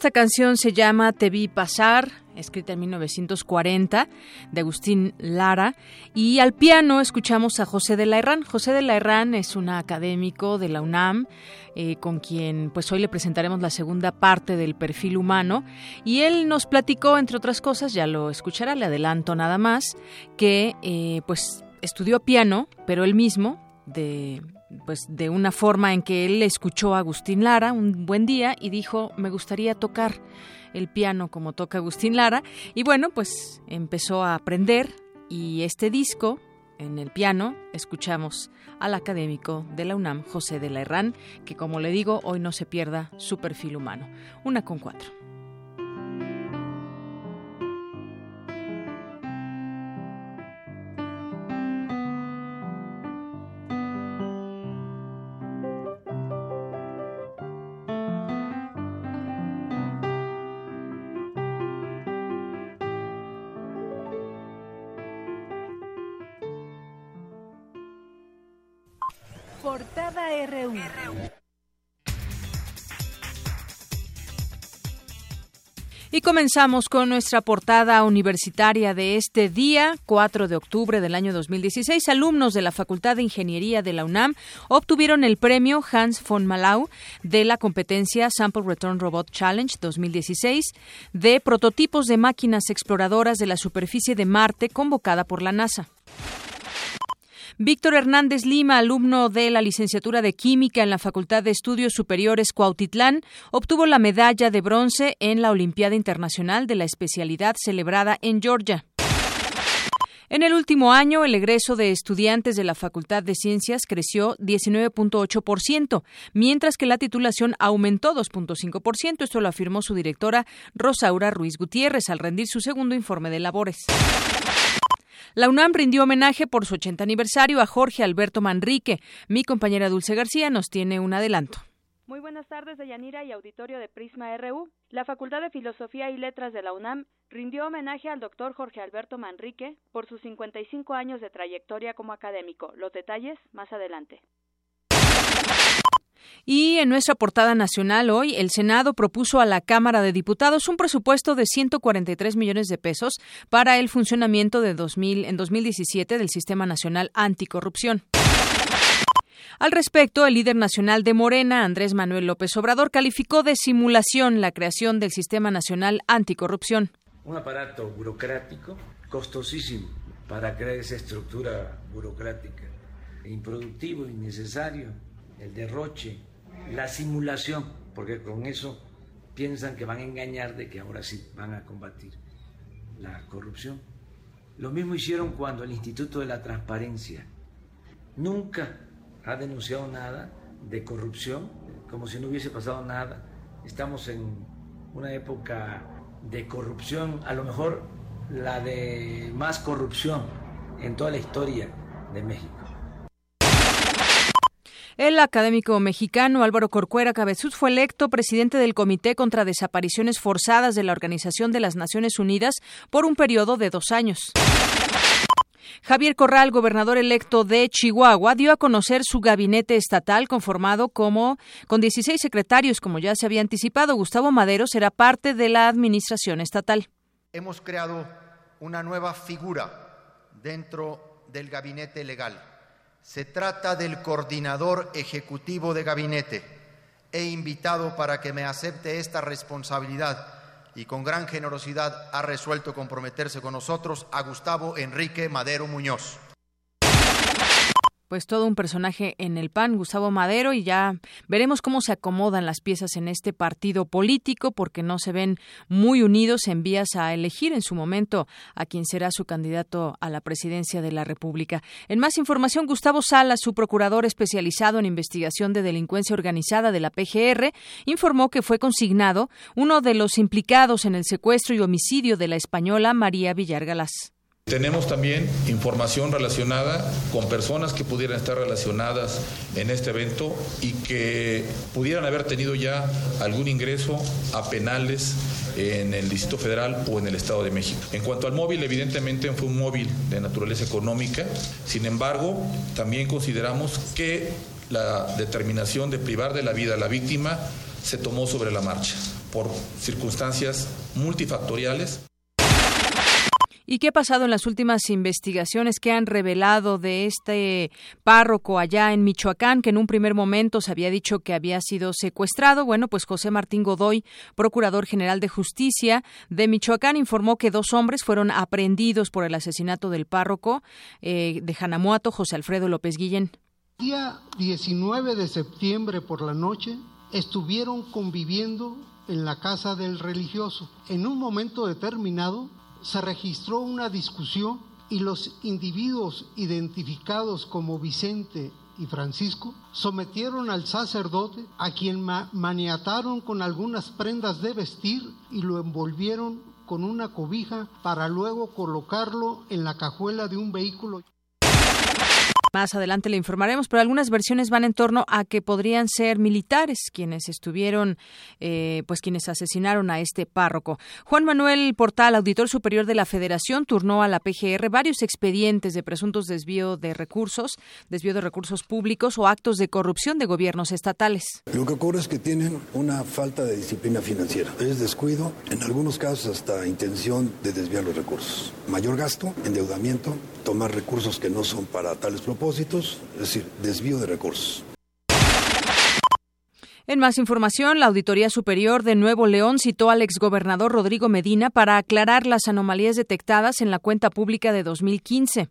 Esta canción se llama Te vi pasar, escrita en 1940, de Agustín Lara, y al piano escuchamos a José de la Herrán. José de la Herrán es un académico de la UNAM, eh, con quien pues hoy le presentaremos la segunda parte del perfil humano, y él nos platicó, entre otras cosas, ya lo escuchará, le adelanto nada más, que eh, pues estudió piano, pero él mismo, de pues de una forma en que él escuchó a Agustín Lara un buen día y dijo, me gustaría tocar el piano como toca Agustín Lara. Y bueno, pues empezó a aprender y este disco, en el piano, escuchamos al académico de la UNAM, José de la Herrán, que como le digo, hoy no se pierda su perfil humano. Una con cuatro. Y comenzamos con nuestra portada universitaria de este día, 4 de octubre del año 2016. Alumnos de la Facultad de Ingeniería de la UNAM obtuvieron el premio Hans von Malau de la competencia Sample Return Robot Challenge 2016 de prototipos de máquinas exploradoras de la superficie de Marte convocada por la NASA. Víctor Hernández Lima, alumno de la licenciatura de Química en la Facultad de Estudios Superiores Cuautitlán, obtuvo la medalla de bronce en la Olimpiada Internacional de la especialidad celebrada en Georgia. En el último año, el egreso de estudiantes de la Facultad de Ciencias creció 19.8%, mientras que la titulación aumentó 2.5%. Esto lo afirmó su directora Rosaura Ruiz Gutiérrez al rendir su segundo informe de labores. La UNAM rindió homenaje por su 80 aniversario a Jorge Alberto Manrique. Mi compañera Dulce García nos tiene un adelanto. Muy buenas tardes, Deyanira y auditorio de Prisma RU. La Facultad de Filosofía y Letras de la UNAM rindió homenaje al doctor Jorge Alberto Manrique por sus 55 años de trayectoria como académico. Los detalles más adelante. Y en nuestra portada nacional hoy, el Senado propuso a la Cámara de Diputados un presupuesto de 143 millones de pesos para el funcionamiento de 2000, en 2017 del Sistema Nacional Anticorrupción. Al respecto, el líder nacional de Morena, Andrés Manuel López Obrador, calificó de simulación la creación del Sistema Nacional Anticorrupción. Un aparato burocrático costosísimo para crear esa estructura burocrática, improductivo, innecesario el derroche, la simulación, porque con eso piensan que van a engañar de que ahora sí van a combatir la corrupción. Lo mismo hicieron cuando el Instituto de la Transparencia nunca ha denunciado nada de corrupción, como si no hubiese pasado nada. Estamos en una época de corrupción, a lo mejor la de más corrupción en toda la historia de México. El académico mexicano Álvaro Corcuera Cabezuz fue electo presidente del Comité contra Desapariciones Forzadas de la Organización de las Naciones Unidas por un periodo de dos años. Javier Corral, gobernador electo de Chihuahua, dio a conocer su gabinete estatal conformado como con 16 secretarios, como ya se había anticipado. Gustavo Madero será parte de la administración estatal. Hemos creado una nueva figura dentro del gabinete legal se trata del coordinador ejecutivo de gabinete. He invitado para que me acepte esta responsabilidad y con gran generosidad ha resuelto comprometerse con nosotros a Gustavo Enrique Madero Muñoz. Pues todo un personaje en el PAN, Gustavo Madero, y ya veremos cómo se acomodan las piezas en este partido político, porque no se ven muy unidos en vías a elegir en su momento a quien será su candidato a la presidencia de la República. En más información, Gustavo Salas, su procurador especializado en investigación de delincuencia organizada de la PGR, informó que fue consignado uno de los implicados en el secuestro y homicidio de la española María Villar Galás. Tenemos también información relacionada con personas que pudieran estar relacionadas en este evento y que pudieran haber tenido ya algún ingreso a penales en el Distrito Federal o en el Estado de México. En cuanto al móvil, evidentemente fue un móvil de naturaleza económica, sin embargo, también consideramos que la determinación de privar de la vida a la víctima se tomó sobre la marcha por circunstancias multifactoriales. ¿Y qué ha pasado en las últimas investigaciones que han revelado de este párroco allá en Michoacán, que en un primer momento se había dicho que había sido secuestrado? Bueno, pues José Martín Godoy, Procurador General de Justicia de Michoacán, informó que dos hombres fueron aprehendidos por el asesinato del párroco eh, de Janamuato, José Alfredo López Guillén. Día 19 de septiembre por la noche estuvieron conviviendo en la casa del religioso. En un momento determinado, se registró una discusión y los individuos identificados como Vicente y Francisco sometieron al sacerdote a quien maniataron con algunas prendas de vestir y lo envolvieron con una cobija para luego colocarlo en la cajuela de un vehículo. Más adelante le informaremos, pero algunas versiones van en torno a que podrían ser militares quienes estuvieron, eh, pues quienes asesinaron a este párroco. Juan Manuel Portal, auditor superior de la Federación, turnó a la PGR varios expedientes de presuntos desvío de recursos, desvío de recursos públicos o actos de corrupción de gobiernos estatales. Lo que ocurre es que tienen una falta de disciplina financiera. Es descuido, en algunos casos hasta intención de desviar los recursos. Mayor gasto, endeudamiento, tomar recursos que no son para tales propósitos es decir, desvío de recursos. En más información, la Auditoría Superior de Nuevo León citó al exgobernador Rodrigo Medina para aclarar las anomalías detectadas en la cuenta pública de 2015.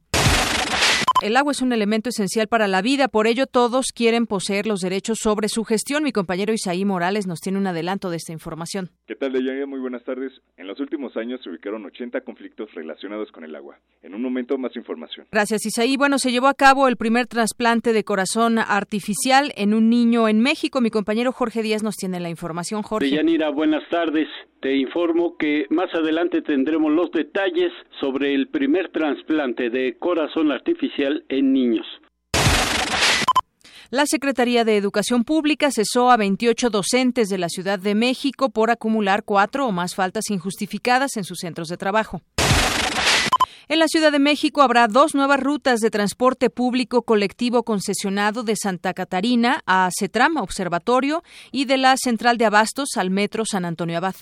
El agua es un elemento esencial para la vida, por ello todos quieren poseer los derechos sobre su gestión. Mi compañero Isaí Morales nos tiene un adelanto de esta información. ¿Qué tal, Deyanira? Muy buenas tardes. En los últimos años se ubicaron 80 conflictos relacionados con el agua. En un momento, más información. Gracias, Isaí. Bueno, se llevó a cabo el primer trasplante de corazón artificial en un niño en México. Mi compañero Jorge Díaz nos tiene la información. Jorge. Deyanira, buenas tardes. Te informo que más adelante tendremos los detalles sobre el primer trasplante de corazón artificial en niños. La Secretaría de Educación Pública cesó a 28 docentes de la Ciudad de México por acumular cuatro o más faltas injustificadas en sus centros de trabajo. En la Ciudad de México habrá dos nuevas rutas de transporte público colectivo concesionado de Santa Catarina a CETRAM Observatorio y de la Central de Abastos al Metro San Antonio Abad.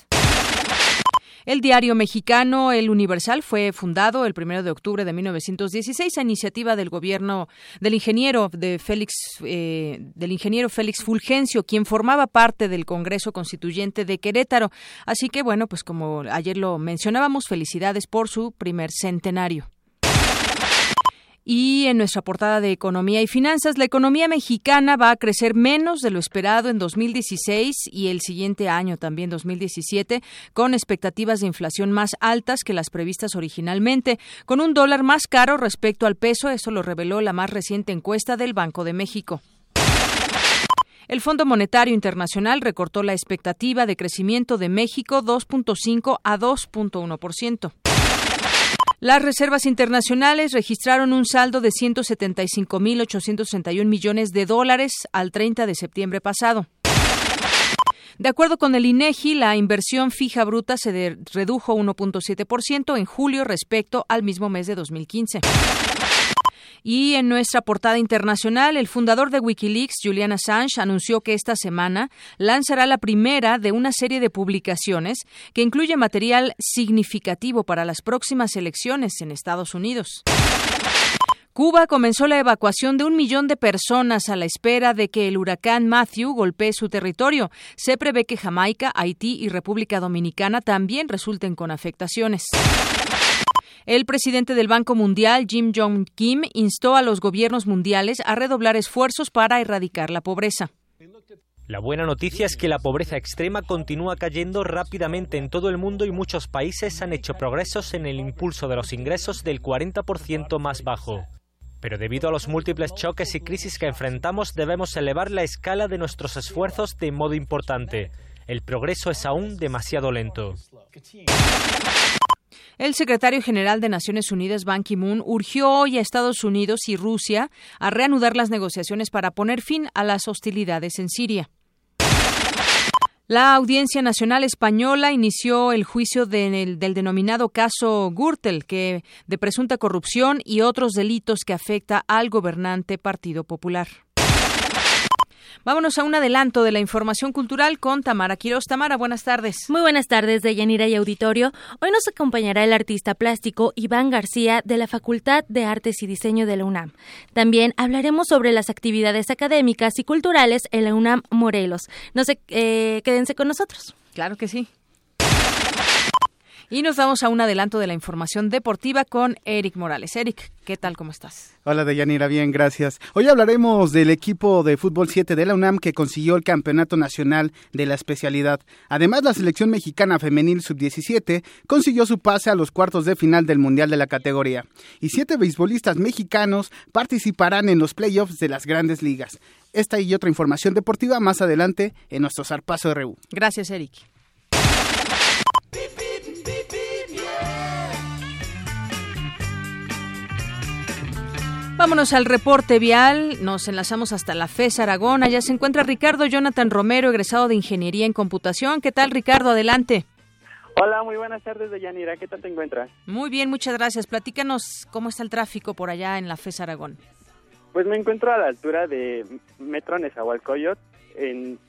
El diario mexicano El Universal fue fundado el 1 de octubre de 1916 a iniciativa del gobierno del ingeniero de Félix eh, del ingeniero Félix Fulgencio, quien formaba parte del Congreso Constituyente de Querétaro. Así que bueno, pues como ayer lo mencionábamos, felicidades por su primer centenario. Y en nuestra portada de Economía y Finanzas, la economía mexicana va a crecer menos de lo esperado en 2016 y el siguiente año, también 2017, con expectativas de inflación más altas que las previstas originalmente, con un dólar más caro respecto al peso, eso lo reveló la más reciente encuesta del Banco de México. El Fondo Monetario Internacional recortó la expectativa de crecimiento de México 2.5 a 2.1%. Las reservas internacionales registraron un saldo de 175.831 millones de dólares al 30 de septiembre pasado. De acuerdo con el INEGI, la inversión fija bruta se redujo 1.7% en julio respecto al mismo mes de 2015. Y en nuestra portada internacional, el fundador de Wikileaks, Julian Assange, anunció que esta semana lanzará la primera de una serie de publicaciones que incluye material significativo para las próximas elecciones en Estados Unidos. Cuba comenzó la evacuación de un millón de personas a la espera de que el huracán Matthew golpee su territorio. Se prevé que Jamaica, Haití y República Dominicana también resulten con afectaciones. El presidente del Banco Mundial, Jim Jong Kim, instó a los gobiernos mundiales a redoblar esfuerzos para erradicar la pobreza. La buena noticia es que la pobreza extrema continúa cayendo rápidamente en todo el mundo y muchos países han hecho progresos en el impulso de los ingresos del 40% más bajo. Pero debido a los múltiples choques y crisis que enfrentamos debemos elevar la escala de nuestros esfuerzos de modo importante. El progreso es aún demasiado lento. El secretario general de Naciones Unidas, Ban Ki-moon, urgió hoy a Estados Unidos y Rusia a reanudar las negociaciones para poner fin a las hostilidades en Siria. La Audiencia Nacional Española inició el juicio del denominado caso Gürtel, que de presunta corrupción y otros delitos que afecta al gobernante Partido Popular. Vámonos a un adelanto de la información cultural con Tamara Quiroz. Tamara, buenas tardes. Muy buenas tardes, Deyanira y Auditorio. Hoy nos acompañará el artista plástico Iván García de la Facultad de Artes y Diseño de la UNAM. También hablaremos sobre las actividades académicas y culturales en la UNAM Morelos. No sé, eh, quédense con nosotros. Claro que sí. Y nos vamos a un adelanto de la información deportiva con Eric Morales. Eric, ¿qué tal? ¿Cómo estás? Hola, Deyanira, bien, gracias. Hoy hablaremos del equipo de fútbol 7 de la UNAM que consiguió el campeonato nacional de la especialidad. Además, la selección mexicana femenil sub-17 consiguió su pase a los cuartos de final del Mundial de la categoría. Y siete beisbolistas mexicanos participarán en los playoffs de las grandes ligas. Esta y otra información deportiva más adelante en nuestro Zarpazo RU. Gracias, Eric. Vámonos al reporte vial. Nos enlazamos hasta la FES Aragón. Allá se encuentra Ricardo Jonathan Romero, egresado de Ingeniería en Computación. ¿Qué tal, Ricardo? Adelante. Hola, muy buenas tardes, Deyanira. ¿Qué tal te encuentras? Muy bien, muchas gracias. Platícanos cómo está el tráfico por allá en la FES Aragón. Pues me encuentro a la altura de Metro Nezahualcóyotl, en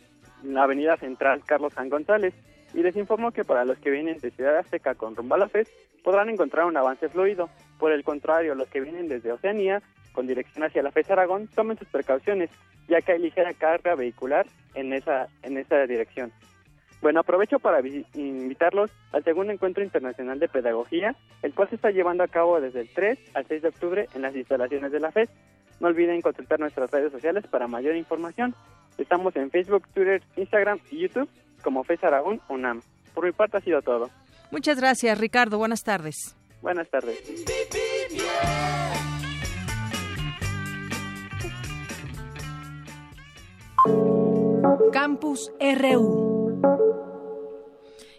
la avenida central Carlos San González. Y les informo que para los que vienen de Ciudad Azteca con rumbo a la FES, podrán encontrar un avance fluido. Por el contrario, los que vienen desde Oceanía con dirección hacia la FES Aragón, tomen sus precauciones, ya que hay ligera carga vehicular en esa, en esa dirección. Bueno, aprovecho para invitarlos al segundo encuentro internacional de pedagogía, el cual se está llevando a cabo desde el 3 al 6 de octubre en las instalaciones de la FES. No olviden consultar nuestras redes sociales para mayor información. Estamos en Facebook, Twitter, Instagram y YouTube como FES Aragón UNAM. Por mi parte ha sido todo. Muchas gracias, Ricardo. Buenas tardes. Buenas tardes. Campus RU.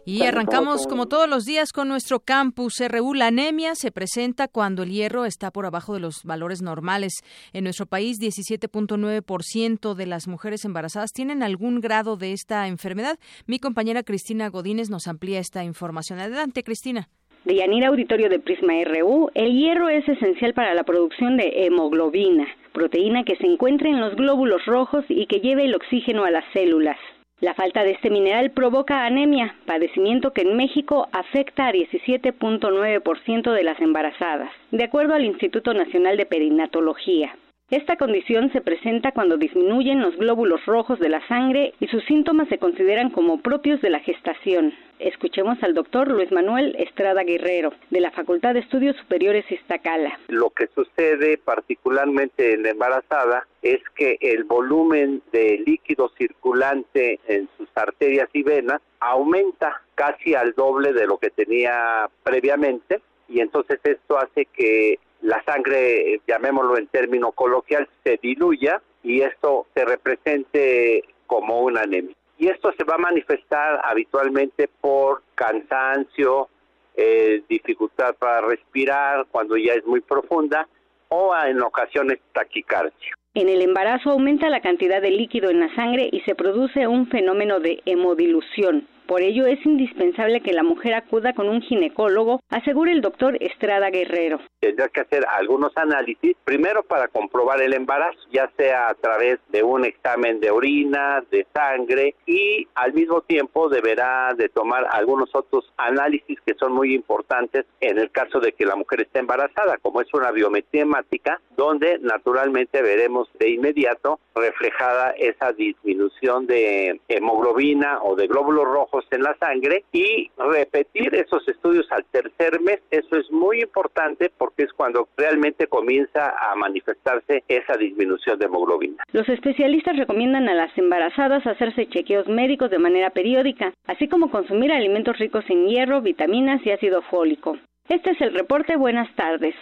Y arrancamos como todos los días con nuestro campus RU. La anemia se presenta cuando el hierro está por abajo de los valores normales. En nuestro país, 17.9% de las mujeres embarazadas tienen algún grado de esta enfermedad. Mi compañera Cristina Godínez nos amplía esta información. Adelante, Cristina. De Yanira Auditorio de Prisma RU, el hierro es esencial para la producción de hemoglobina, proteína que se encuentra en los glóbulos rojos y que lleva el oxígeno a las células. La falta de este mineral provoca anemia, padecimiento que en México afecta a 17.9% de las embarazadas, de acuerdo al Instituto Nacional de Perinatología. Esta condición se presenta cuando disminuyen los glóbulos rojos de la sangre y sus síntomas se consideran como propios de la gestación. Escuchemos al doctor Luis Manuel Estrada Guerrero, de la Facultad de Estudios Superiores Iztacala. Lo que sucede particularmente en la embarazada es que el volumen de líquido circulante en sus arterias y venas aumenta casi al doble de lo que tenía previamente y entonces esto hace que la sangre, llamémoslo en término coloquial, se diluya y esto se represente como una anemia. Y esto se va a manifestar habitualmente por cansancio, eh, dificultad para respirar cuando ya es muy profunda o en ocasiones taquicardia. En el embarazo aumenta la cantidad de líquido en la sangre y se produce un fenómeno de hemodilución. Por ello es indispensable que la mujer acuda con un ginecólogo, asegura el doctor Estrada Guerrero. Tendrá que hacer algunos análisis, primero para comprobar el embarazo, ya sea a través de un examen de orina, de sangre y al mismo tiempo deberá de tomar algunos otros análisis que son muy importantes en el caso de que la mujer esté embarazada, como es una biometría hemática, donde naturalmente veremos de inmediato reflejada esa disminución de hemoglobina o de glóbulos rojos en la sangre y repetir esos estudios al tercer mes. Eso es muy importante porque es cuando realmente comienza a manifestarse esa disminución de hemoglobina. Los especialistas recomiendan a las embarazadas hacerse chequeos médicos de manera periódica, así como consumir alimentos ricos en hierro, vitaminas y ácido fólico. Este es el reporte. Buenas tardes.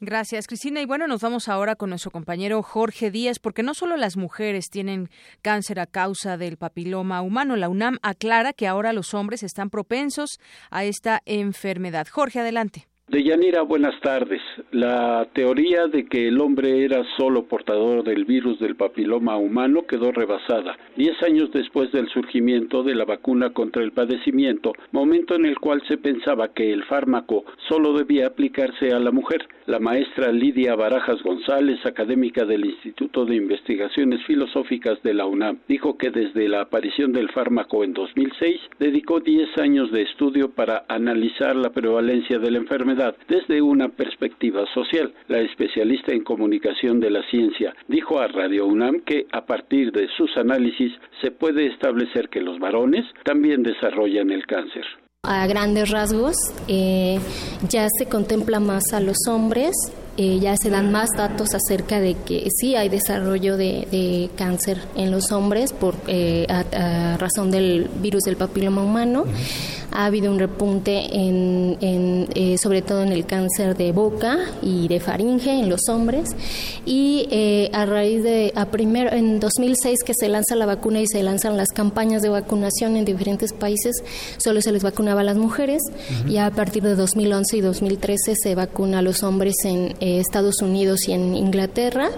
Gracias, Cristina. Y bueno, nos vamos ahora con nuestro compañero Jorge Díaz, porque no solo las mujeres tienen cáncer a causa del papiloma humano. La UNAM aclara que ahora los hombres están propensos a esta enfermedad. Jorge, adelante. Deyanira, buenas tardes. La teoría de que el hombre era solo portador del virus del papiloma humano quedó rebasada, diez años después del surgimiento de la vacuna contra el padecimiento, momento en el cual se pensaba que el fármaco solo debía aplicarse a la mujer. La maestra Lidia Barajas González, académica del Instituto de Investigaciones Filosóficas de la UNAM, dijo que desde la aparición del fármaco en 2006 dedicó diez años de estudio para analizar la prevalencia de la enfermedad desde una perspectiva social. La especialista en comunicación de la ciencia dijo a Radio UNAM que a partir de sus análisis se puede establecer que los varones también desarrollan el cáncer. A grandes rasgos, eh, ya se contempla más a los hombres eh, ya se dan más datos acerca de que sí hay desarrollo de, cáncer en los hombres por eh, a, razón del virus del papiloma humano. Ha habido un repunte en, eh, sobre todo en el cáncer de boca y de faringe en los hombres. Y a raíz de a primero en 2006 que se lanza la vacuna y se lanzan las campañas de vacunación en diferentes países solo se les vacunaba a las mujeres. Y a partir de 2011 y 2013 se vacuna a los hombres en Estados Unidos y en Inglaterra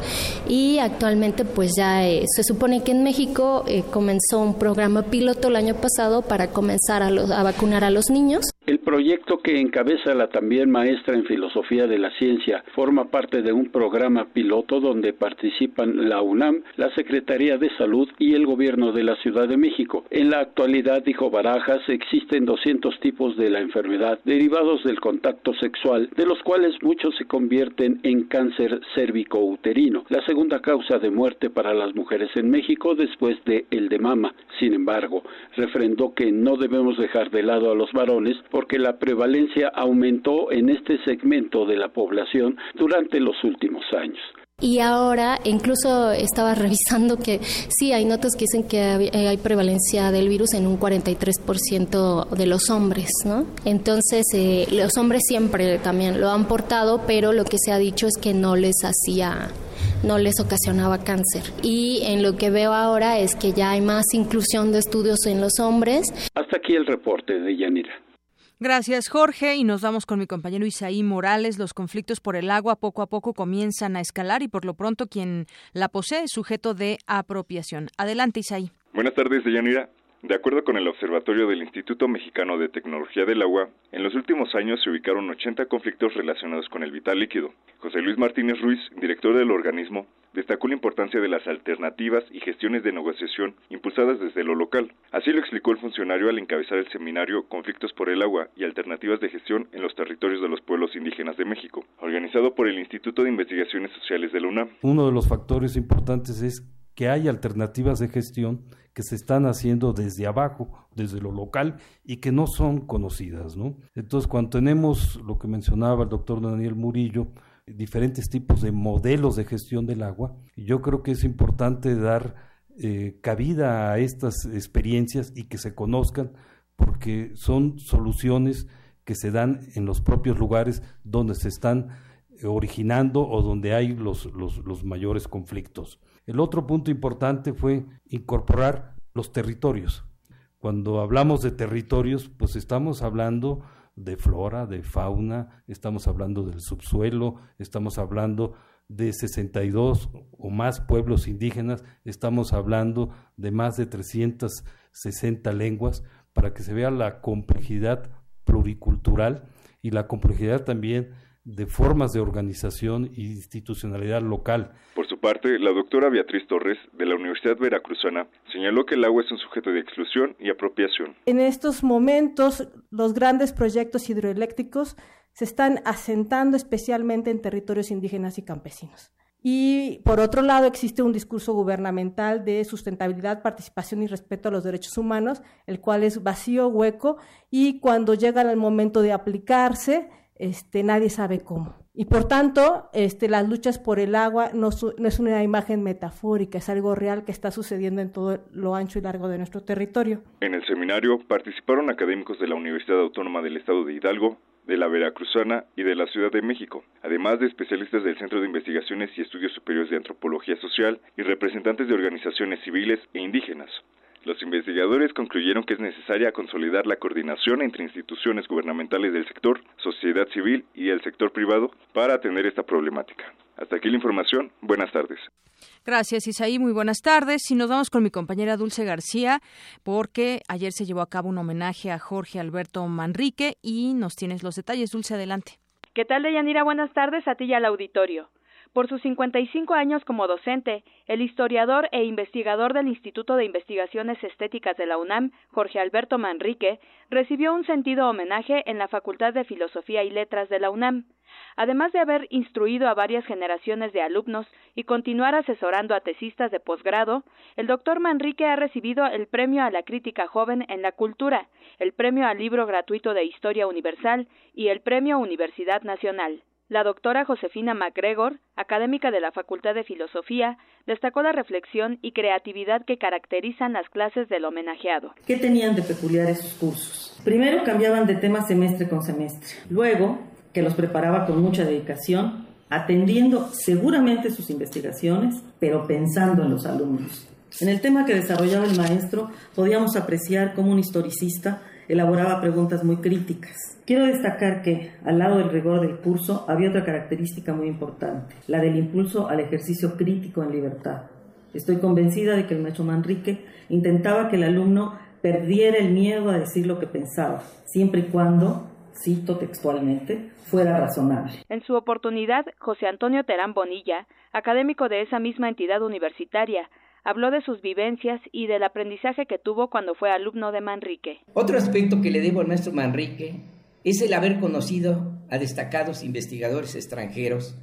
y actualmente pues ya eh, se supone que en México eh, comenzó un programa piloto el año pasado para comenzar a, a vacunar a los niños. El proyecto que encabeza la también maestra en filosofía de la ciencia forma parte de un programa piloto donde participan la UNAM, la Secretaría de Salud y el Gobierno de la Ciudad de México. En la actualidad, dijo Barajas, existen 200 tipos de la enfermedad derivados del contacto sexual, de los cuales muchos se convierten en cáncer cérvico-uterino, la segunda causa de muerte para las mujeres en México después de el de mama. Sin embargo, refrendó que no debemos dejar de lado a los varones porque la prevalencia aumentó en este segmento de la población durante los últimos años. Y ahora incluso estaba revisando que sí, hay notas que dicen que hay prevalencia del virus en un 43% de los hombres, ¿no? Entonces, eh, los hombres siempre también lo han portado, pero lo que se ha dicho es que no les hacía no les ocasionaba cáncer. Y en lo que veo ahora es que ya hay más inclusión de estudios en los hombres. Hasta aquí el reporte de Yanira. Gracias, Jorge. Y nos vamos con mi compañero Isaí Morales. Los conflictos por el agua poco a poco comienzan a escalar y por lo pronto quien la posee es sujeto de apropiación. Adelante, Isaí. Buenas tardes, Deyanira. De acuerdo con el Observatorio del Instituto Mexicano de Tecnología del Agua, en los últimos años se ubicaron 80 conflictos relacionados con el vital líquido. José Luis Martínez Ruiz, director del organismo, destacó la importancia de las alternativas y gestiones de negociación impulsadas desde lo local. Así lo explicó el funcionario al encabezar el seminario Conflictos por el agua y alternativas de gestión en los territorios de los pueblos indígenas de México, organizado por el Instituto de Investigaciones Sociales de la UNAM. Uno de los factores importantes es que hay alternativas de gestión que se están haciendo desde abajo, desde lo local y que no son conocidas, ¿no? Entonces, cuando tenemos lo que mencionaba el doctor Daniel Murillo, diferentes tipos de modelos de gestión del agua, yo creo que es importante dar eh, cabida a estas experiencias y que se conozcan porque son soluciones que se dan en los propios lugares donde se están originando o donde hay los, los mayores conflictos. El otro punto importante fue incorporar los territorios. Cuando hablamos de territorios, pues estamos hablando de flora, de fauna, estamos hablando del subsuelo, estamos hablando de 62 o más pueblos indígenas, estamos hablando de más de 360 lenguas, para que se vea la complejidad pluricultural y la complejidad también de formas de organización e institucionalidad local. Por su parte, la doctora Beatriz Torres, de la Universidad Veracruzana, señaló que el agua es un sujeto de exclusión y apropiación. En estos momentos, los grandes proyectos hidroeléctricos se están asentando especialmente en territorios indígenas y campesinos. Y por otro lado, existe un discurso gubernamental de sustentabilidad, participación y respeto a los derechos humanos, el cual es vacío, hueco, y cuando llega el momento de aplicarse, este, nadie sabe cómo. Y por tanto, este, las luchas por el agua no, no, es una imagen metafórica, es algo real que está sucediendo en todo lo ancho y largo de nuestro territorio. En el seminario participaron académicos de la Universidad Autónoma del Estado de Hidalgo, de la Veracruzana y de la Ciudad de México, además de especialistas del Centro de Investigaciones y Estudios Superiores de Antropología Social y representantes de organizaciones civiles e indígenas. Los investigadores concluyeron que es necesaria consolidar la coordinación entre instituciones gubernamentales del sector, sociedad civil y el sector privado para atender esta problemática. Hasta aquí la información. Buenas tardes. Gracias, Isaí. Muy buenas tardes. Y nos vamos con mi compañera Dulce García, porque ayer se llevó a cabo un homenaje a Jorge Alberto Manrique y nos tienes los detalles. Dulce, adelante. ¿Qué tal, Deyanira? Buenas tardes a ti y al auditorio. Por sus 55 años como docente, el historiador e investigador del Instituto de Investigaciones Estéticas de la UNAM, Jorge Alberto Manrique, recibió un sentido homenaje en la Facultad de Filosofía y Letras de la UNAM. Además de haber instruido a varias generaciones de alumnos y continuar asesorando a tesistas de posgrado, el doctor Manrique ha recibido el Premio a la Crítica Joven en la Cultura, el Premio al Libro Gratuito de Historia Universal y el Premio Universidad Nacional. La doctora Josefina MacGregor, académica de la Facultad de Filosofía, destacó la reflexión y creatividad que caracterizan las clases del homenajeado. ¿Qué tenían de peculiar esos cursos? Primero cambiaban de tema semestre con semestre. Luego, que los preparaba con mucha dedicación, atendiendo seguramente sus investigaciones, pero pensando en los alumnos. En el tema que desarrollaba el maestro, podíamos apreciar cómo un historicista elaboraba preguntas muy críticas. Quiero destacar que, al lado del rigor del curso, había otra característica muy importante, la del impulso al ejercicio crítico en libertad. Estoy convencida de que el maestro Manrique intentaba que el alumno perdiera el miedo a decir lo que pensaba, siempre y cuando, cito textualmente, fuera razonable. En su oportunidad, José Antonio Terán Bonilla, académico de esa misma entidad universitaria, habló de sus vivencias y del aprendizaje que tuvo cuando fue alumno de Manrique. Otro aspecto que le debo al maestro Manrique es el haber conocido a destacados investigadores extranjeros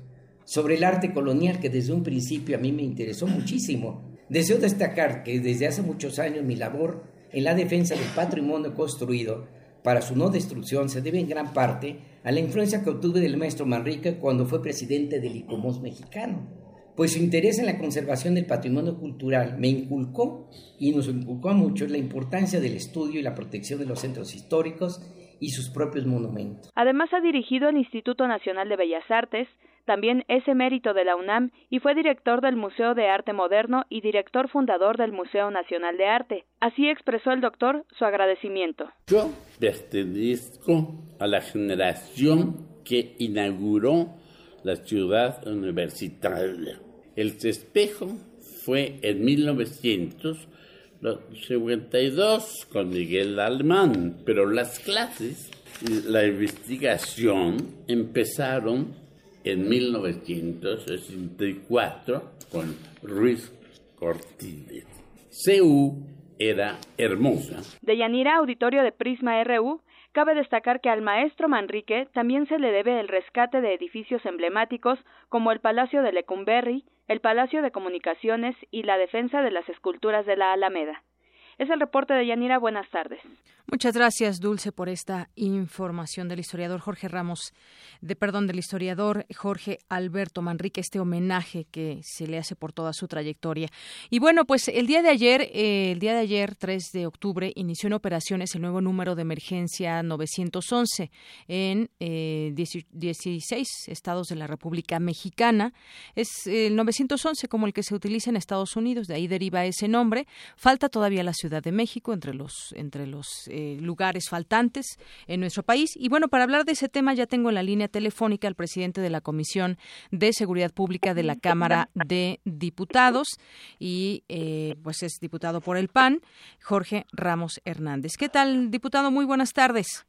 sobre el arte colonial que desde un principio a mí me interesó muchísimo. Deseo destacar que desde hace muchos años mi labor en la defensa del patrimonio construido para su no destrucción se debe en gran parte a la influencia que obtuve del maestro Manrique cuando fue presidente del ICOMOS mexicano pues su interés en la conservación del patrimonio cultural me inculcó y nos inculcó a muchos la importancia del estudio y la protección de los centros históricos y sus propios monumentos. Además ha dirigido el Instituto Nacional de Bellas Artes, también es emérito de la UNAM y fue director del Museo de Arte Moderno y director fundador del Museo Nacional de Arte. Así expresó el doctor su agradecimiento. Yo pertenezco a la generación que inauguró la ciudad universitaria el espejo fue en 1952 con Miguel Alemán, pero las clases y la investigación empezaron en 1964 con Ruiz Cortines. CU era hermosa. De Yanira, auditorio de Prisma RU, Cabe destacar que al maestro Manrique también se le debe el rescate de edificios emblemáticos como el Palacio de Lecumberri, el Palacio de Comunicaciones y la defensa de las esculturas de la Alameda. Es el reporte de Yanira. Buenas tardes. Muchas gracias, Dulce, por esta información del historiador Jorge Ramos, de perdón, del historiador Jorge Alberto Manrique, este homenaje que se le hace por toda su trayectoria. Y bueno, pues el día de ayer, eh, el día de ayer, 3 de octubre, inició en operaciones el nuevo número de emergencia 911 en 16 eh, estados de la República Mexicana. Es el 911 como el que se utiliza en Estados Unidos, de ahí deriva ese nombre. Falta todavía la ciudad Ciudad de México, entre los, entre los eh, lugares faltantes en nuestro país. Y bueno, para hablar de ese tema ya tengo en la línea telefónica al presidente de la Comisión de Seguridad Pública de la Cámara de Diputados y eh, pues es diputado por el PAN, Jorge Ramos Hernández. ¿Qué tal, diputado? Muy buenas tardes.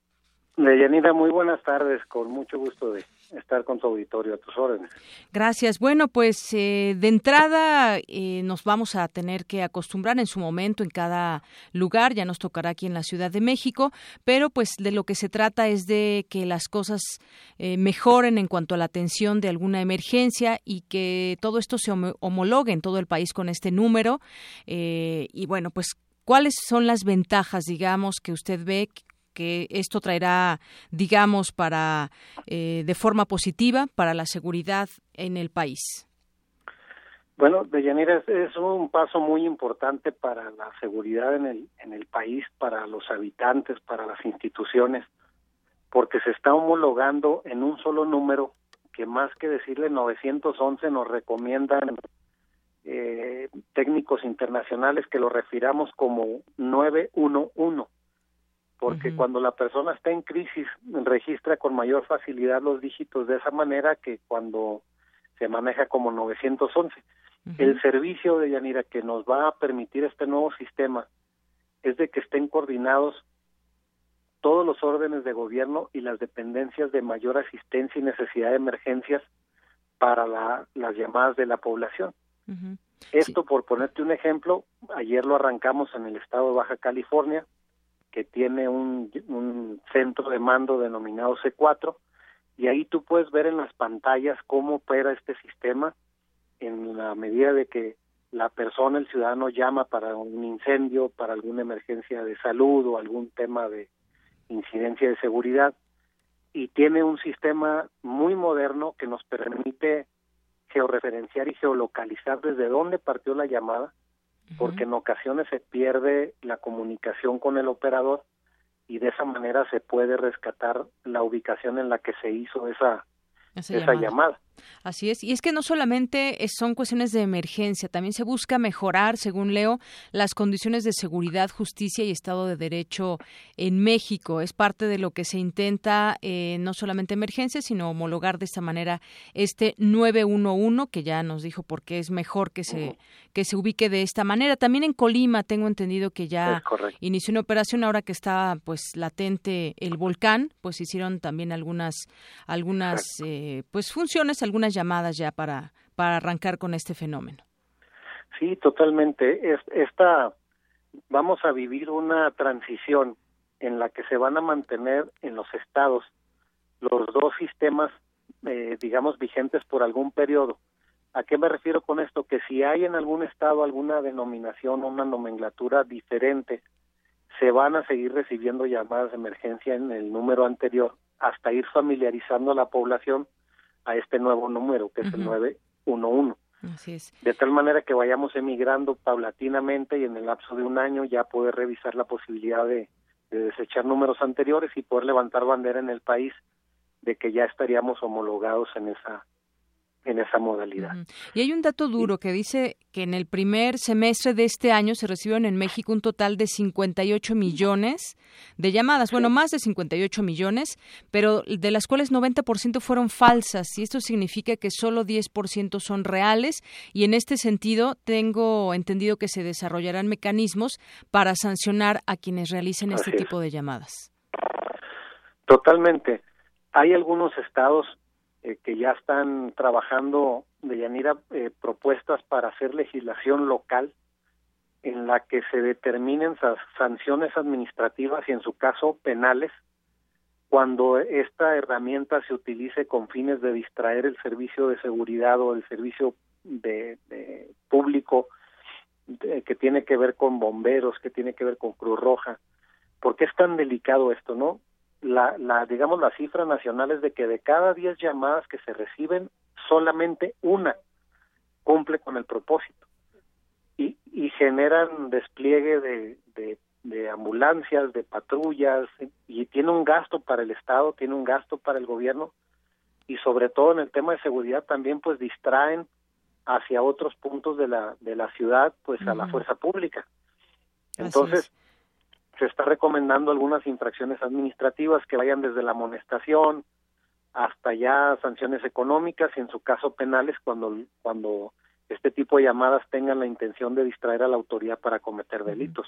Deyanira, muy buenas tardes, con mucho gusto de estar con tu auditorio a tus órdenes. Gracias. Bueno, pues eh, de entrada eh, nos vamos a tener que acostumbrar en su momento en cada lugar, ya nos tocará aquí en la Ciudad de México, pero pues de lo que se trata es de que las cosas eh, mejoren en cuanto a la atención de alguna emergencia y que todo esto se homologue en todo el país con este número. y bueno, pues ¿cuáles son las ventajas, digamos, que usted ve que esto traerá, digamos, para eh, de forma positiva para la seguridad en el país? Bueno, Deyanira, es, es un paso muy importante para la seguridad en el, en el país, para los habitantes, para las instituciones, porque se está homologando en un solo número que más que decirle 911 nos recomiendan eh, técnicos internacionales que lo refiramos como 911, porque cuando la persona está en crisis registra con mayor facilidad los dígitos de esa manera que cuando se maneja como 911. El servicio de Yanira que nos va a permitir este nuevo sistema es de que estén coordinados todos los órdenes de gobierno y las dependencias de mayor asistencia y necesidad de emergencias para las llamadas de la población. Esto, por ponerte un ejemplo, ayer lo arrancamos en el estado de Baja California, que tiene un, centro de mando denominado C4, y ahí tú puedes ver en las pantallas cómo opera este sistema en la medida de que la persona, el ciudadano llama para un incendio, para alguna emergencia de salud o algún tema de incidencia de seguridad y tiene un sistema muy moderno que nos permite georreferenciar y geolocalizar desde dónde partió la llamada, porque en ocasiones se pierde la comunicación con el operador y de esa manera se puede rescatar la ubicación en la que se hizo esa, esa, llamada. Así es, y es que no solamente son cuestiones de emergencia, también se busca mejorar, según leo, las condiciones de seguridad, justicia y Estado de Derecho en México. Es parte de lo que se intenta, eh, no solamente emergencia, sino homologar de esta manera este 911, que ya nos dijo por qué es mejor que se, que se ubique de esta manera. También en Colima tengo entendido que ya inició una operación ahora que está pues latente el volcán, pues hicieron también algunas, algunas eh, pues funciones, algunas llamadas ya para, para arrancar con este fenómeno. Sí, totalmente. Es, esta, vamos a vivir una transición en la que se van a mantener en los estados los dos sistemas, eh, digamos, vigentes por algún periodo. ¿A qué me refiero con esto? Que si hay en algún estado alguna denominación una nomenclatura diferente, se van a seguir recibiendo llamadas de emergencia en el número anterior hasta ir familiarizando a la población a este nuevo número que es el 911. Así es. De tal manera que vayamos emigrando paulatinamente y en el lapso de un año ya poder revisar la posibilidad de, de desechar números anteriores y poder levantar bandera en el país de que ya estaríamos homologados en esa en esa modalidad. Y hay un dato duro que dice que en el primer semestre de este año se recibieron en México un total de 58 millones de llamadas, bueno, más de 58 millones, pero de las cuales 90% fueron falsas y esto significa que solo 10% son reales y en este sentido tengo entendido que se desarrollarán mecanismos para sancionar a quienes realicen este tipo de llamadas. Totalmente. Hay algunos estados eh, que ya están trabajando de Yanira eh, propuestas para hacer legislación local en la que se determinen sanciones administrativas y en su caso penales cuando esta herramienta se utilice con fines de distraer el servicio de seguridad o el servicio de, público que tiene que ver con bomberos, que tiene que ver con Cruz Roja. ¿Por qué es tan delicado esto, no? La, la digamos la cifra nacional es de que de cada 10 llamadas que se reciben solamente una cumple con el propósito. Y, y generan despliegue de, de, de ambulancias, de patrullas y tiene un gasto para el Estado, tiene un gasto para el gobierno y sobre todo en el tema de seguridad también pues distraen hacia otros puntos de la de la ciudad pues a la fuerza pública. Entonces, se está recomendando algunas infracciones administrativas que vayan desde la amonestación hasta ya sanciones económicas y en su caso penales cuando cuando este tipo de llamadas tengan la intención de distraer a la autoridad para cometer delitos.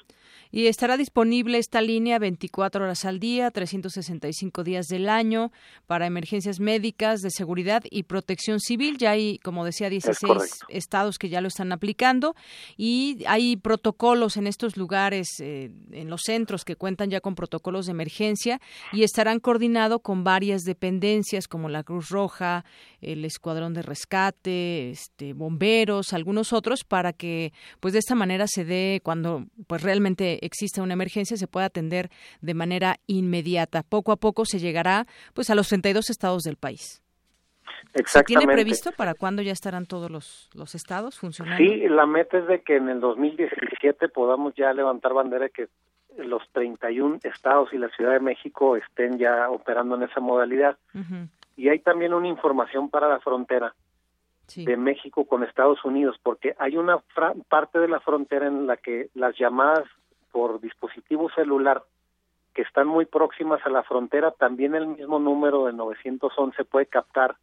Y estará disponible esta línea 24 horas al día, 365 días del año para emergencias médicas, de seguridad y protección civil. Ya hay, como decía, 16 estados que ya lo están aplicando y hay protocolos en estos lugares, eh, en los centros que cuentan ya con protocolos de emergencia y estarán coordinados con varias dependencias como la Cruz Roja, el Escuadrón de Rescate, este bomberos algunos otros, para que pues de esta manera se dé cuando pues realmente existe una emergencia se pueda atender de manera inmediata. Poco a poco se llegará pues a los 32 estados del país. Exactamente. ¿Tiene previsto para cuándo ya estarán todos los, los estados funcionando? Sí, la meta es de que en el 2017 podamos ya levantar bandera de que los 31 estados y la Ciudad de México estén ya operando en esa modalidad. Y hay también una información para la frontera de México con Estados Unidos, porque hay una parte de la frontera en la que las llamadas por dispositivo celular que están muy próximas a la frontera, también el mismo número de 911 puede captar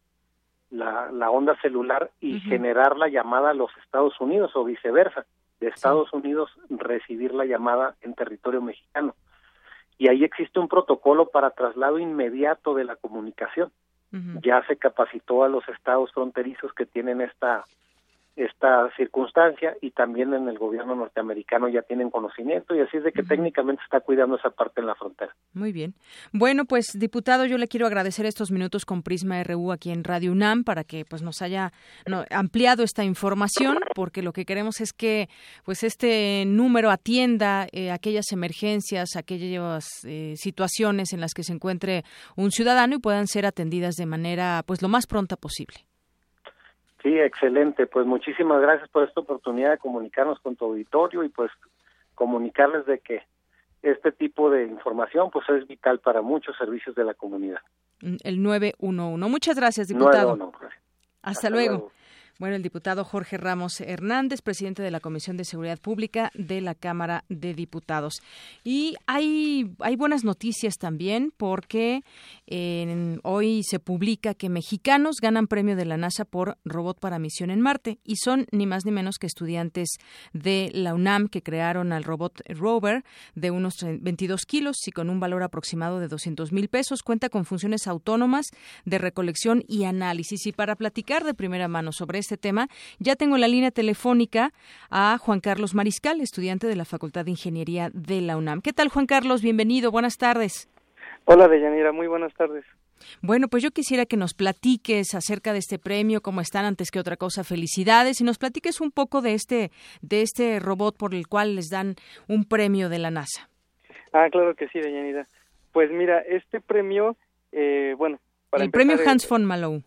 la, la onda celular y generar la llamada a los Estados Unidos o viceversa, de Estados Unidos recibir la llamada en territorio mexicano. Y ahí existe un protocolo para traslado inmediato de la comunicación. Ya se capacitó a los estados fronterizos que tienen esta esta circunstancia y también en el gobierno norteamericano ya tienen conocimiento y así es de que técnicamente está cuidando esa parte en la frontera. Muy bien. Bueno, pues diputado, yo le quiero agradecer estos minutos con Prisma RU aquí en Radio UNAM para que pues nos haya ampliado esta información porque lo que queremos es que pues este número atienda eh, aquellas emergencias, aquellas eh, situaciones en las que se encuentre un ciudadano y puedan ser atendidas de manera pues lo más pronta posible. Sí, excelente. Pues muchísimas gracias por esta oportunidad de comunicarnos con tu auditorio y pues comunicarles de que este tipo de información pues es vital para muchos servicios de la comunidad. El 911. Muchas gracias, diputado. Hasta, luego. Bueno, el diputado Jorge Ramos Hernández, presidente de la Comisión de Seguridad Pública de la Cámara de Diputados. Y hay, hay buenas noticias también porque hoy se publica que mexicanos ganan premio de la NASA por robot para misión en Marte y son ni más ni menos que estudiantes de la UNAM que crearon al robot rover de unos 22 kilos y con un valor aproximado de 200 mil pesos. Cuenta con funciones autónomas de recolección y análisis. Y para platicar de primera mano sobre este tema. Ya tengo en la línea telefónica a Juan Carlos Mariscal, estudiante de la Facultad de Ingeniería de la UNAM. ¿Qué tal, Juan Carlos? Bienvenido, buenas tardes. Hola, Deyanira, muy buenas tardes. Bueno, pues yo quisiera que nos platiques acerca de este premio, cómo están antes que otra cosa, felicidades y nos platiques un poco de este de este robot por el cual les dan un premio de la NASA. Ah, claro que sí, Deyanira. Pues mira, este premio, eh, bueno, para el premio Hans von Malou.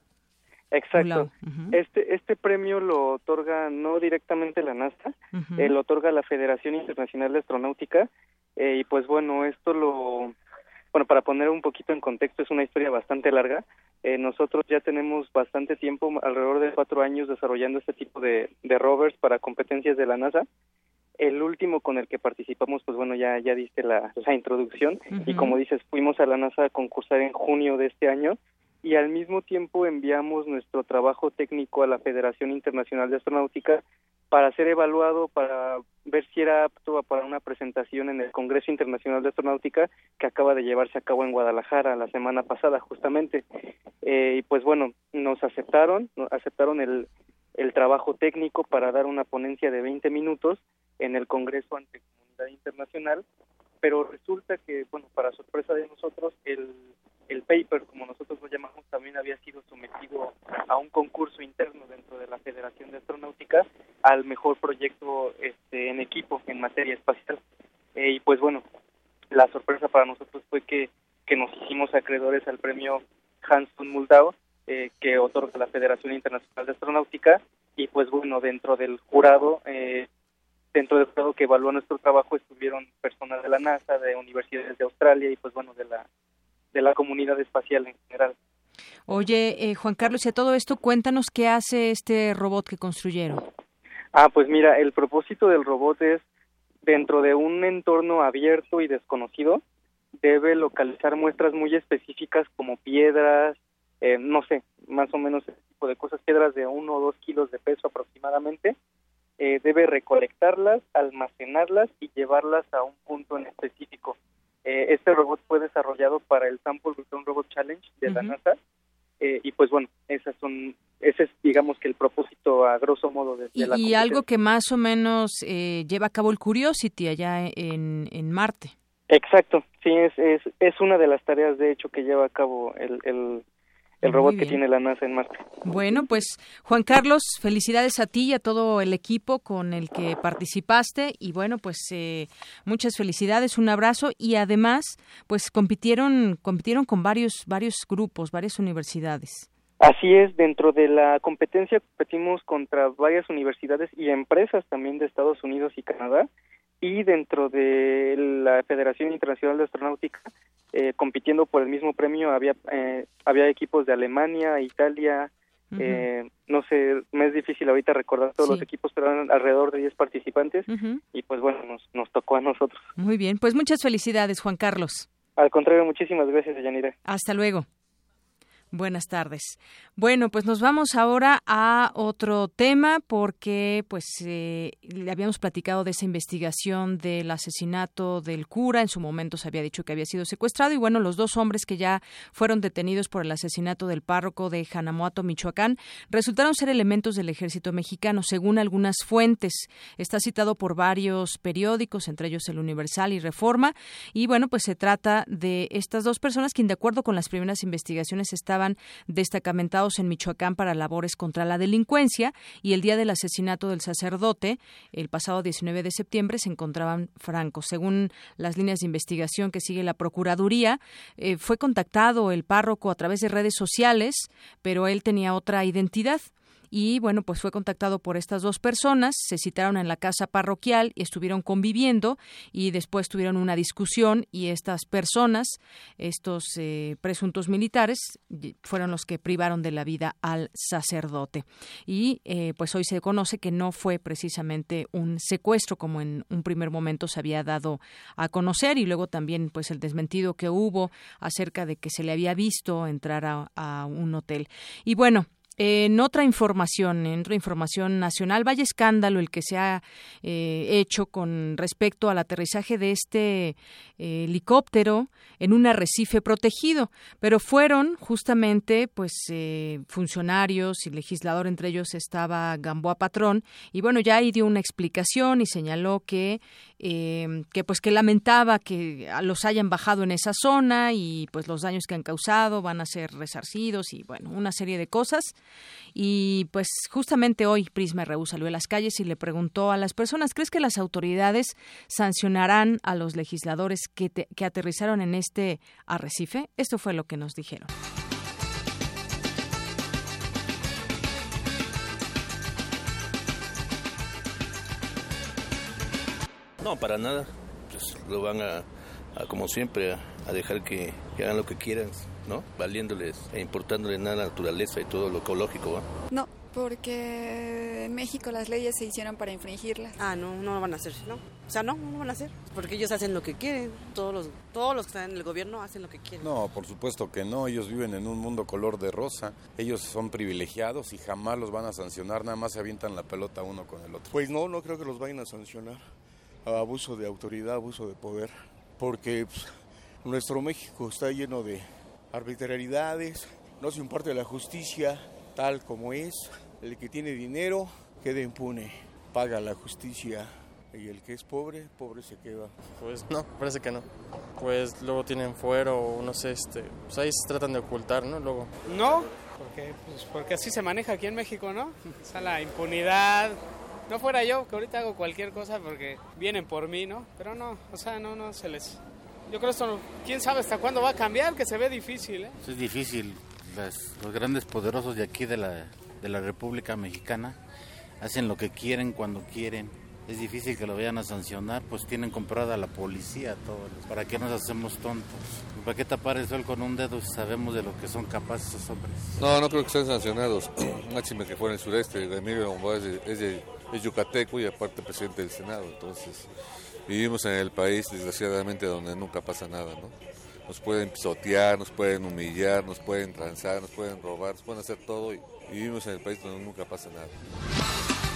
Exacto. Este este premio lo otorga no directamente la NASA, eh, lo otorga la Federación Internacional de Astronáutica eh, y pues bueno esto lo bueno para poner un poquito en contexto es una historia bastante larga. Eh, nosotros ya tenemos bastante tiempo, alrededor de cuatro años desarrollando este tipo de, de rovers para competencias de la NASA. El último con el que participamos, pues bueno, ya, ya diste la, la introducción y como dices, fuimos a la NASA a concursar en junio de este año y al mismo tiempo enviamos nuestro trabajo técnico a la Federación Internacional de Astronáutica para ser evaluado, para ver si era apto para una presentación en el Congreso Internacional de Astronáutica que acaba de llevarse a cabo en Guadalajara la semana pasada justamente. Eh, y pues bueno, nos aceptaron, aceptaron el, el trabajo técnico para dar una ponencia de 20 minutos en el Congreso ante comunidad internacional, pero resulta que, bueno, para sorpresa de nosotros, el el paper, como nosotros lo llamamos, también había sido sometido a un concurso interno dentro de la Federación de Astronáutica al mejor proyecto este, en equipo en materia espacial. Eh, y pues bueno, la sorpresa para nosotros fue que, que nos hicimos acreedores al premio Hans von Muldau, eh, que otorga la Federación Internacional de Astronáutica, y pues bueno, dentro del jurado, eh, dentro del jurado que evaluó nuestro trabajo estuvieron personas de la NASA, de universidades de Australia y pues bueno, de la de la comunidad espacial en general. Oye, eh, Juan Carlos, y a todo esto, cuéntanos qué hace este robot que construyeron. Ah, pues mira, el propósito del robot es, dentro de un entorno abierto y desconocido, debe localizar muestras muy específicas como piedras, eh, no sé, más o menos ese tipo de cosas, piedras de uno o dos kilos de peso aproximadamente, eh, debe recolectarlas, almacenarlas y llevarlas a un punto en específico. Eh, este robot fue desarrollado para el Sample Return Robot Challenge de la NASA eh, y pues bueno, esas son, ese es digamos que el propósito a grosso modo de, y, la Y algo que más o menos eh, lleva a cabo el Curiosity allá en, en Marte. Exacto, sí, es, es, es una de las tareas de hecho que lleva a cabo el, el, el robot que tiene la NASA en Marte. Bueno, pues Juan Carlos, felicidades a ti y a todo el equipo con el que participaste y bueno, pues eh, muchas felicidades, un abrazo y además, pues compitieron compitieron con varios varios grupos, varias universidades. Así es, dentro de la competencia competimos contra varias universidades y empresas también de Estados Unidos y Canadá y dentro de la Federación Internacional de Astronáutica eh, compitiendo por el mismo premio había eh, había equipos de Alemania, Italia, eh, no sé, me es difícil ahorita recordar todos los equipos, pero eran alrededor de 10 participantes y pues bueno, nos, nos tocó a nosotros. Muy bien, pues muchas felicidades, Juan Carlos. Al contrario, muchísimas gracias, Yanira. Hasta luego. Buenas tardes. Bueno, pues nos vamos ahora a otro tema porque pues eh, le habíamos platicado de esa investigación del asesinato del cura. En su momento se había dicho que había sido secuestrado y bueno, los dos hombres que ya fueron detenidos por el asesinato del párroco de Janamoato, Michoacán, resultaron ser elementos del ejército mexicano, según algunas fuentes. Está citado por varios periódicos, entre ellos el Universal y Reforma. Y bueno, pues se trata de estas dos personas quien de acuerdo con las primeras investigaciones estaban destacamentados en Michoacán para labores contra la delincuencia y el día del asesinato del sacerdote, el pasado 19 de septiembre, se encontraban francos. Según las líneas de investigación que sigue la Procuraduría, eh, fue contactado el párroco a través de redes sociales, pero él tenía otra identidad y bueno, pues fue contactado por estas dos personas, se citaron en la casa parroquial y estuvieron conviviendo y después tuvieron una discusión y estas personas, estos eh, presuntos militares, fueron los que privaron de la vida al sacerdote. Y eh, pues hoy se conoce que no fue precisamente un secuestro como en un primer momento se había dado a conocer y luego también pues el desmentido que hubo acerca de que se le había visto entrar a, a un hotel. Y bueno, en otra información, en otra información nacional, vaya escándalo el que se ha eh, hecho con respecto al aterrizaje de este eh, helicóptero en un arrecife protegido, pero fueron justamente pues eh, funcionarios y legislador entre ellos estaba Gamboa Patrón y bueno ya ahí dio una explicación y señaló que que pues que lamentaba que los hayan bajado en esa zona y pues los daños que han causado van a ser resarcidos y bueno una serie de cosas y pues justamente hoy Prisma RU salió a las calles y le preguntó a las personas, ¿crees que las autoridades sancionarán a los legisladores que, que aterrizaron en este arrecife? Esto fue lo que nos dijeron. No, para nada. Pues lo van a, como siempre, a, dejar que hagan lo que quieran ¿no? Valiéndoles e importándoles nada la naturaleza y todo lo ecológico, No, porque en México las leyes se hicieron para infringirlas. Ah, no, no lo van a hacer, ¿no? O sea, no, no lo van a hacer, porque ellos hacen lo que quieren, todos los, todos los que están en el gobierno hacen lo que quieren. No, por supuesto que no, ellos viven en un mundo color de rosa, ellos son privilegiados y jamás los van a sancionar, nada más se avientan la pelota uno con el otro. Pues no, no creo que los vayan a sancionar, abuso de autoridad, abuso de poder, porque pues, nuestro México está lleno de arbitrariedades, no se imparte la justicia tal como es. El que tiene dinero queda impune, paga la justicia y el que es pobre, pobre se queda. Pues no, parece que no. Pues luego tienen fuero o no sé, este, pues ahí se tratan de ocultar, ¿no? Luego. No, porque, pues porque así se maneja aquí en México, ¿no? O sea, la impunidad. No fuera yo, que ahorita hago cualquier cosa porque vienen por mí, ¿no? Pero no, o sea, no, no se les yo creo que esto, quién sabe hasta cuándo va a cambiar, que se ve difícil. ¿eh? Es difícil. los grandes poderosos de aquí de la, de la República Mexicana hacen lo que quieren cuando quieren. Es difícil que lo vayan a sancionar, pues tienen comprada la policía todos. ¿Para qué nos hacemos tontos? ¿Para qué tapar el sol con un dedo si sabemos de lo que son capaces esos hombres? No, no creo que estén sancionados. Máxime que fuera en el sureste. Emilio es es, de, es yucateco y aparte presidente del Senado. Entonces, Vivimos en el país, desgraciadamente, donde nunca pasa nada, ¿no? Nos pueden pisotear, nos pueden humillar, nos pueden transar, nos pueden robar, nos pueden hacer todo y vivimos en el país donde nunca pasa nada.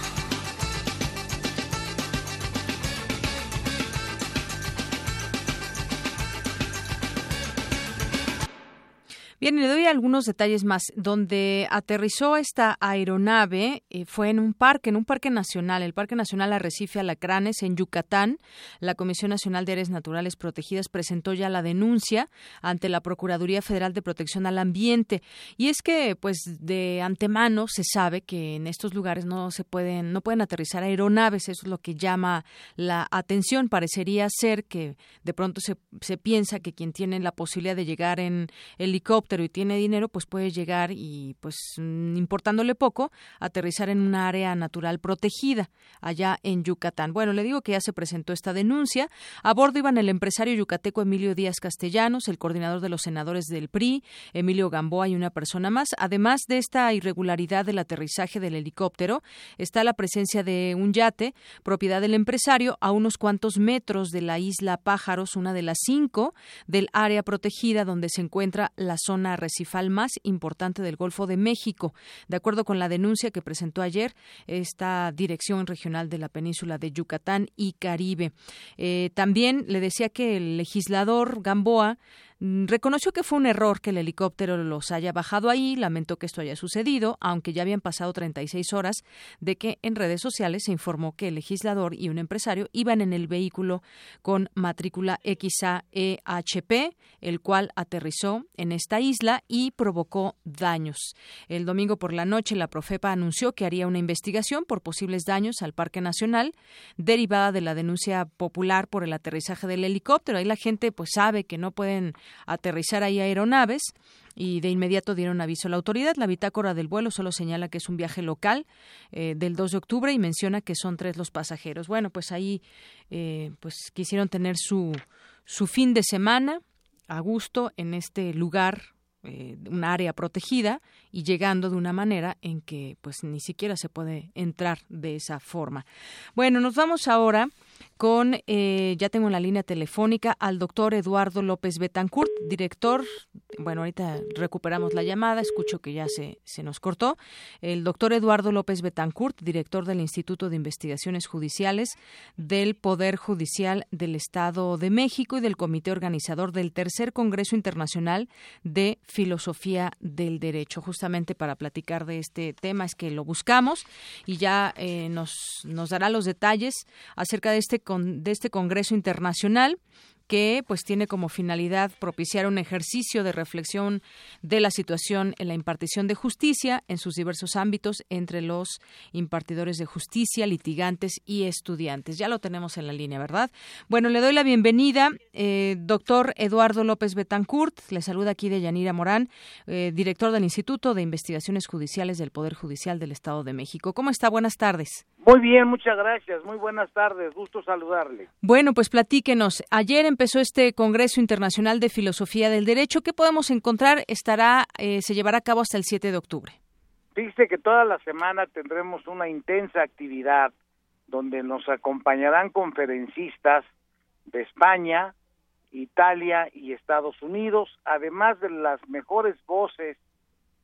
Bien, le doy algunos detalles más. Donde aterrizó esta aeronave eh, fue en un parque, en un parque nacional, el Parque Nacional Arrecife Alacranes, en Yucatán. La Comisión Nacional de Áreas Naturales Protegidas presentó ya la denuncia ante la Procuraduría Federal de Protección al Ambiente. Y es que, pues, de antemano se sabe que en estos lugares no se pueden, no pueden aterrizar aeronaves. Eso es lo que llama la atención. Parecería ser que de pronto se, se piensa que quien tiene la posibilidad de llegar en helicóptero y tiene dinero, pues puede llegar y, pues, mm, importándole poco, aterrizar en una área natural protegida allá en Yucatán. Bueno, le digo que ya se presentó esta denuncia. A bordo iban el empresario yucateco Emilio Díaz Castellanos, el coordinador de los senadores del PRI, Emilio Gamboa y una persona más. Además de esta irregularidad del aterrizaje del helicóptero, está la presencia de un yate, propiedad del empresario, a unos cuantos metros de la isla Pájaros, una de las cinco del área protegida donde se encuentra la zona zona arrecifal más importante del Golfo de México. De acuerdo con la denuncia que presentó ayer esta Dirección Regional de la Península de Yucatán y Caribe. Eh, también le decía que el legislador Gamboa reconoció que fue un error que el helicóptero los haya bajado ahí, lamentó que esto haya sucedido, aunque ya habían pasado 36 horas de que en redes sociales se informó que el legislador y un empresario iban en el vehículo con matrícula XAEHP, el cual aterrizó en esta isla y provocó daños. El domingo por la noche la Profepa anunció que haría una investigación por posibles daños al Parque Nacional derivada de la denuncia popular por el aterrizaje del helicóptero. Ahí la gente pues sabe que no pueden aterrizar ahí aeronaves y de inmediato dieron aviso a la autoridad. La bitácora del vuelo solo señala que es un viaje local eh, del 2 de octubre y menciona que son tres los pasajeros. Bueno, pues ahí eh, pues quisieron tener su, su fin de semana a gusto en este lugar eh, un área protegida y llegando de una manera en que pues ni siquiera se puede entrar de esa forma. Bueno, nos vamos ahora con, eh, ya tengo en la línea telefónica al doctor Eduardo López Betancourt, director, bueno, ahorita recuperamos la llamada, escucho que ya se, se nos cortó, el doctor Eduardo López Betancourt, director del Instituto de Investigaciones Judiciales del Poder Judicial del Estado de México y del Comité Organizador del Tercer Congreso Internacional de Filosofía del Derecho. Justamente para platicar de este tema es que lo buscamos y ya eh, nos, nos dará los detalles acerca de este de este Congreso Internacional que pues tiene como finalidad propiciar un ejercicio de reflexión de la situación en la impartición de justicia en sus diversos ámbitos entre los impartidores de justicia, litigantes y estudiantes. Ya lo tenemos en la línea, ¿verdad? Bueno, le doy la bienvenida, eh, doctor Eduardo López Betancourt, le saluda aquí de Yanira Morán, eh, director del Instituto de Investigaciones Judiciales del Poder Judicial del Estado de México. ¿Cómo está? Buenas tardes. Muy bien, muchas gracias. Muy buenas tardes. Gusto saludarle. Bueno, pues platíquenos. Ayer empezó este Congreso Internacional de Filosofía del Derecho. ¿Qué podemos encontrar? Estará, eh, se llevará a cabo hasta el 7 de octubre. Fíjese que toda la semana tendremos una intensa actividad donde nos acompañarán conferencistas de España, Italia y Estados Unidos, además de las mejores voces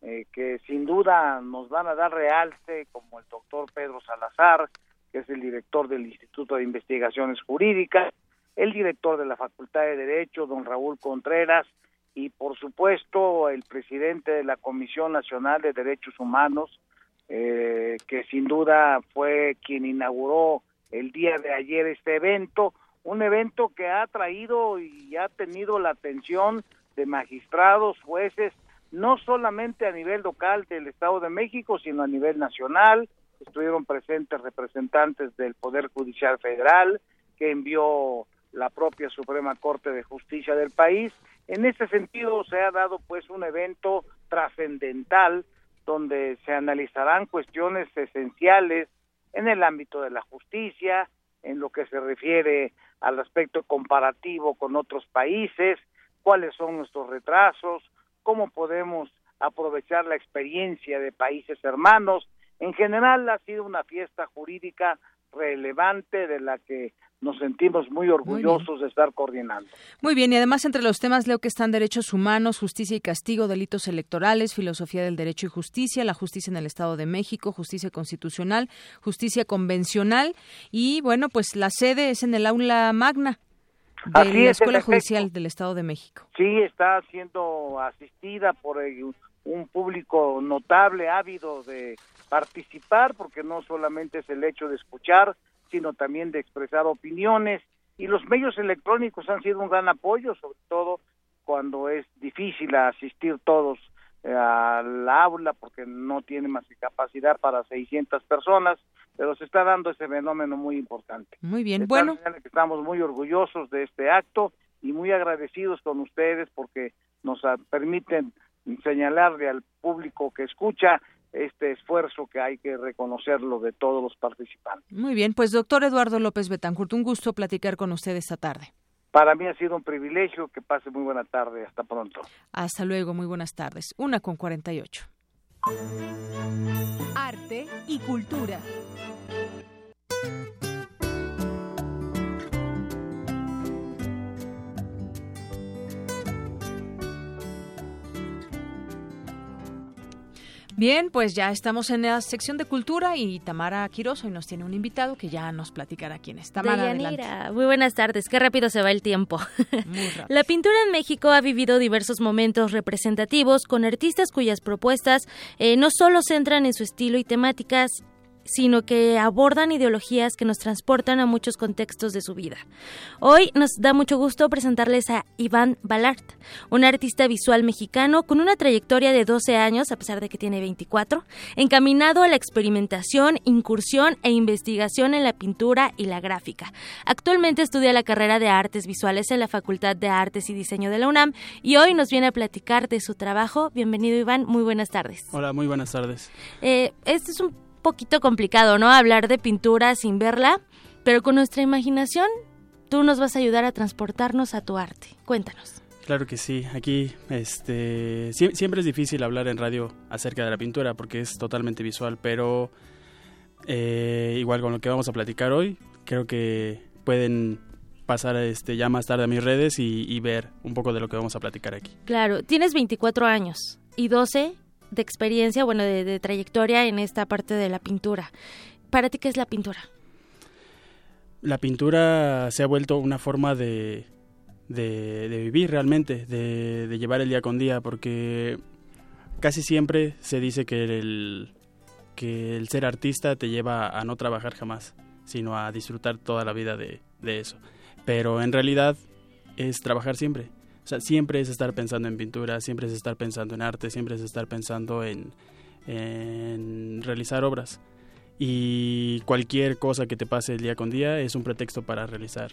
eh, que sin duda nos van a dar realce, como el doctor Pedro Salazar, que es el director del Instituto de Investigaciones Jurídicas, el director de la Facultad de Derecho, don Raúl Contreras, y por supuesto el presidente de la Comisión Nacional de Derechos Humanos, eh, que sin duda fue quien inauguró el día de ayer este evento, un evento que ha traído y ha tenido la atención de magistrados, jueces no solamente a nivel local del Estado de México, sino a nivel nacional. Estuvieron presentes representantes del Poder Judicial Federal, que envió la propia Suprema Corte de Justicia del país. En este sentido, se ha dado pues un evento trascendental donde se analizarán cuestiones esenciales en el ámbito de la justicia, en lo que se refiere al aspecto comparativo con otros países, cuáles son nuestros retrasos, cómo podemos aprovechar la experiencia de países hermanos. En general ha sido una fiesta jurídica relevante de la que nos sentimos muy orgullosos de estar coordinando. Muy bien, y además entre los temas leo que están derechos humanos, justicia y castigo, delitos electorales, filosofía del derecho y justicia, la justicia en el Estado de México, justicia constitucional, justicia convencional y bueno, pues la sede es en el aula magna de la Escuela Judicial del Estado de México. Sí, está siendo asistida por un público notable, ávido de participar, porque no solamente es el hecho de escuchar, sino también de expresar opiniones. Y los medios electrónicos han sido un gran apoyo, sobre todo cuando es difícil asistir todos al aula porque no tiene más capacidad para 600 personas, pero se está dando ese fenómeno muy importante. Muy bien, bueno. Estamos muy orgullosos de este acto y muy agradecidos con ustedes porque nos permiten señalarle al público que escucha este esfuerzo que hay que reconocerlo de todos los participantes. Muy bien, pues doctor Eduardo López Betancourt, un gusto platicar con usted esta tarde. Para mí ha sido un privilegio. Que pase muy buena tarde. Hasta pronto. Hasta luego. Muy buenas tardes. Una con 48. Arte y cultura. Bien, pues ya estamos en la sección de cultura y Tamara Quiroz hoy nos tiene un invitado que ya nos platicará quién es. Tamara, adelante. Muy buenas tardes, qué rápido se va el tiempo. la pintura en México ha vivido diversos momentos representativos con artistas cuyas propuestas eh, no solo centran en su estilo y temáticas, sino que abordan ideologías que nos transportan a muchos contextos de su vida. Hoy nos da mucho gusto presentarles a Iván Balart, un artista visual mexicano con una trayectoria de 12 años, a pesar de que tiene 24, encaminado a la experimentación, incursión e investigación en la pintura y la gráfica. Actualmente estudia la carrera de artes visuales en la Facultad de Artes y Diseño de la UNAM y hoy nos viene a platicar de su trabajo. Bienvenido Iván, muy buenas tardes. Hola, muy buenas tardes. Eh, este es un poquito complicado, ¿no? Hablar de pintura sin verla, pero con nuestra imaginación tú nos vas a ayudar a transportarnos a tu arte. Cuéntanos. Claro que sí, aquí este, siempre es difícil hablar en radio acerca de la pintura porque es totalmente visual, pero eh, igual con lo que vamos a platicar hoy, creo que pueden pasar este, ya más tarde a mis redes y, ver un poco de lo que vamos a platicar aquí. Claro, tienes 24 años y 12 de experiencia, bueno, de, trayectoria en esta parte de la pintura. ¿Para ti qué es la pintura? La pintura se ha vuelto una forma de, de, vivir realmente, de, de, llevar el día con día, porque casi siempre se dice que el, que el ser artista te lleva a no trabajar jamás, sino a disfrutar toda la vida de, de eso. Pero en realidad es trabajar siempre sea, siempre es estar pensando en pintura, siempre es estar pensando en arte, siempre es estar pensando en, realizar obras. Y cualquier cosa que te pase el día con día es un pretexto para realizar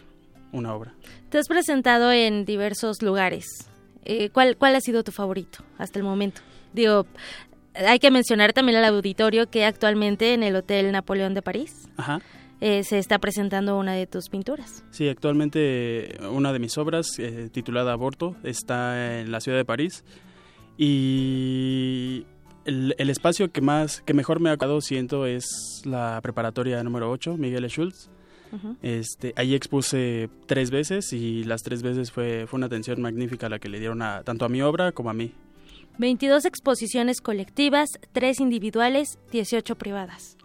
una obra. Te has presentado en diversos lugares. Eh, ¿cuál, ¿Cuál ha sido tu favorito hasta el momento? Digo, hay que mencionar también al auditorio que actualmente en el Hotel Napoleón de París. Ajá. Eh, se está presentando una de tus pinturas. Sí, actualmente una de mis obras, eh, titulada Aborto, está en la ciudad de París. Y el, espacio que más, que mejor me ha quedado, siento, es la preparatoria número 8, Miguel Schultz. este, ahí expuse tres veces y las tres veces fue, fue una atención magnífica la que le dieron a, tanto a mi obra como a mí. 22 exposiciones colectivas, 3 individuales, 18 privadas.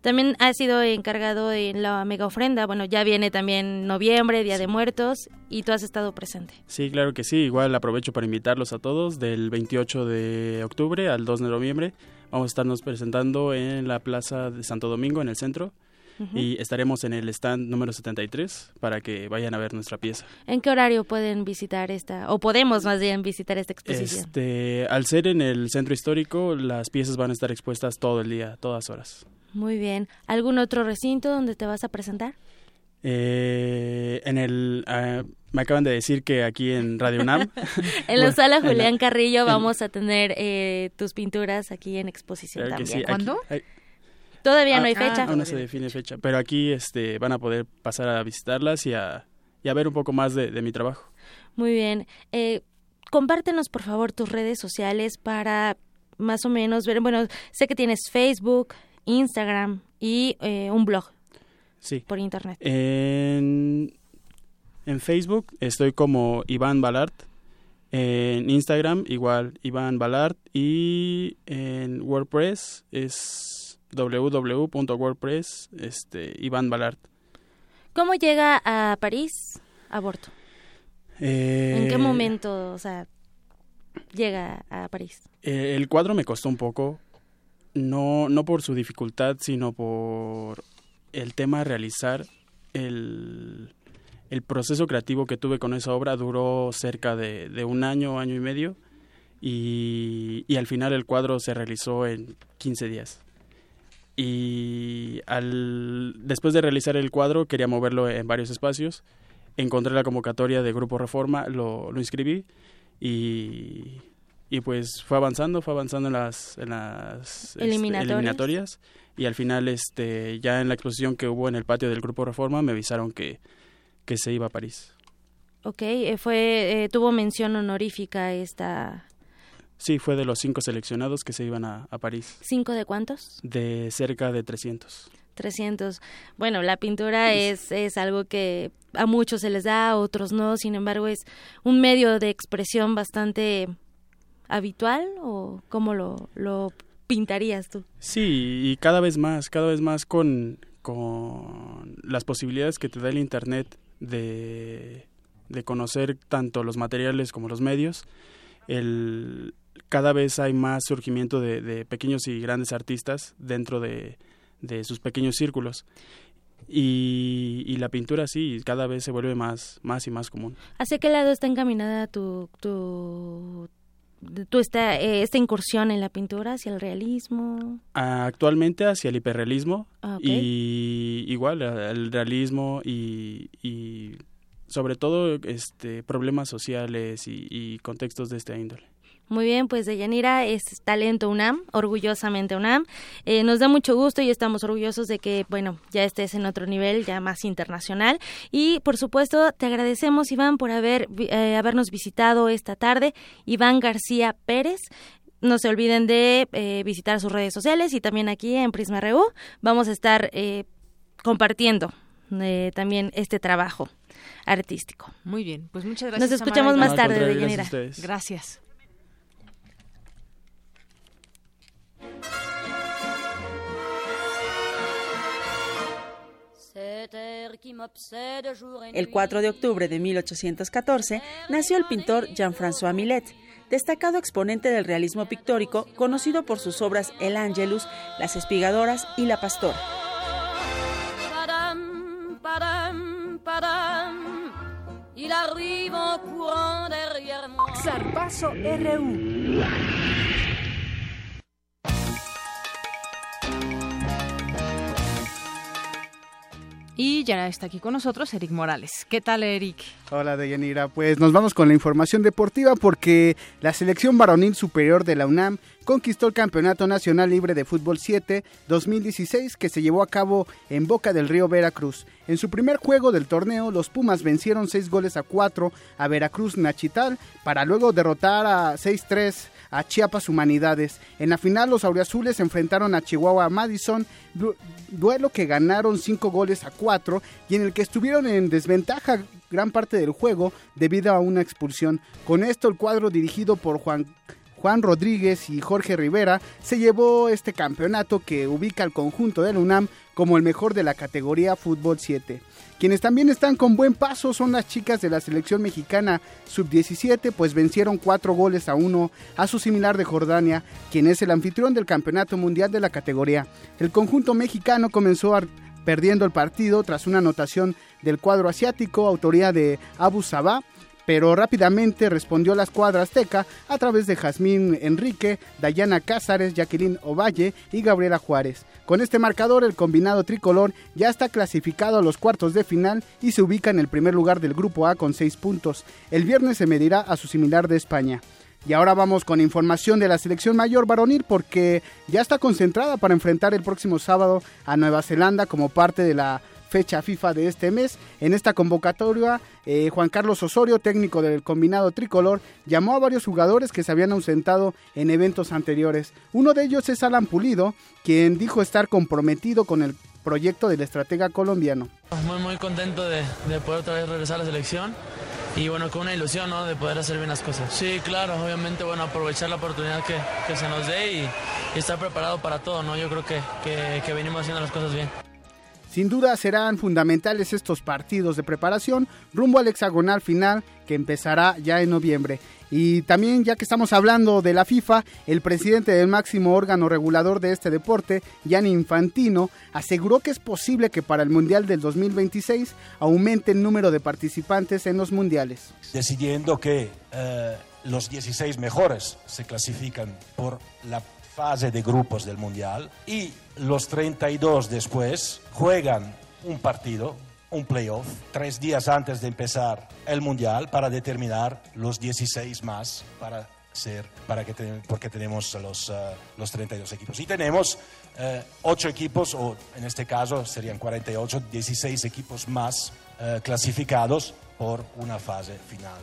También ha sido encargado en la mega ofrenda. Bueno, ya viene también noviembre, Día de Muertos, y tú has estado presente. Sí, claro que sí. Igual aprovecho para invitarlos a todos del 28 de octubre al 2 de noviembre. Vamos a estarnos presentando en la Plaza de Santo Domingo, en el centro y estaremos en el stand número 73 para que vayan a ver nuestra pieza. ¿En qué horario pueden visitar esta, o podemos más bien visitar esta exposición? Este, al ser en el centro histórico, las piezas van a estar expuestas todo el día, todas horas. Muy bien. ¿Algún otro recinto donde te vas a presentar? Eh, en el ah, me acaban de decir que aquí en Radio UNAM en la sala Julián Carrillo vamos a tener eh, tus pinturas aquí en exposición también. ¿Cuándo? Todavía no hay fecha. Aún no se define fecha, pero aquí este, van a poder pasar a visitarlas y a, y a ver un poco más de, mi trabajo. Muy bien. Eh, compártenos, por favor, tus redes sociales para más o menos ver. Bueno, sé que tienes Facebook, Instagram y eh, un blog. Sí. Por internet. En, en Facebook estoy como Iván Balart. En Instagram igual Iván Balart. Y en WordPress es www.wordpress, este, Iván Balart. ¿Cómo llega a París? aborto? Eh, ¿En qué momento, o sea, llega a París? Eh, el cuadro me costó un poco, no, no por su dificultad, sino por el tema de realizar el, el proceso creativo que tuve con esa obra duró cerca de, de un año, año y medio, y, y, al final el cuadro se realizó en 15 días. Y al, después de realizar el cuadro quería moverlo en varios espacios, encontré la convocatoria de Grupo Reforma, lo, lo inscribí y, y pues fue avanzando, fue avanzando en las, en las este, eliminatorias. y al final este ya en la exposición que hubo en el patio del Grupo Reforma me avisaron que, que se iba a París. Ok, eh, fue, eh, tuvo mención honorífica esta... Sí, fue de los cinco seleccionados que se iban a, a París. ¿Cinco de cuántos? De cerca de 300. 300. Bueno, la pintura es, es algo que a muchos se les da, a otros no, sin embargo es un medio de expresión bastante habitual o cómo lo, lo pintarías tú? Sí, y cada vez más, cada vez más con, con las posibilidades que te da el Internet de, de conocer tanto los materiales como los medios, el, cada vez hay más surgimiento de, de pequeños y grandes artistas dentro de, de sus pequeños círculos. Y, y, la pintura sí, cada vez se vuelve más, más y más común. ¿Hacia qué lado está encaminada tu, tu, tu esta, eh, esta incursión en la pintura? ¿Hacia el realismo? Actualmente hacia el hiperrealismo Ah, okay. y igual el realismo y, y sobre todo este problemas sociales y, y contextos de esta índole. Muy bien, pues Deyanira es talento UNAM, orgullosamente UNAM. Eh, nos da mucho gusto y estamos orgullosos de que, bueno, ya estés en otro nivel, ya más internacional. Y, por supuesto, te agradecemos, Iván, por haber, eh, habernos visitado esta tarde. Iván García Pérez. No se olviden de eh, visitar sus redes sociales y también aquí en Prisma RU vamos a estar eh, compartiendo eh, también este trabajo artístico. Muy bien, pues muchas gracias. Nos escuchamos Amara. más tarde, Deyanira. gracias a ustedes. Gracias. El 4 de octubre de 1814 nació el pintor Jean-François Millet, destacado exponente del realismo pictórico, conocido por sus obras El Angelus, Las Espigadoras y La Pastora. Padam, Y ya está aquí con nosotros Eric Morales. ¿Qué tal, Eric? Hola, Deyanira. Pues nos vamos con la información deportiva porque la selección varonil superior de la UNAM conquistó el Campeonato Nacional Libre de Fútbol 7 2016 que se llevó a cabo en Boca del Río Veracruz. En su primer juego del torneo, los Pumas vencieron 6 goles a 4 a Veracruz Nachital para luego derrotar a 6-3 a Chiapas Humanidades. En la final, los auriazules enfrentaron a Chihuahua Madison, du- duelo que ganaron 5 goles a 4 y en el que estuvieron en desventaja gran parte del juego debido a una expulsión. Con esto, el cuadro dirigido por Juan Juan Rodríguez y Jorge Rivera se llevó este campeonato que ubica al conjunto del UNAM como el mejor de la categoría Fútbol 7. Quienes también están con buen paso son las chicas de la selección mexicana sub-17, pues vencieron cuatro goles a uno a su similar de Jordania, quien es el anfitrión del campeonato mundial de la categoría. El conjunto mexicano comenzó perdiendo el partido tras una anotación del cuadro asiático, autoría de Abu Sabah, pero rápidamente respondió la escuadra azteca a través de Jazmín Enrique, Dayana Cázares, Jacqueline Ovalle y Gabriela Juárez. Con este marcador, el combinado tricolor ya está clasificado a los cuartos de final y se ubica en el primer lugar del grupo A con seis puntos. El viernes se medirá a su similar de España. Y ahora vamos con información de la selección mayor varonil porque ya está concentrada para enfrentar el próximo sábado a Nueva Zelanda como parte de la fecha FIFA de este mes. En esta convocatoria, eh, Juan Carlos Osorio, técnico del combinado tricolor, llamó a varios jugadores que se habían ausentado en eventos anteriores. Uno de ellos es Alan Pulido, quien dijo estar comprometido con el proyecto del estratega colombiano. Muy, muy contento de, de poder otra vez regresar a la selección y bueno, con una ilusión ¿no? de poder hacer bien las cosas. Sí, claro, obviamente bueno, aprovechar la oportunidad que, que se nos dé y, y estar preparado para todo, ¿no? Yo creo que, que, que venimos haciendo las cosas bien. Sin duda serán fundamentales estos partidos de preparación rumbo al hexagonal final que empezará ya en noviembre. Y también, ya que estamos hablando de la FIFA, el presidente del máximo órgano regulador de este deporte, Gianni Infantino, aseguró que es posible que para el Mundial del 2026 aumente el número de participantes en los mundiales. Decidiendo que eh, los 16 mejores se clasifican por la fase de grupos del Mundial y los 32 después juegan un partido un playoff tres días antes de empezar el mundial para determinar los 16 más para ser para que porque tenemos los, uh, los 32 equipos. Y tenemos uh, 8 equipos o en este caso serían 48 16 equipos más uh, clasificados por una fase final.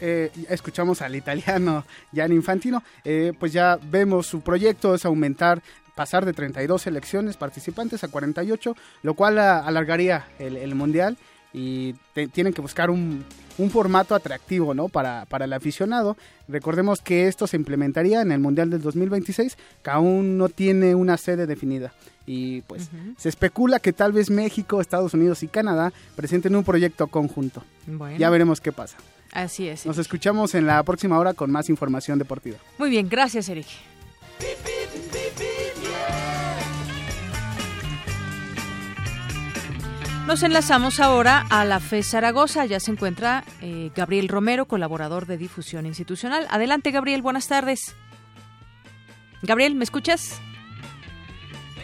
Eh, escuchamos al italiano Gianni Infantino, eh, pues ya vemos su proyecto es aumentar pasar de 32 selecciones participantes a 48, lo cual alargaría el, mundial y tienen que buscar un, formato atractivo ¿no? para, para el aficionado. Recordemos que esto se implementaría en el Mundial del 2026, que aún no tiene una sede definida. Y pues se especula que tal vez México, Estados Unidos y Canadá presenten un proyecto conjunto. Ya veremos qué pasa. Así es. Nos escuchamos en la próxima hora con más información deportiva. Muy bien, gracias Eric. Nos enlazamos ahora a la FE Zaragoza. Ya se encuentra eh, Gabriel Romero, colaborador de difusión institucional. Adelante, Gabriel. Buenas tardes. Gabriel, ¿me escuchas?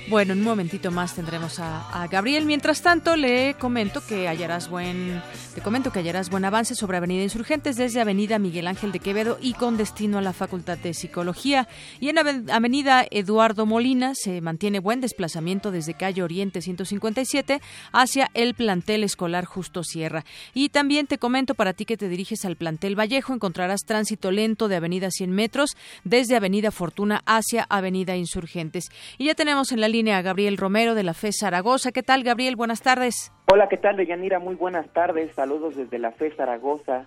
Bueno, en un momentito más tendremos a, Gabriel. Mientras tanto, le comento que hallarás buen, te comento que hallarás buen avance sobre Avenida Insurgentes desde Avenida Miguel Ángel de Quevedo y con destino a la Facultad de Psicología. Y en Avenida Eduardo Molina se mantiene buen desplazamiento desde calle Oriente 157 hacia el plantel escolar Justo Sierra. Y también te comento para ti que te diriges al plantel Vallejo, encontrarás tránsito lento de Avenida 100 metros desde Avenida Fortuna hacia Avenida Insurgentes. Y ya tenemos en la línea Gabriel Romero de la FE Zaragoza. ¿Qué tal, Gabriel? Buenas tardes. Hola, ¿qué tal, Deyanira? Muy buenas tardes. Saludos desde la FE Zaragoza.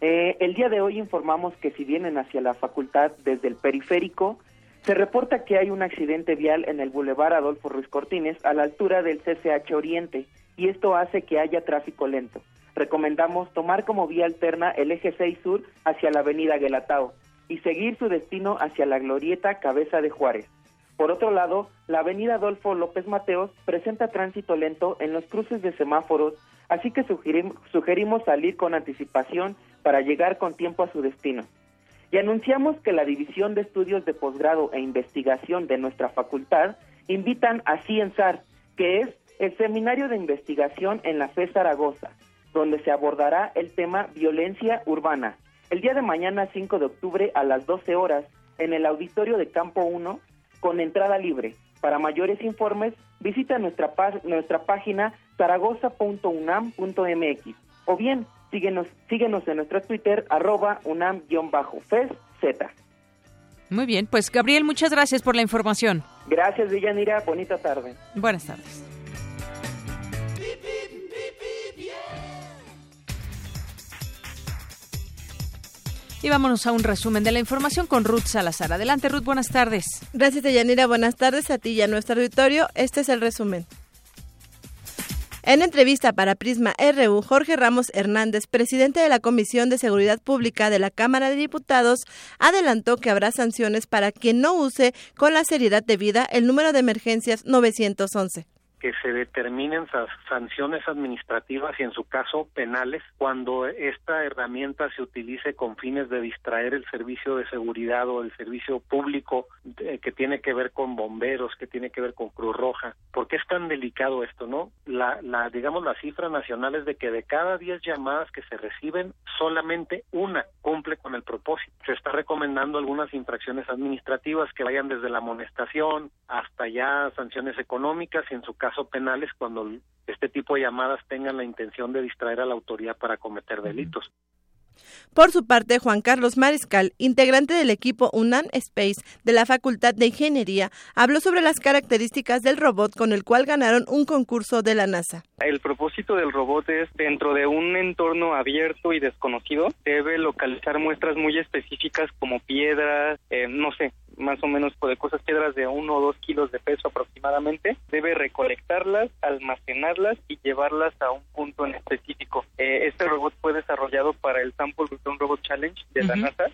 Eh, el día de hoy informamos que si vienen hacia la facultad desde el periférico, se reporta que hay un accidente vial en el Boulevard Adolfo Ruiz Cortines a la altura del CCH Oriente y esto hace que haya tráfico lento. Recomendamos tomar como vía alterna el eje 6 sur hacia la avenida Guelatao y seguir su destino hacia la glorieta Cabeza de Juárez. Por otro lado, la avenida Adolfo López Mateos presenta tránsito lento en los cruces de semáforos, así que sugerimos, salir con anticipación para llegar con tiempo a su destino. Y anunciamos que la División de Estudios de Posgrado e Investigación de nuestra facultad invitan a CIENSAR, que es el Seminario de Investigación en la FE Zaragoza, donde se abordará el tema violencia urbana. El día de mañana, 5 de octubre, a las 12 horas, en el auditorio de Campo 1, con entrada libre. Para mayores informes, visita nuestra, nuestra página zaragoza.unam.mx o bien síguenos, síguenos en nuestro Twitter arroba unam-fez-z. Muy bien, pues Gabriel, muchas gracias por la información. Gracias, Villanira. Bonita tarde. Buenas tardes. Y vámonos a un resumen de la información con Ruth Salazar. Adelante, Ruth, buenas tardes. Gracias, Deyanira. Buenas tardes a ti y a nuestro auditorio. Este es el resumen. En entrevista para Prisma RU, Jorge Ramos Hernández, presidente de la Comisión de Seguridad Pública de la Cámara de Diputados, adelantó que habrá sanciones para quien no use con la seriedad debida el número de emergencias 911 que se determinen sanciones administrativas y en su caso penales cuando esta herramienta se utilice con fines de distraer el servicio de seguridad o el servicio público que tiene que ver con bomberos, que tiene que ver con Cruz Roja. ¿Por qué es tan delicado esto, no? La, la digamos la cifra nacional es de que de cada 10 llamadas que se reciben solamente una cumple con el propósito. Se está recomendando algunas infracciones administrativas que vayan desde la amonestación hasta ya sanciones económicas y en su caso penales cuando este tipo de llamadas tengan la intención de distraer a la autoridad para cometer delitos. Por su parte, Juan Carlos Mariscal, integrante del equipo UNAM Space de la Facultad de Ingeniería, habló sobre las características del robot con el cual ganaron un concurso de la NASA. El propósito del robot es, dentro de un entorno abierto y desconocido, debe localizar muestras muy específicas como piedras, eh, no sé, más o menos de cosas piedras de uno o dos kilos de peso aproximadamente, debe recolectarlas, almacenarlas almacenarlas y llevarlas a un punto en específico. Eh, este robot fue desarrollado para el Sample Return Robot Challenge de la NASA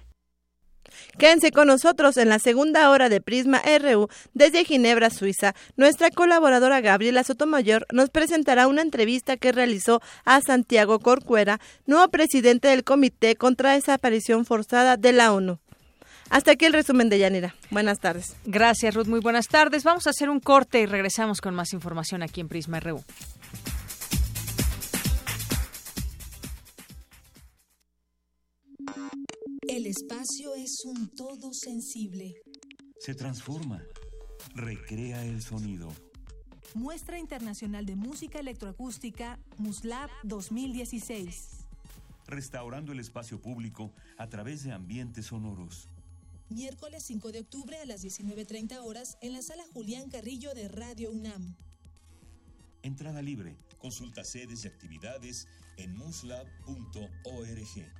Quédense con nosotros en la segunda hora de Prisma RU desde Ginebra, Suiza. Nuestra colaboradora Gabriela Sotomayor nos presentará una entrevista que realizó a Santiago Corcuera, nuevo presidente del Comité contra Desaparición Forzada de la ONU. Hasta aquí el resumen de Yanira. Buenas tardes. Gracias, Ruth. Muy buenas tardes. Vamos a hacer un corte y regresamos con más información aquí en Prisma RU. El espacio es un todo sensible. Se transforma, recrea el sonido. Muestra Internacional de Música Electroacústica, MUSLAB 2016. Restaurando el espacio público a través de ambientes sonoros. Miércoles 5 de octubre a las 19.30 horas en la sala Julián Carrillo de Radio UNAM. Entrada libre. Consulta sedes y actividades en muslab.org.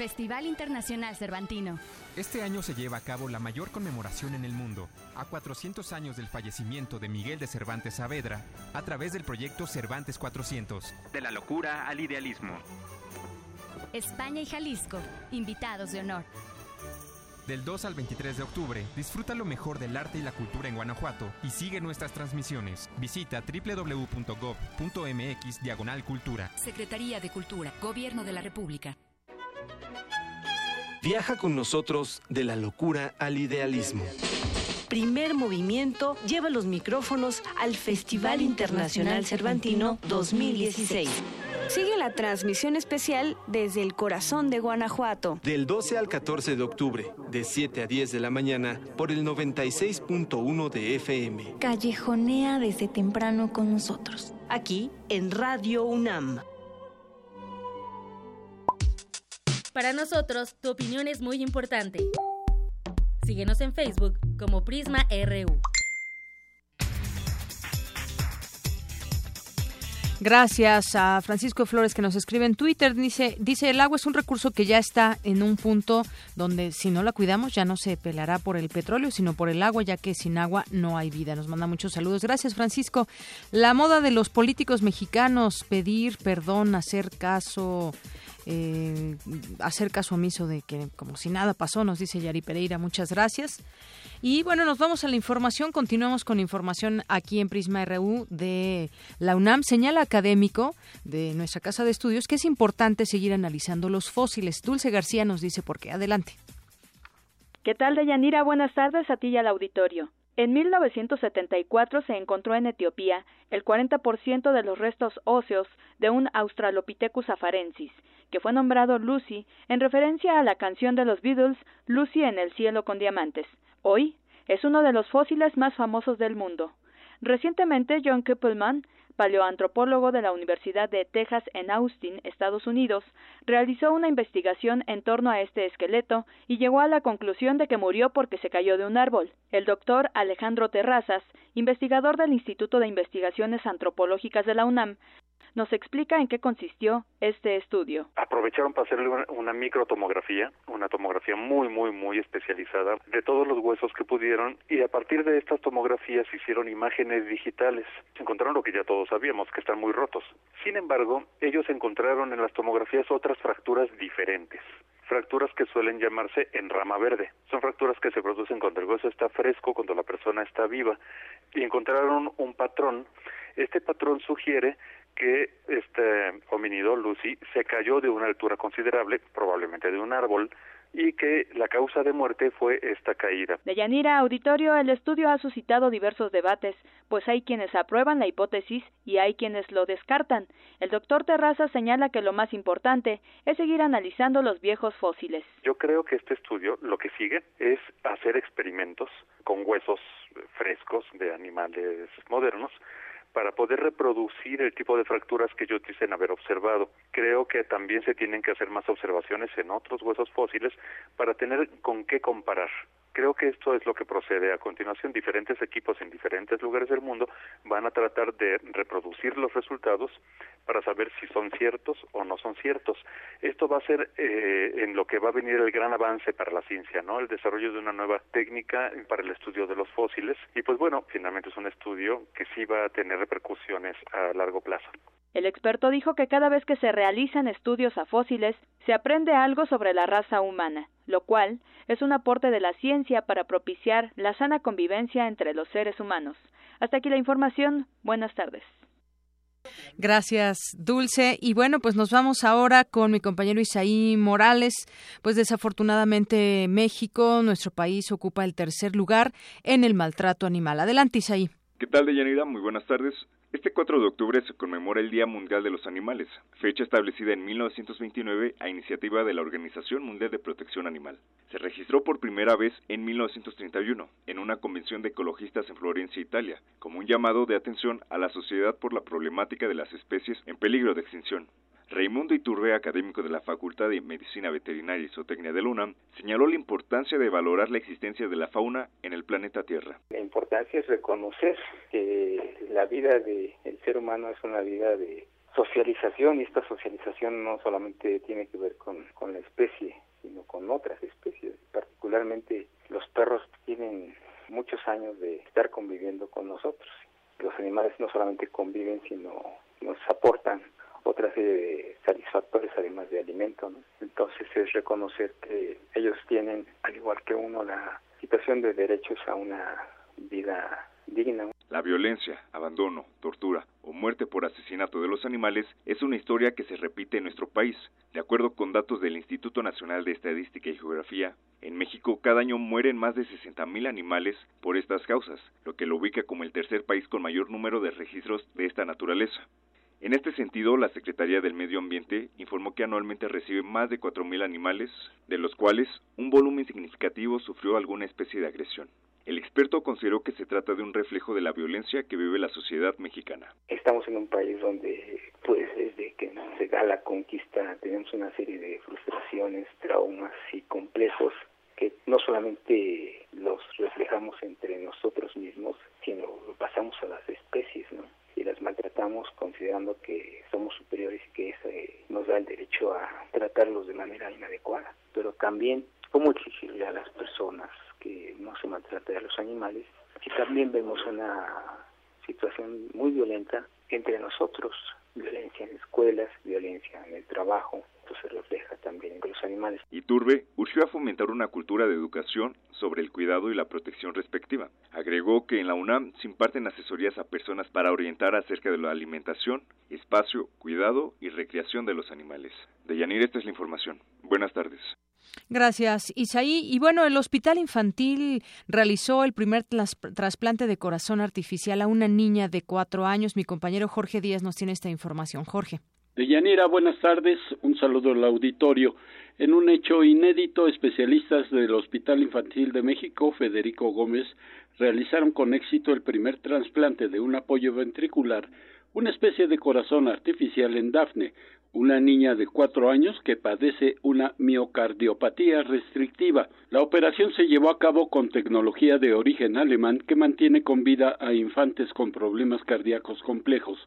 Festival Internacional Cervantino. Este año se lleva a cabo la mayor conmemoración en el mundo, a 400 años del fallecimiento de Miguel de Cervantes Saavedra, a través del proyecto Cervantes 400. De la locura al idealismo. España y Jalisco, invitados de honor. Del 2 al 23 de octubre, disfruta lo mejor del arte y la cultura en Guanajuato y sigue nuestras transmisiones. Visita www.gov.mx Diagonal Cultura. Secretaría de Cultura, Gobierno de la República. Viaja con nosotros de la locura al idealismo. Primer movimiento lleva los micrófonos al Festival Internacional Cervantino 2016. Sigue la transmisión especial desde el corazón de Guanajuato. Del 12 al 14 de octubre, de 7 a 10 de la mañana, por el 96.1 de FM. Callejonea desde temprano con nosotros. Aquí en Radio UNAM. Para nosotros, tu opinión es muy importante. Síguenos en Facebook como Prisma RU. Gracias a Francisco Flores que nos escribe en Twitter. Dice, dice, el agua es un recurso que ya está en un punto donde si no la cuidamos ya no se pelará por el petróleo, sino por el agua, ya que sin agua no hay vida. Nos manda muchos saludos. Gracias, Francisco. La moda de los políticos mexicanos, pedir perdón, hacer caso eh, hacer caso omiso de que como si nada pasó, nos dice Yari Pereira. Muchas gracias. Y bueno, nos vamos a la información. Continuamos con información aquí en Prisma RU de la UNAM. Señala académico de nuestra casa de estudios que es importante seguir analizando los fósiles. Dulce García nos dice por qué. Adelante. ¿Qué tal, Deyanira? Buenas tardes a ti y al auditorio. En 1974 se encontró en Etiopía el 40% de los restos óseos de un Australopithecus afarensis, que fue nombrado Lucy en referencia a la canción de los Beatles Lucy en el cielo con diamantes. Hoy es uno de los fósiles más famosos del mundo. Recientemente John Kuppelman paleoantropólogo de la Universidad de Texas en Austin, Estados Unidos, realizó una investigación en torno a este esqueleto y llegó a la conclusión de que murió porque se cayó de un árbol. El doctor Alejandro Terrazas, investigador del Instituto de Investigaciones Antropológicas de la UNAM, nos explica en qué consistió este estudio. Aprovecharon para hacerle una, una, microtomografía, una tomografía muy, muy, muy especializada de todos los huesos que pudieron y a partir de estas tomografías hicieron imágenes digitales. Encontraron lo que ya todos sabíamos, que están muy rotos. Sin embargo, ellos encontraron en las tomografías otras fracturas diferentes fracturas que suelen llamarse en rama verde. Son fracturas que se producen cuando el hueso está fresco, cuando la persona está viva. Y encontraron un patrón. Este patrón sugiere que este homínido, Lucy, se cayó de una altura considerable, probablemente de un árbol, y que la causa de muerte fue esta caída. De Yanira Auditorio, el estudio ha suscitado diversos debates, pues hay quienes aprueban la hipótesis y hay quienes lo descartan. El doctor Terraza señala que lo más importante es seguir analizando los viejos fósiles. Yo creo que este estudio lo que sigue es hacer experimentos con huesos frescos de animales modernos para poder reproducir el tipo de fracturas que ellos dicen haber observado. Creo que también se tienen que hacer más observaciones en otros huesos fósiles para tener con qué comparar. Creo que esto es lo que procede. A continuación, diferentes equipos en diferentes lugares del mundo van a tratar de reproducir los resultados para saber si son ciertos o no son ciertos. Esto va a ser eh, en lo que va a venir el gran avance para la ciencia, ¿no? El desarrollo de una nueva técnica para el estudio de los fósiles. Y pues bueno, finalmente es un estudio que sí va a tener repercusiones a largo plazo. El experto dijo que cada vez que se realizan estudios a fósiles, se aprende algo sobre la raza humana, lo cual es un aporte de la ciencia para propiciar la sana convivencia entre los seres humanos. Hasta aquí la información. Buenas tardes. Gracias, Dulce. Y bueno, pues nos vamos ahora con mi compañero Isaí Morales. Pues desafortunadamente México, nuestro país, ocupa el tercer lugar en el maltrato animal. Adelante, Isaí. ¿Qué tal, Deyanira? Muy buenas tardes. Este 4 de octubre se conmemora el Día Mundial de los Animales, fecha establecida en 1929 a iniciativa de la Organización Mundial de Protección Animal. Se registró por primera vez en 1931 en una convención de ecologistas en Florencia, Italia, como un llamado de atención a la sociedad por la problemática de las especies en peligro de extinción. Raimundo Iturbe, académico de la Facultad de Medicina Veterinaria y Zootecnia de UNAM, señaló la importancia de valorar la existencia de la fauna en el planeta Tierra. La importancia es reconocer que la vida del ser humano es una vida de socialización y esta socialización no solamente tiene que ver con, con la especie, sino con otras especies. Particularmente los perros tienen muchos años de estar conviviendo con nosotros. Los animales no solamente conviven, sino nos aportan otra serie de satisfactores además de alimento. Entonces es reconocer que ellos tienen, al igual que uno, la situación de derechos a una vida digna. La violencia, abandono, tortura o muerte por asesinato de los animales es una historia que se repite en nuestro país. De acuerdo con datos del Instituto Nacional de Estadística y Geografía, en México cada año mueren más de 60.000 animales por estas causas, lo que lo ubica como el tercer país con mayor número de registros de esta naturaleza. En este sentido, la Secretaría del Medio Ambiente informó que anualmente recibe más de 4.000 animales, de los cuales un volumen significativo sufrió alguna especie de agresión. El experto consideró que se trata de un reflejo de la violencia que vive la sociedad mexicana. Estamos en un país donde, pues, desde que se da la conquista, tenemos una serie de frustraciones, traumas y complejos que no solamente los reflejamos entre nosotros mismos, sino pasamos a las especies, ¿no? Y las maltratamos considerando que somos superiores y que eso nos da el derecho a tratarlos de manera inadecuada. Pero también, ¿cómo exigirle a las personas que no se maltrate a los animales? Y también vemos una situación muy violenta entre nosotros, violencia en escuelas, violencia en el trabajo, se refleja también en los animales. Iturbe urgió a fomentar una cultura de educación sobre el cuidado y la protección respectiva. Agregó que en la UNAM se imparten asesorías a personas para orientar acerca de la alimentación, espacio, cuidado y recreación de los animales. De Yanir, esta es la información. Buenas tardes. Gracias, Isaí. Y bueno, el Hospital Infantil realizó el primer trasplante de corazón artificial a una niña de cuatro años. Mi compañero Jorge Díaz nos tiene esta información. Jorge. Deyanira, buenas tardes. Un saludo al auditorio. En un hecho inédito, especialistas del Hospital Infantil de México, Federico Gómez, realizaron con éxito el primer trasplante de un apoyo ventricular, una especie de corazón artificial en Dafne, una niña de cuatro años que padece una miocardiopatía restrictiva. La operación se llevó a cabo con tecnología de origen alemán que mantiene con vida a infantes con problemas cardíacos complejos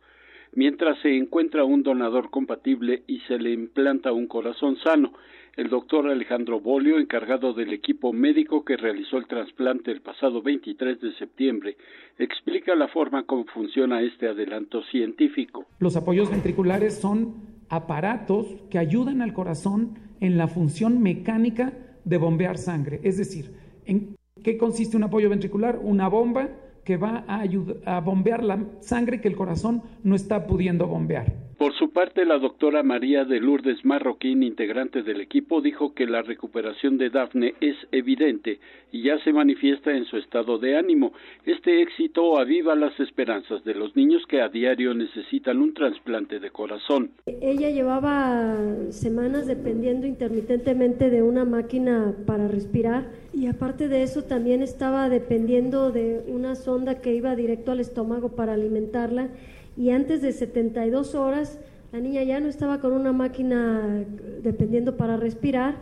mientras se encuentra un donador compatible y se le implanta un corazón sano. El doctor Alejandro Bolio, encargado del equipo médico que realizó el trasplante el pasado 23 de septiembre, explica la forma como funciona este adelanto científico. Los apoyos ventriculares son aparatos que ayudan al corazón en la función mecánica de bombear sangre. Es decir, ¿en qué consiste un apoyo ventricular? Una bomba que va a, ayudar, a bombear la sangre que el corazón no está pudiendo bombear. Por su parte, la doctora María de Lourdes Marroquín, integrante del equipo, dijo que la recuperación de Dafne es evidente y ya se manifiesta en su estado de ánimo. Este éxito aviva las esperanzas de los niños que a diario necesitan un trasplante de corazón. Ella llevaba semanas dependiendo intermitentemente de una máquina para respirar y aparte de eso también estaba dependiendo de una sonda que iba directo al estómago para alimentarla y antes de 72 horas la niña ya no estaba con una máquina dependiendo para respirar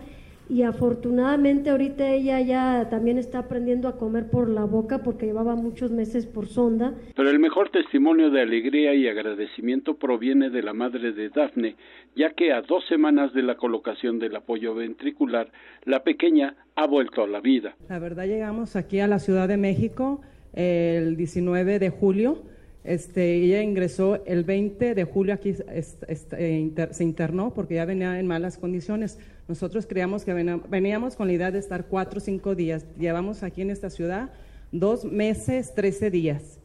y afortunadamente ahorita ella ya también está aprendiendo a comer por la boca porque llevaba muchos meses por sonda. Pero el mejor testimonio de alegría y agradecimiento proviene de la madre de Daphne, ya que a dos semanas de la colocación del apoyo ventricular, la pequeña ha vuelto a la vida. La verdad llegamos aquí a la Ciudad de México el 19 de julio este, ella ingresó el 20 de julio aquí, eh, se internó porque ya venía en malas condiciones. Nosotros creíamos que veníamos con la idea de estar cuatro o cinco días. Llevamos aquí en esta ciudad dos meses, trece días.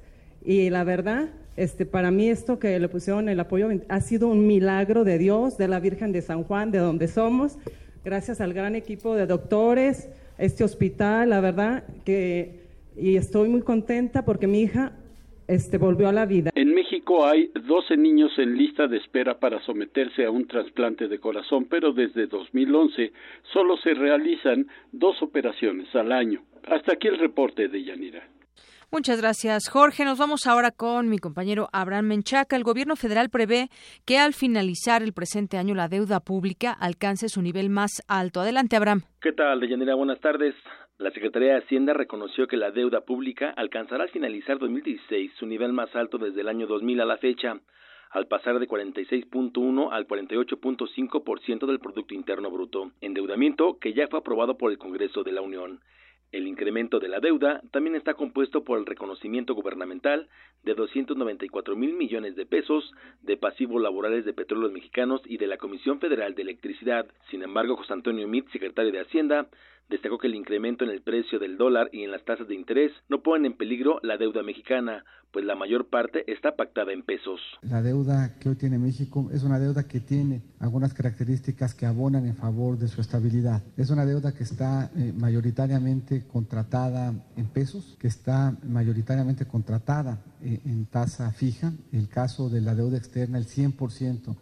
Y la verdad, este, para mí esto que le pusieron el apoyo ha sido un milagro de Dios, de la Virgen de San Juan, de donde somos, gracias al gran equipo de doctores, este hospital, la verdad que, y estoy muy contenta porque mi hija este, volvió a la vida. En México hay 12 niños en lista de espera para someterse a un trasplante de corazón, pero desde 2011 solo se realizan dos operaciones al año. Hasta aquí el reporte de Yanira. Muchas gracias, Jorge. Nos vamos ahora con mi compañero Abraham Menchaca. El gobierno federal prevé que al finalizar el presente año la deuda pública alcance su nivel más alto. Adelante, Abraham. ¿Qué tal, Deyanira? Buenas tardes. La Secretaría de Hacienda reconoció que la deuda pública alcanzará al finalizar 2016 su nivel más alto desde el año 2000 a la fecha, al pasar de 46.1 al 48.5% del Producto Interno Bruto, endeudamiento que ya fue aprobado por el Congreso de la Unión. El incremento de la deuda también está compuesto por el reconocimiento gubernamental de 294 mil millones de pesos de pasivos laborales de petróleos mexicanos y de la Comisión Federal de Electricidad. Sin embargo, José Antonio Mit, secretario de Hacienda, Destacó que el incremento en el precio del dólar y en las tasas de interés no ponen en peligro la deuda mexicana, pues la mayor parte está pactada en pesos. La deuda que hoy tiene México es una deuda que tiene algunas características que abonan en favor de su estabilidad. Es una deuda que está eh, mayoritariamente contratada en pesos, que está mayoritariamente contratada eh, en tasa fija. El caso de la deuda externa, el 100%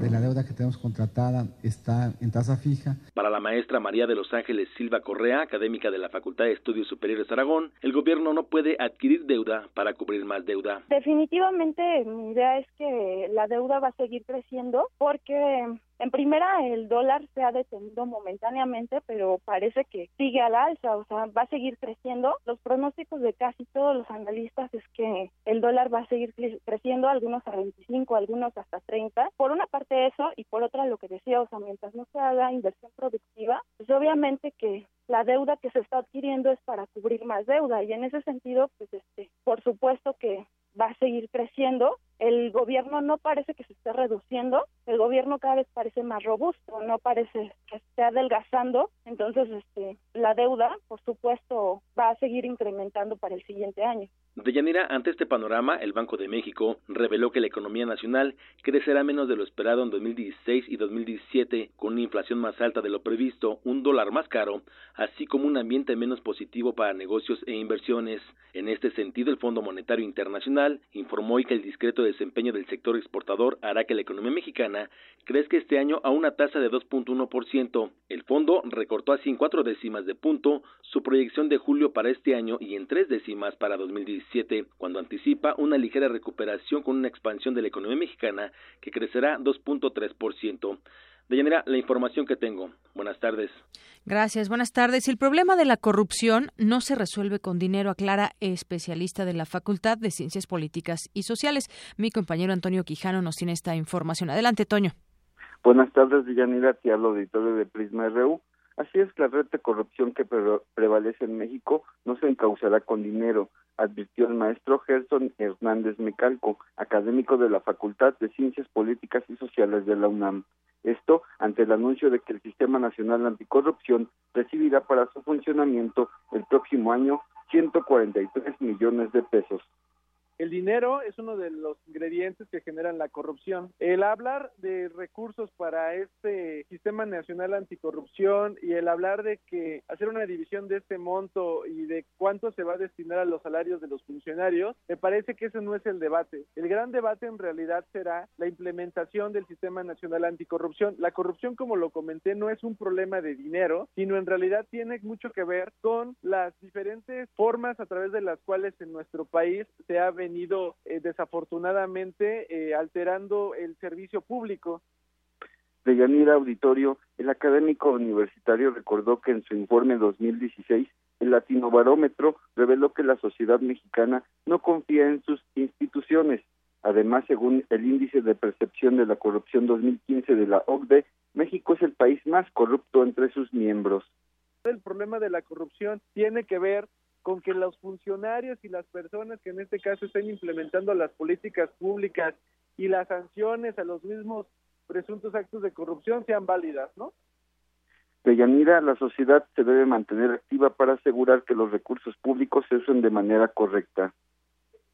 de la deuda que tenemos contratada está en tasa fija. Para la maestra María de los Ángeles Silva Correa, académica de la Facultad de Estudios Superiores Aragón, el gobierno no puede adquirir deuda para cubrir más deuda. Definitivamente mi idea es que la deuda va a seguir creciendo porque en primera, el dólar se ha detenido momentáneamente, pero parece que sigue al alza, o sea, va a seguir creciendo. Los pronósticos de casi todos los analistas es que el dólar va a seguir creciendo, algunos a 25, algunos hasta 30. Por una parte eso, y por otra lo que decía, o sea, mientras no se haga inversión productiva, pues obviamente que la deuda que se está adquiriendo es para cubrir más deuda y en ese sentido, pues este, por supuesto que va a seguir creciendo. El gobierno no parece que se esté reduciendo, el gobierno cada vez parece más robusto, no parece que esté adelgazando, entonces este, la deuda, por supuesto, va a seguir incrementando para el siguiente año. Deyanira, ante este panorama, el Banco de México reveló que la economía nacional crecerá menos de lo esperado en 2016 y 2017, con una inflación más alta de lo previsto, un dólar más caro, así como un ambiente menos positivo para negocios e inversiones. En este sentido, el Fondo Monetario Internacional informó hoy que el discreto desempeño del sector exportador hará que la economía mexicana crezca este año a una tasa de 2.1%. El fondo recortó así en cuatro décimas de punto su proyección de julio para este año y en tres décimas para 2017, cuando anticipa una ligera recuperación con una expansión de la economía mexicana que crecerá 2.3%. Deyanira, la información que tengo. Buenas tardes. Gracias, buenas tardes. El problema de la corrupción no se resuelve con dinero, aclara especialista de la Facultad de Ciencias Políticas y Sociales. Mi compañero Antonio Quijano nos tiene esta información. Adelante, Toño. Buenas tardes, Deyanira, aquí al auditorio de Prisma RU. Así es, la red de corrupción que prevalece en México no se encauzará con dinero, advirtió el maestro Gerson Hernández Mecalco, académico de la Facultad de Ciencias Políticas y Sociales de la UNAM. Esto ante el anuncio de que el Sistema Nacional Anticorrupción recibirá para su funcionamiento el próximo año 143 millones de pesos. El dinero es uno de los ingredientes que generan la corrupción. El hablar de recursos para este sistema nacional anticorrupción y el hablar de que hacer una división de este monto y de cuánto se va a destinar a los salarios de los funcionarios, me parece que ese no es el debate. El gran debate en realidad será la implementación del sistema nacional anticorrupción. La corrupción, como lo comenté, no es un problema de dinero, sino en realidad tiene mucho que ver con las diferentes formas a través de las cuales en nuestro país se ha venido eh, desafortunadamente eh, alterando el servicio público. De Yanira Auditorio, el académico universitario recordó que en su informe 2016 el Latinobarómetro reveló que la sociedad mexicana no confía en sus instituciones. Además, según el índice de percepción de la corrupción 2015 de la OCDE, México es el país más corrupto entre sus miembros. El problema de la corrupción tiene que ver con que los funcionarios y las personas que en este caso estén implementando las políticas públicas y las sanciones a los mismos presuntos actos de corrupción sean válidas, ¿no? De Yanira, la sociedad se debe mantener activa para asegurar que los recursos públicos se usen de manera correcta.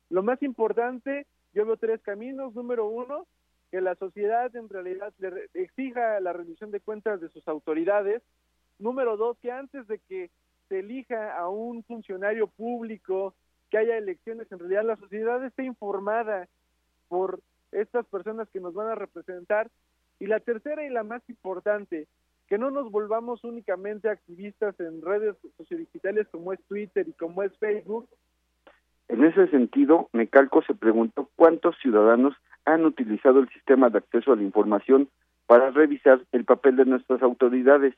Lo más importante, yo veo tres caminos. Número uno, que la sociedad en realidad le exija la rendición de cuentas de sus autoridades. Número dos, que antes de que se elija a un funcionario público, que haya elecciones, en realidad la sociedad esté informada por estas personas que nos van a representar. Y la tercera y la más importante, que no nos volvamos únicamente activistas en redes sociodigitales como es Twitter y como es Facebook. En ese sentido, Mecalco se preguntó cuántos ciudadanos han utilizado el sistema de acceso a la información para revisar el papel de nuestras autoridades.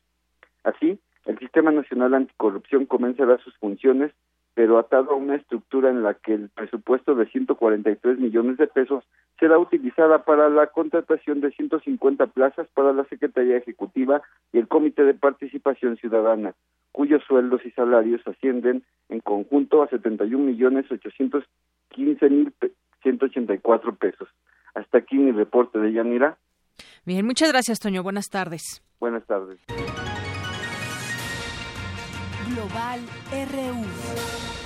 Así, el Sistema Nacional Anticorrupción comenzará sus funciones, pero atado a una estructura en la que el presupuesto de 143 millones de pesos será utilizada para la contratación de 150 plazas para la Secretaría Ejecutiva y el Comité de Participación Ciudadana, cuyos sueldos y salarios ascienden en conjunto a 71 millones 815 mil 184 pesos. Hasta aquí mi reporte de Yanira. Bien, muchas gracias, Toño. Buenas tardes. Buenas tardes. Global RU.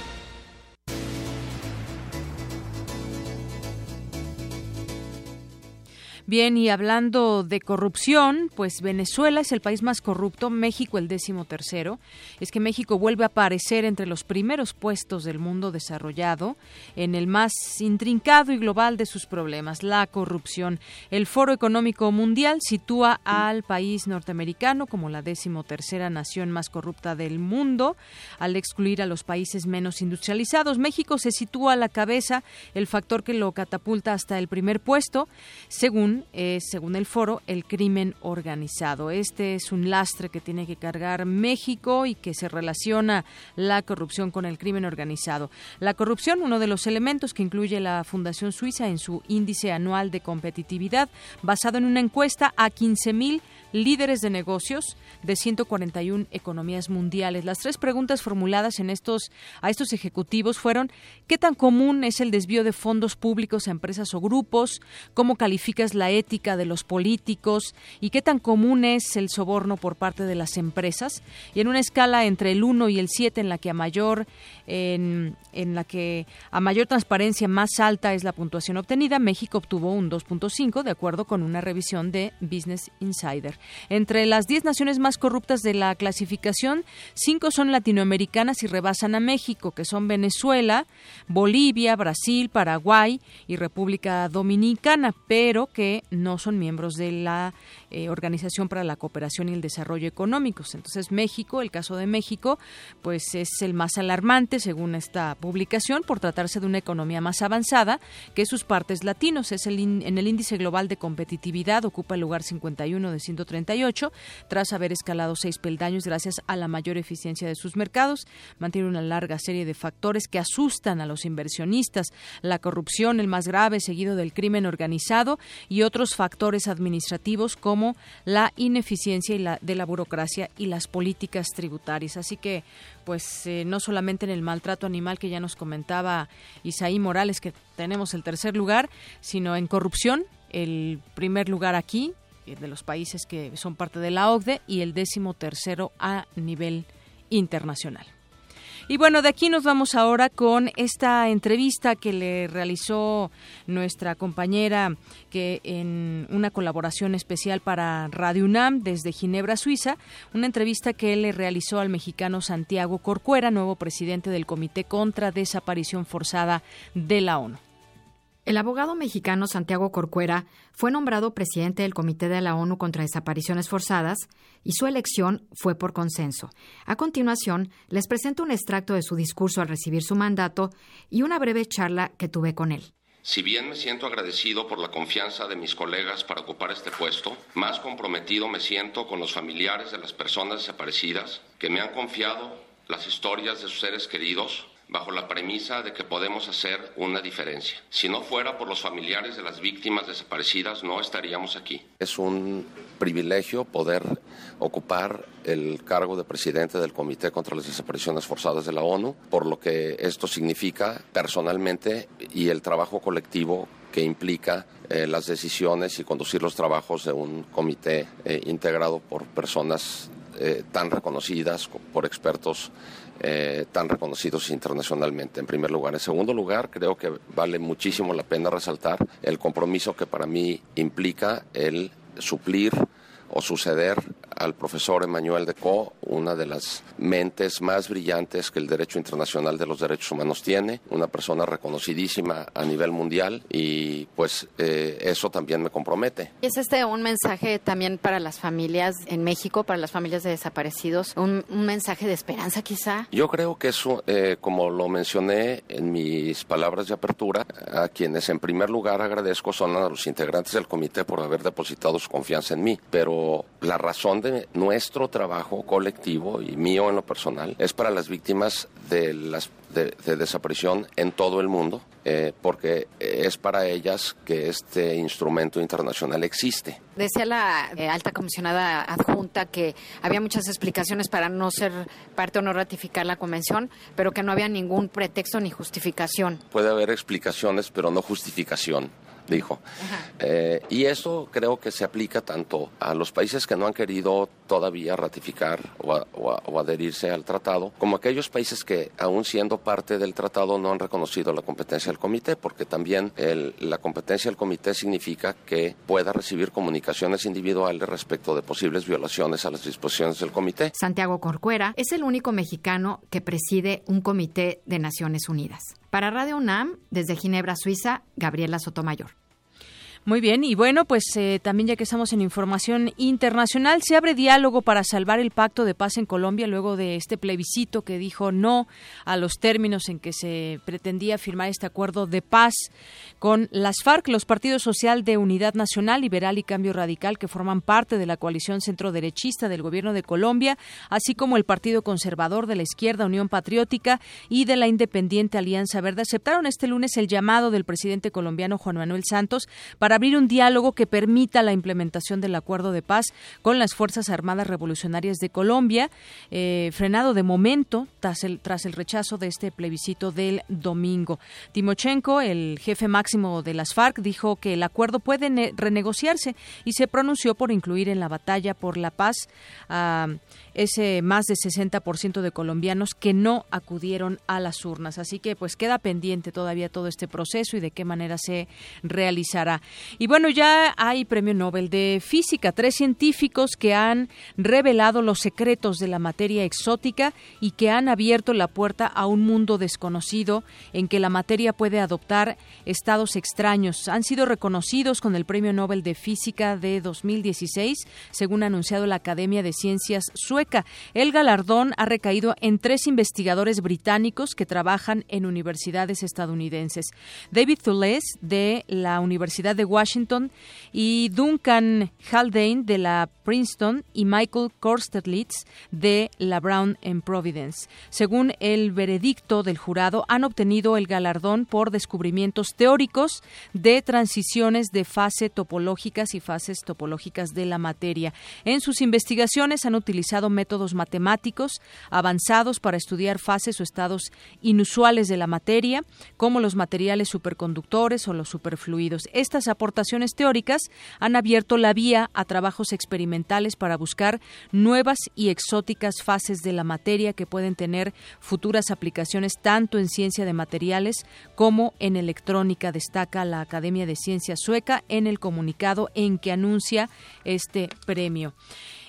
Bien, y hablando de corrupción, pues Venezuela es el país más corrupto, México el décimo tercero. Es que México vuelve a aparecer entre los primeros puestos del mundo desarrollado en el más intrincado y global de sus problemas, la corrupción. El Foro Económico Mundial sitúa al país norteamericano como la décimo tercera nación más corrupta del mundo, al excluir a los países menos industrializados. México se sitúa a la cabeza, el factor que lo catapulta hasta el primer puesto, según es, según el foro, el crimen organizado. Este es un lastre que tiene que cargar México y que se relaciona la corrupción con el crimen organizado. La corrupción, uno de los elementos que incluye la Fundación Suiza en su índice anual de competitividad, basado en una encuesta a 15.000 líderes de negocios de 141 economías mundiales. Las tres preguntas formuladas en estos, a estos ejecutivos fueron ¿qué tan común es el desvío de fondos públicos a empresas o grupos? ¿Cómo calificas la ética de los políticos? ¿Y qué tan común es el soborno por parte de las empresas? Y en una escala entre el 1 y el 7 en la que a mayor en, en la que a mayor transparencia más alta es la puntuación obtenida, México obtuvo un 2.5 de acuerdo con una revisión de Business Insider. Entre las 10 naciones más corruptas de la clasificación, cinco son latinoamericanas y rebasan a México, que son Venezuela, Bolivia, Brasil, Paraguay y República Dominicana, pero que no son miembros de la eh, Organización para la Cooperación y el Desarrollo Económicos. Entonces, México, el caso de México, pues es el más alarmante según esta publicación por tratarse de una economía más avanzada que sus partes latinos. Es el en el índice global de competitividad ocupa el lugar 51 de 138 tras haber escalado seis peldaños gracias a la mayor eficiencia de sus mercados. Mantiene una larga serie de factores que asustan a los inversionistas, la corrupción, el más grave, seguido del crimen organizado y otros factores administrativos como como la ineficiencia y la, de la burocracia y las políticas tributarias. Así que, pues, eh, no solamente en el maltrato animal que ya nos comentaba Isaí Morales, que tenemos el tercer lugar, sino en corrupción, el primer lugar aquí, eh, de los países que son parte de la OCDE, y el décimo tercero a nivel internacional. Y bueno, de aquí nos vamos ahora con esta entrevista que le realizó nuestra compañera que en una colaboración especial para Radio UNAM desde Ginebra, Suiza, una entrevista que le realizó al mexicano Santiago Corcuera, nuevo presidente del Comité contra Desaparición Forzada de la ONU. El abogado mexicano Santiago Corcuera fue nombrado presidente del Comité de la ONU contra Desapariciones Forzadas y su elección fue por consenso. A continuación, les presento un extracto de su discurso al recibir su mandato y una breve charla que tuve con él. Si bien me siento agradecido por la confianza de mis colegas para ocupar este puesto, más comprometido me siento con los familiares de las personas desaparecidas que me han confiado las historias de sus seres queridos bajo la premisa de que podemos hacer una diferencia. Si no fuera por los familiares de las víctimas desaparecidas, no estaríamos aquí. Es un privilegio poder ocupar el cargo de presidente del Comité contra las Desapariciones Forzadas de la ONU, por lo que esto significa personalmente y el trabajo colectivo que implica eh, las decisiones y conducir los trabajos de un comité eh, integrado por personas eh, tan reconocidas, por expertos eh, tan reconocidos internacionalmente, en primer lugar. En segundo lugar, creo que vale muchísimo la pena resaltar el compromiso que para mí implica el suplir o suceder al profesor Emmanuel Co, una de las mentes más brillantes que el derecho internacional de los derechos humanos tiene, una persona reconocidísima a nivel mundial y pues eh, eso también me compromete. ¿Es este un mensaje también para las familias en México, para las familias de desaparecidos? ¿Un, mensaje de esperanza quizá? Yo creo que eso, eh, como lo mencioné en mis palabras de apertura, a quienes en primer lugar agradezco son a los integrantes del comité por haber depositado su confianza en mí, pero la razón de nuestro trabajo colectivo y mío en lo personal es para las víctimas de, las, de, desaparición en todo el mundo, eh, porque es para ellas que este instrumento internacional existe. Decía la eh, alta comisionada adjunta que había muchas explicaciones para no ser parte o no ratificar la convención, pero que no había ningún pretexto ni justificación. Puede haber explicaciones, pero no justificación dijo. Eh, y eso creo que se aplica tanto a los países que no han querido todavía ratificar o, adherirse al tratado, como a aquellos países que, aún siendo parte del tratado, no han reconocido la competencia del comité, porque también la competencia del comité significa que pueda recibir comunicaciones individuales respecto de posibles violaciones a las disposiciones del comité. Santiago Corcuera es el único mexicano que preside un comité de Naciones Unidas. Para Radio UNAM, desde Ginebra, Suiza, Gabriela Sotomayor. Muy bien, y bueno, pues eh, también ya que estamos en información internacional, se abre diálogo para salvar el pacto de paz en Colombia luego de este plebiscito que dijo no a los términos en que se pretendía firmar este acuerdo de paz con las FARC, los partidos social de Unidad Nacional, Liberal y Cambio Radical que forman parte de la coalición centroderechista del gobierno de Colombia, así como el Partido Conservador de la Izquierda Unión Patriótica y de la Independiente Alianza Verde aceptaron este lunes el llamado del presidente colombiano Juan Manuel Santos para abrir un diálogo que permita la implementación del acuerdo de paz con las Fuerzas Armadas Revolucionarias de Colombia, eh, frenado de momento tras el, rechazo de este plebiscito del domingo. Timochenko, el jefe máximo de las FARC, dijo que el acuerdo puede renegociarse y se pronunció por incluir en la batalla por la paz a ese más de 60% de colombianos que no acudieron a las urnas. Así que pues queda pendiente todavía todo este proceso y de qué manera se realizará. Y bueno, ya hay premio Nobel de Física, tres científicos que han revelado los secretos de la materia exótica y que han abierto la puerta a un mundo desconocido en que la materia puede adoptar estados extraños. Han sido reconocidos con el premio Nobel de Física de 2016, según ha anunciado la Academia de Ciencias Sueca El galardón ha recaído en tres investigadores británicos que trabajan en universidades estadounidenses. David Thules, de la Universidad de Washington, y Duncan Haldane, de la Princeton, y Michael Korsterlitz, de la Brown en Providence. Según el veredicto del jurado, han obtenido el galardón por descubrimientos teóricos de transiciones de fase topológicas y fases topológicas de la materia. En sus investigaciones han utilizado métodos matemáticos avanzados para estudiar fases o estados inusuales de la materia, como los materiales superconductores o los superfluidos. Estas aportaciones teóricas han abierto la vía a trabajos experimentales para buscar nuevas y exóticas fases de la materia que pueden tener futuras aplicaciones tanto en ciencia de materiales como en electrónica, destaca la Academia de Ciencias Sueca en el comunicado en que anuncia este premio.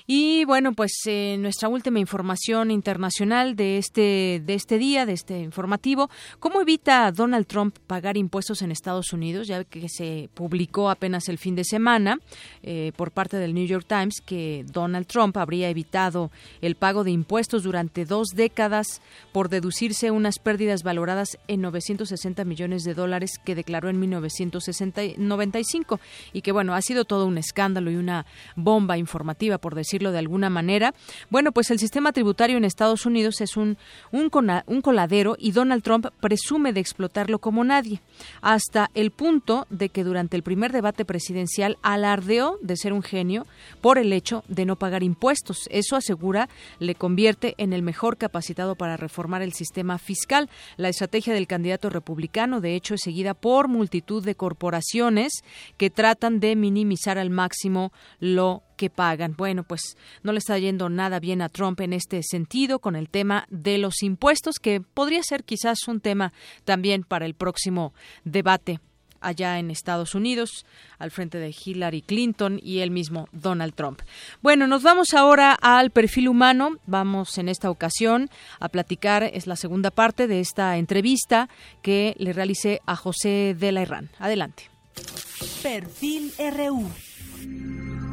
Y bueno, pues eh, nuestra última información internacional de este de este día, de este informativo, ¿cómo evita Donald Trump pagar impuestos en Estados Unidos? Ya que se publicó apenas el fin de semana eh, por parte del New York Times que Donald Trump habría evitado el pago de impuestos durante dos décadas por deducirse unas pérdidas valoradas en 960 millones de dólares que declaró en 1995 y que bueno ha sido todo un escándalo y una bomba informativa por de alguna manera. Bueno, pues el sistema tributario en Estados Unidos es un, un, un coladero y Donald Trump presume de explotarlo como nadie, hasta el punto de que durante el primer debate presidencial alardeó de ser un genio por el hecho de no pagar impuestos. Eso asegura le convierte en el mejor capacitado para reformar el sistema fiscal. La estrategia del candidato republicano, de hecho, es seguida por multitud de corporaciones que tratan de minimizar al máximo lo que pagan. Bueno, pues no le está yendo nada bien a Trump en este sentido con el tema de los impuestos, que podría ser quizás un tema también para el próximo debate allá en Estados Unidos, al frente de Hillary Clinton y el mismo Donald Trump. Bueno, nos vamos ahora al perfil humano. Vamos en esta ocasión a platicar, es la segunda parte de esta entrevista que le realicé a José de la Herrán. Adelante. Perfil RU.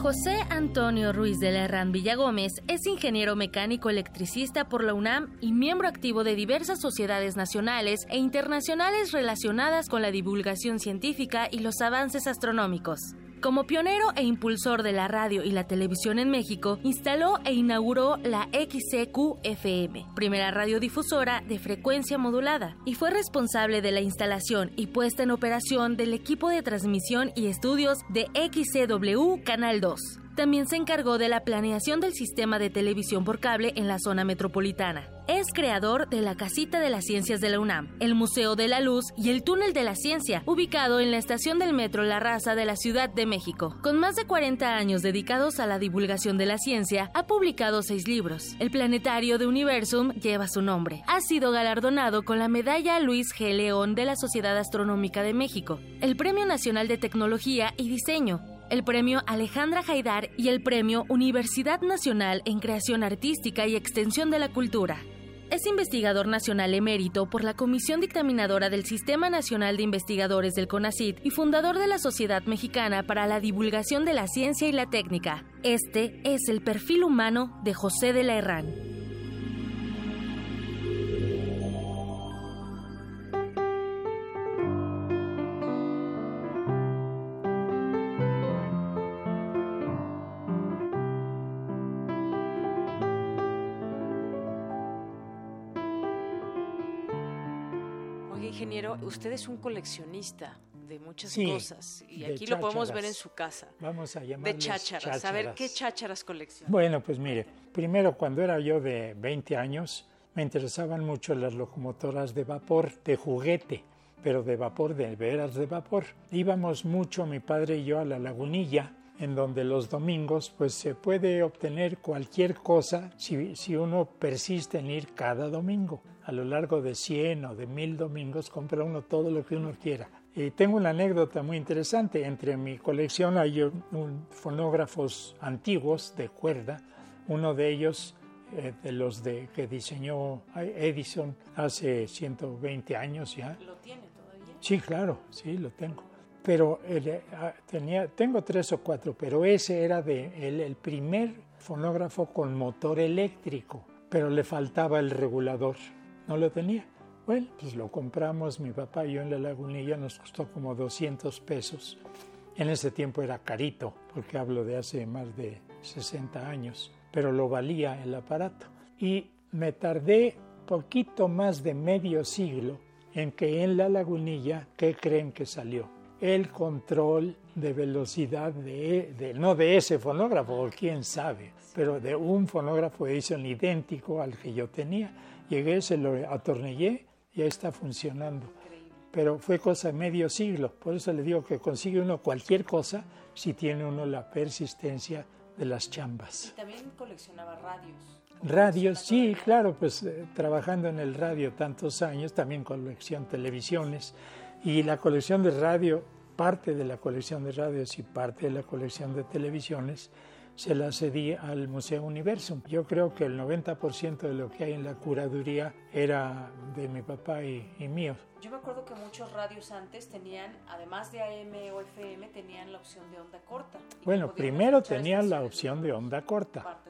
José Antonio Ruiz de la Herrán Villagómez es ingeniero mecánico electricista por la UNAM y miembro activo de diversas sociedades nacionales e internacionales relacionadas con la divulgación científica y los avances astronómicos. Como pionero e impulsor de la radio y la televisión en México, instaló e inauguró la XCQ-FM, primera radiodifusora de frecuencia modulada, y fue responsable de la instalación y puesta en operación del equipo de transmisión y estudios de XCW Canal 2. También se encargó de la planeación del sistema de televisión por cable en la zona metropolitana. Es creador de la Casita de las Ciencias de la UNAM, el Museo de la Luz y el Túnel de la Ciencia, ubicado en la estación del metro La Raza de la Ciudad de México. Con más de 40 años dedicados a la divulgación de la ciencia, ha publicado seis libros. El planetario de Universum lleva su nombre. Ha sido galardonado con la medalla Luis G. León de la Sociedad Astronómica de México, el Premio Nacional de Tecnología y Diseño, el Premio Alejandra Haidar y el Premio Universidad Nacional en Creación Artística y Extensión de la Cultura. Es investigador nacional emérito por la Comisión Dictaminadora del Sistema Nacional de Investigadores del CONACYT y fundador de la Sociedad Mexicana para la Divulgación de la Ciencia y la Técnica. Este es el perfil humano de José de la Herrán. Usted es un coleccionista de muchas cosas y aquí lo podemos ver en su casa. Vamos a llamarles De chácharas. A ver, ¿qué chácharas colecciona? Bueno, pues mire, primero cuando era yo de 20 años me interesaban mucho las locomotoras de vapor, de juguete, pero de vapor, de veras de vapor. Íbamos mucho mi padre y yo a la lagunilla en donde los domingos pues se puede obtener cualquier cosa si, si uno persiste en ir cada domingo a lo largo de 100 o de 1000 domingos compra uno todo lo que uno quiera. Y tengo una anécdota muy interesante. Entre mi colección hay fonógrafos antiguos de cuerda. Uno de ellos, eh, de los de, que diseñó Edison hace 120 años ya. ¿Lo tiene todavía? Sí, claro, sí, lo tengo. Pero eh, ah, tenía, tengo tres o cuatro, pero ese era de, el, el primer fonógrafo con motor eléctrico, pero le faltaba el regulador, no lo tenía. Bueno, pues lo compramos mi papá y yo en la lagunilla, nos costó como 200 pesos. En ese tiempo era carito, porque hablo de hace más de 60 años, pero lo valía el aparato. Y me tardé poquito más de medio siglo en que en la lagunilla, ¿qué creen que salió? El control de velocidad de, no de ese fonógrafo, quién sabe, pero de un fonógrafo Edison idéntico al que yo tenía. Llegué, se lo atornillé, ya está funcionando. Pero fue cosa de medio siglo, por eso le digo que consigue uno cualquier cosa si tiene uno la persistencia de las chambas. Y también coleccionaba radios. Radios, sí, claro, pues eh, trabajando en el radio tantos años, también colección televisiones y la colección de radio, parte de la colección de radios y parte de la colección de televisiones, se la cedí al Museo Universum. Yo creo que el 90% de lo que hay en la curaduría era de mi papá y, mío. Yo me acuerdo que muchos radios antes tenían, además de AM o FM, tenían la opción de onda corta. Bueno, primero tenían la opción de onda corta.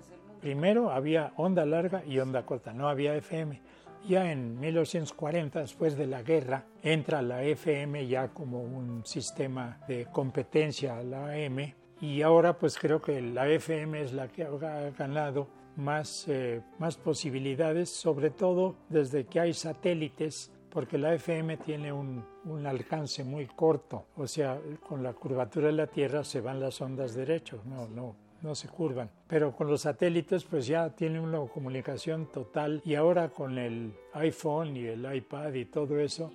Primero había onda larga y onda corta, no había FM. Ya en 1940, después de la guerra, entra la FM ya como un sistema de competencia a la AM y ahora pues creo que la FM es la que ha ganado más, eh, más posibilidades, sobre todo desde que hay satélites, porque la FM tiene un, un, alcance muy corto, o sea, con la curvatura de la Tierra se van las ondas derechos, no, no, no se curvan. Pero con los satélites pues ya tiene una comunicación total y ahora con el iPhone y el iPad y todo eso,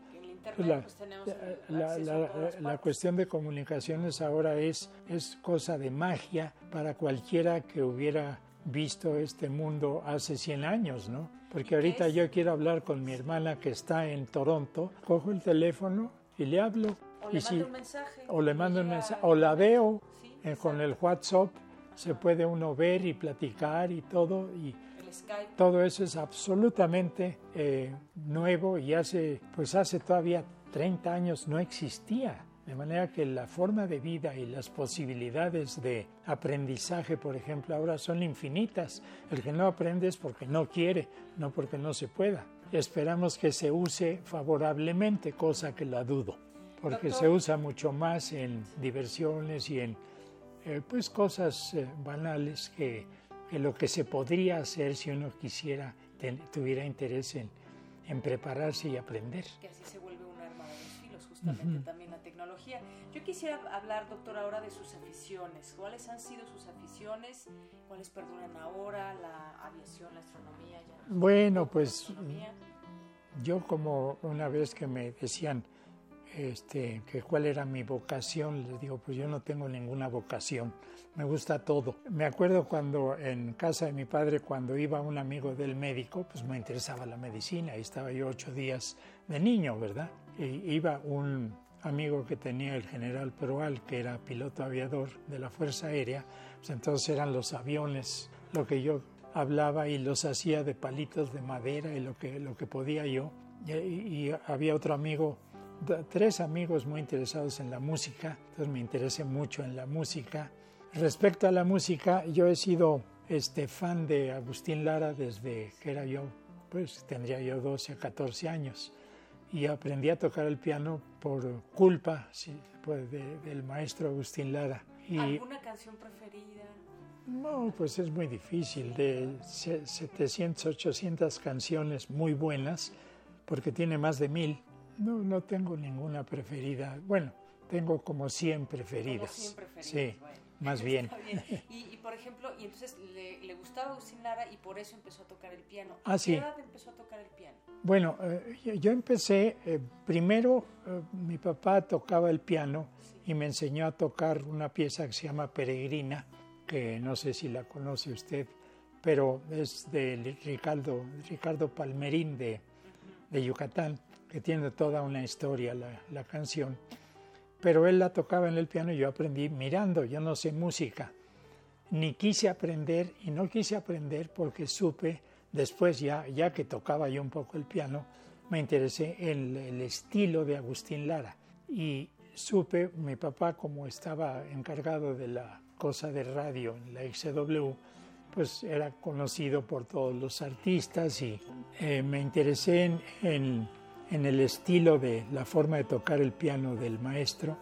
pues la, la, cuestión de comunicaciones ahora es, es cosa de magia para cualquiera que hubiera visto este mundo hace 100 años, ¿no? Porque ahorita yo quiero hablar con mi hermana que está en Toronto, cojo el teléfono y le hablo. O le mando un mensaje. O le mando un mensaje, o la veo eh, con el WhatsApp, se puede uno ver y platicar y todo, y todo eso es absolutamente eh, nuevo y hace, pues hace todavía 30 años no existía. De manera que la forma de vida y las posibilidades de aprendizaje, por ejemplo, ahora son infinitas. El que no aprende es porque no quiere, no porque no se pueda. Esperamos que se use favorablemente, cosa que la dudo, porque se usa mucho más en diversiones y en eh, pues cosas eh, banales que lo que se podría hacer si uno quisiera, tuviera interés en, en, prepararse y aprender. Que así se vuelve un arma de dos filos, justamente también la tecnología. Yo quisiera hablar, doctor, ahora de sus aficiones. ¿Cuáles han sido sus aficiones? ¿Cuáles perduran ahora? ¿La aviación, la astronomía? bueno, pues yo como una vez que me decían, este, que cuál era mi vocación, les digo, pues yo no tengo ninguna vocación, me gusta todo. Me acuerdo cuando en casa de mi padre, cuando iba un amigo del médico, pues me interesaba la medicina, y estaba yo ocho días de niño, ¿verdad? Iba un amigo que tenía el general Perual, que era piloto aviador de la Fuerza Aérea, pues entonces eran los aviones, lo que yo hablaba y los hacía de palitos de madera y lo que, lo que podía yo. y había otro amigo tres amigos muy interesados en la música, entonces me interesé mucho en la música. Respecto a la música, yo he sido este, fan de Agustín Lara desde que era yo, pues tendría yo 12 a 14 años. Y aprendí a tocar el piano por culpa pues, del maestro Agustín Lara. Y, ¿Alguna canción preferida? No, pues es muy difícil. De 700, 800 canciones muy buenas, porque tiene más de mil. No, no tengo ninguna preferida. Bueno, tengo como 100 preferidas. Como 100 preferidas sí, más bien. Y, por ejemplo, y entonces le, gustaba Agustín Lara y por eso empezó a tocar el piano. ¿A ah, qué edad empezó a tocar el piano? Bueno, eh, yo empecé, eh, primero eh, mi papá tocaba el piano y me enseñó a tocar una pieza que se llama Peregrina, que no sé si la conoce usted, pero es de Ricardo, Ricardo Palmerín de, de Yucatán que tiene toda una historia la, canción, pero él la tocaba en el piano y yo aprendí mirando, yo no sé música, ni quise aprender y no quise aprender porque supe después ya, ya que tocaba yo un poco el piano, me interesé en el estilo de Agustín Lara. Y supe, mi papá como estaba encargado de la cosa de radio en la XW, pues era conocido por todos los artistas y eh, me interesé en, en, el estilo de la forma de tocar el piano del maestro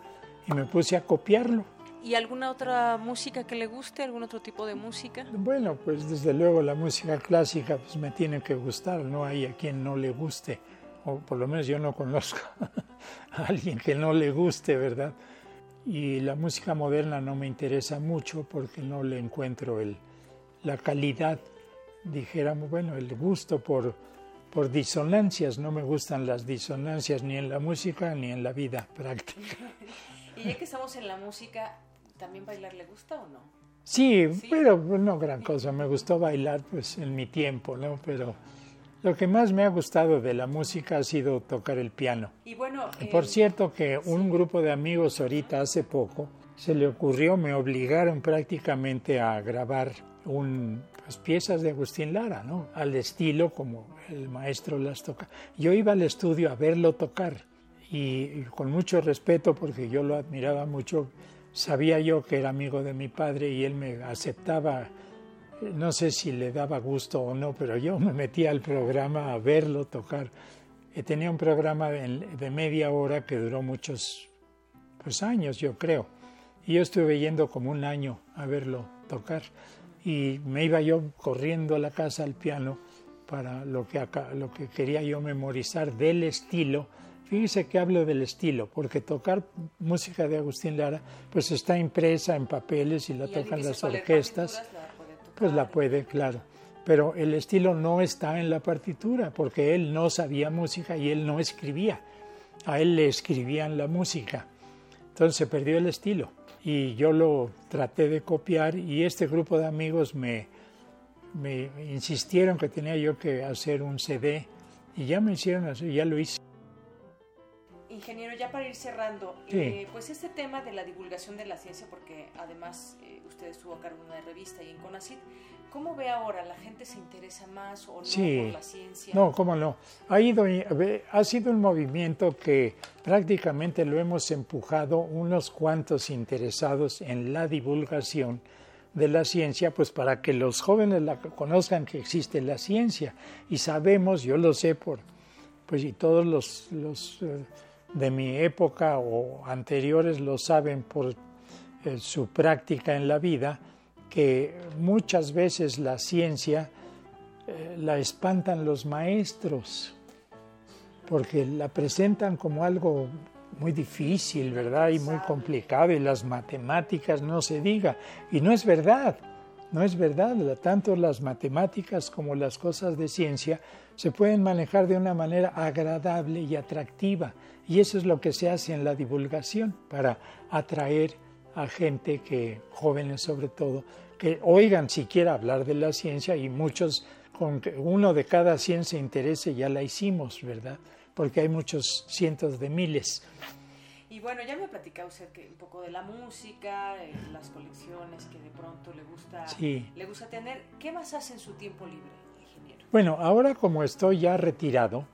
y me puse a copiarlo. ¿Y alguna otra música que le guste? ¿Algún otro tipo de música? Bueno, pues desde luego la música clásica pues me tiene que gustar, no hay a quien no le guste, o por lo menos yo no conozco a alguien que no le guste, ¿verdad? Y la música moderna no me interesa mucho porque no le encuentro el, la calidad, dijéramos, bueno, el gusto por, por disonancias. No me gustan las disonancias ni en la música ni en la vida práctica. y ya que estamos en la música, ¿también bailar le gusta o no? Sí, pero no gran cosa. Me gustó bailar pues en mi tiempo, ¿no? Pero lo que más me ha gustado de la música ha sido tocar el piano. Y bueno, por cierto que un grupo de amigos ahorita hace poco se le ocurrió, me obligaron prácticamente a grabar un, pues, piezas de Agustín Lara, ¿no? al estilo como el maestro las toca. Yo iba al estudio a verlo tocar y, con mucho respeto, porque yo lo admiraba mucho, sabía yo que era amigo de mi padre y él me aceptaba, no sé si le daba gusto o no, pero yo me metía al programa a verlo tocar. Tenía un programa de media hora que duró muchos pues, años, yo creo. Y yo estuve yendo como un año a verlo tocar y me iba yo corriendo a la casa al piano para lo que, acá, lo que quería yo memorizar del estilo. Fíjese que hablo del estilo, porque tocar música de Agustín Lara pues está impresa en papeles y la tocan las orquestas, pues la puede, claro. Pero el estilo no está en la partitura, porque él no sabía música y él no escribía. A él le escribían la música. Entonces se perdió el estilo y yo lo traté de copiar y este grupo de amigos me, me insistieron que tenía yo que hacer un CD y ya me hicieron así, ya lo hice. Ingeniero, ya para ir cerrando, eh, pues este tema de la divulgación de la ciencia, porque además eh, usted estuvo a cargo de una revista y en CONACYT, ¿Cómo ve ahora? ¿La gente se interesa más o no por la ciencia? No, cómo no. Ha, ido, ha sido un movimiento que prácticamente lo hemos empujado unos cuantos interesados en la divulgación de la ciencia, pues para que los jóvenes la, conozcan que existe la ciencia. Y sabemos, yo lo sé por, pues y todos los, los eh, de mi época o anteriores lo saben por eh, su práctica en la vida, que muchas veces la ciencia eh, la espantan los maestros, porque la presentan como algo muy difícil, ¿verdad? Y muy complicado, y las matemáticas no se diga. Y no es verdad, no es verdad. Tanto las matemáticas como las cosas de ciencia se pueden manejar de una manera agradable y atractiva. Y eso es lo que se hace en la divulgación para atraer a gente que, jóvenes sobre todo, que oigan siquiera hablar de la ciencia y muchos, con que uno de cada cien se interese, ya la hicimos, ¿verdad? Porque hay muchos cientos de miles. Y bueno, ya me ha platicado usted que un poco de la música, eh, las colecciones que de pronto le gusta, le gusta tener. ¿Qué más hace en su tiempo libre, ingeniero? Bueno, ahora como estoy ya retirado,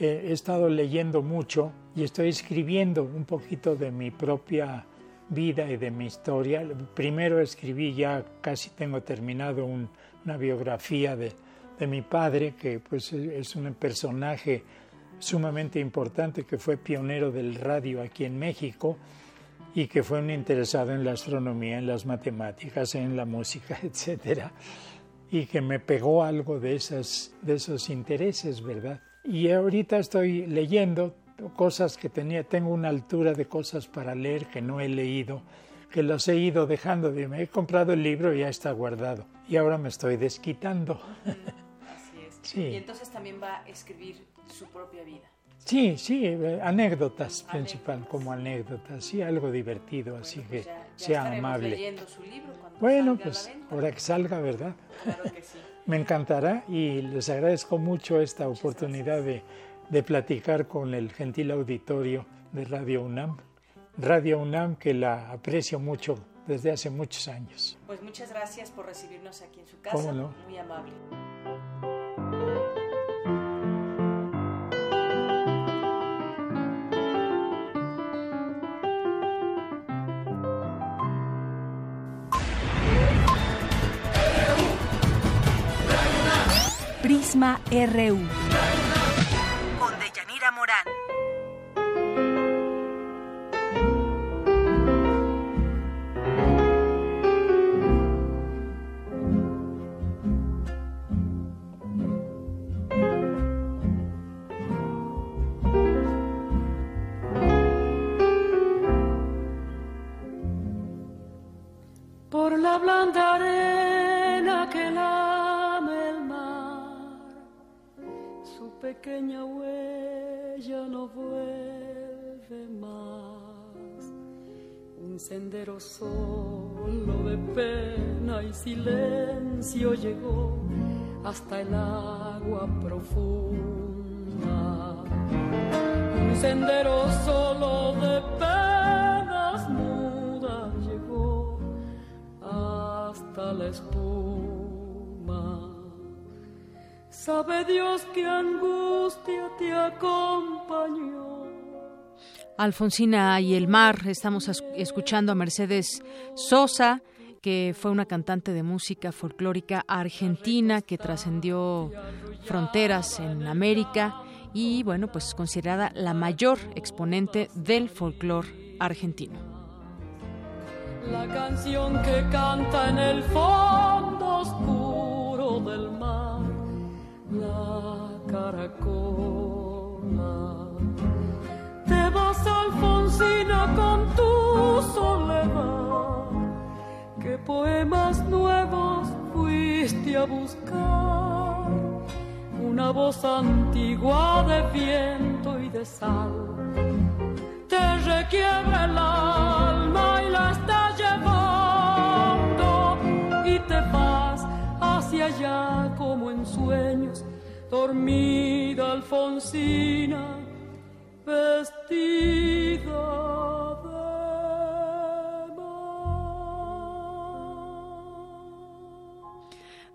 he estado leyendo mucho y estoy escribiendo un poquito de mi propia vida y de mi historia. Primero escribí, ya casi tengo terminado una biografía de, de, mi padre, que pues es un personaje sumamente importante, que fue pionero del radio aquí en México y que fue un interesado en la astronomía, en las matemáticas, en la música, etcétera, y que me pegó algo de, esas, de esos intereses, ¿verdad? Y ahorita estoy leyendo cosas que tenía, tengo una altura de cosas para leer que no he leído, que los he ido dejando. Me he comprado el libro y ya está guardado. Y ahora me estoy desquitando. Así es. Y entonces también va a escribir su propia vida. Sí, sí, eh, anécdotas principal, como anécdotas, sí, algo divertido, así pues que sea amable. Leyendo su libro bueno, pues ahora que salga, ¿verdad? Claro que sí. Me encantará y les agradezco mucho esta oportunidad de de platicar con el gentil auditorio de Radio UNAM. Radio UNAM que la aprecio mucho desde hace muchos años. Pues muchas gracias por recibirnos aquí en su casa. Muy amable. Prisma RU. Llegó hasta el agua profunda. Un sendero solo de penas mudas llegó hasta la espuma. Sabe Dios qué angustia te acompañó. Alfonsina y el mar, estamos escuchando a Mercedes Sosa, que fue una cantante de música folclórica argentina que trascendió fronteras en América y, bueno, pues considerada la mayor exponente del folclor argentino. La canción que canta en el fondo oscuro del mar, la caracola. Te vas, Alfonsina, con tu soledad. ¿Qué poemas nuevos fuiste a buscar? Una voz antigua de viento y de sal. Te requiebra el alma y la está llevando. Y te vas hacia allá como en sueños, dormida Alfonsina, vestida de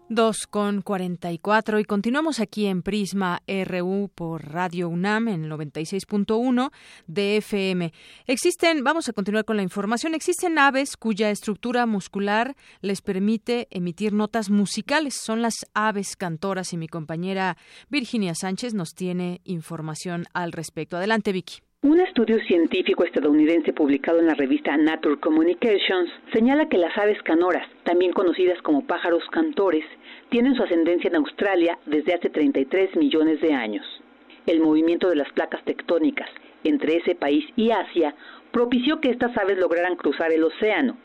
Dos con 44 y continuamos aquí en Prisma RU por Radio UNAM en 96.1 de FM. Existen, vamos a continuar con la información, existen aves cuya estructura muscular les permite emitir notas musicales. Son las aves cantoras y mi compañera Virginia Sánchez nos tiene información al respecto. Adelante, Vicky. Un estudio científico estadounidense publicado en la revista Nature Communications señala que las aves canoras, también conocidas como pájaros cantores, tienen su ascendencia en Australia desde hace 33 millones de años. El movimiento de las placas tectónicas entre ese país y Asia propició que estas aves lograran cruzar el océano,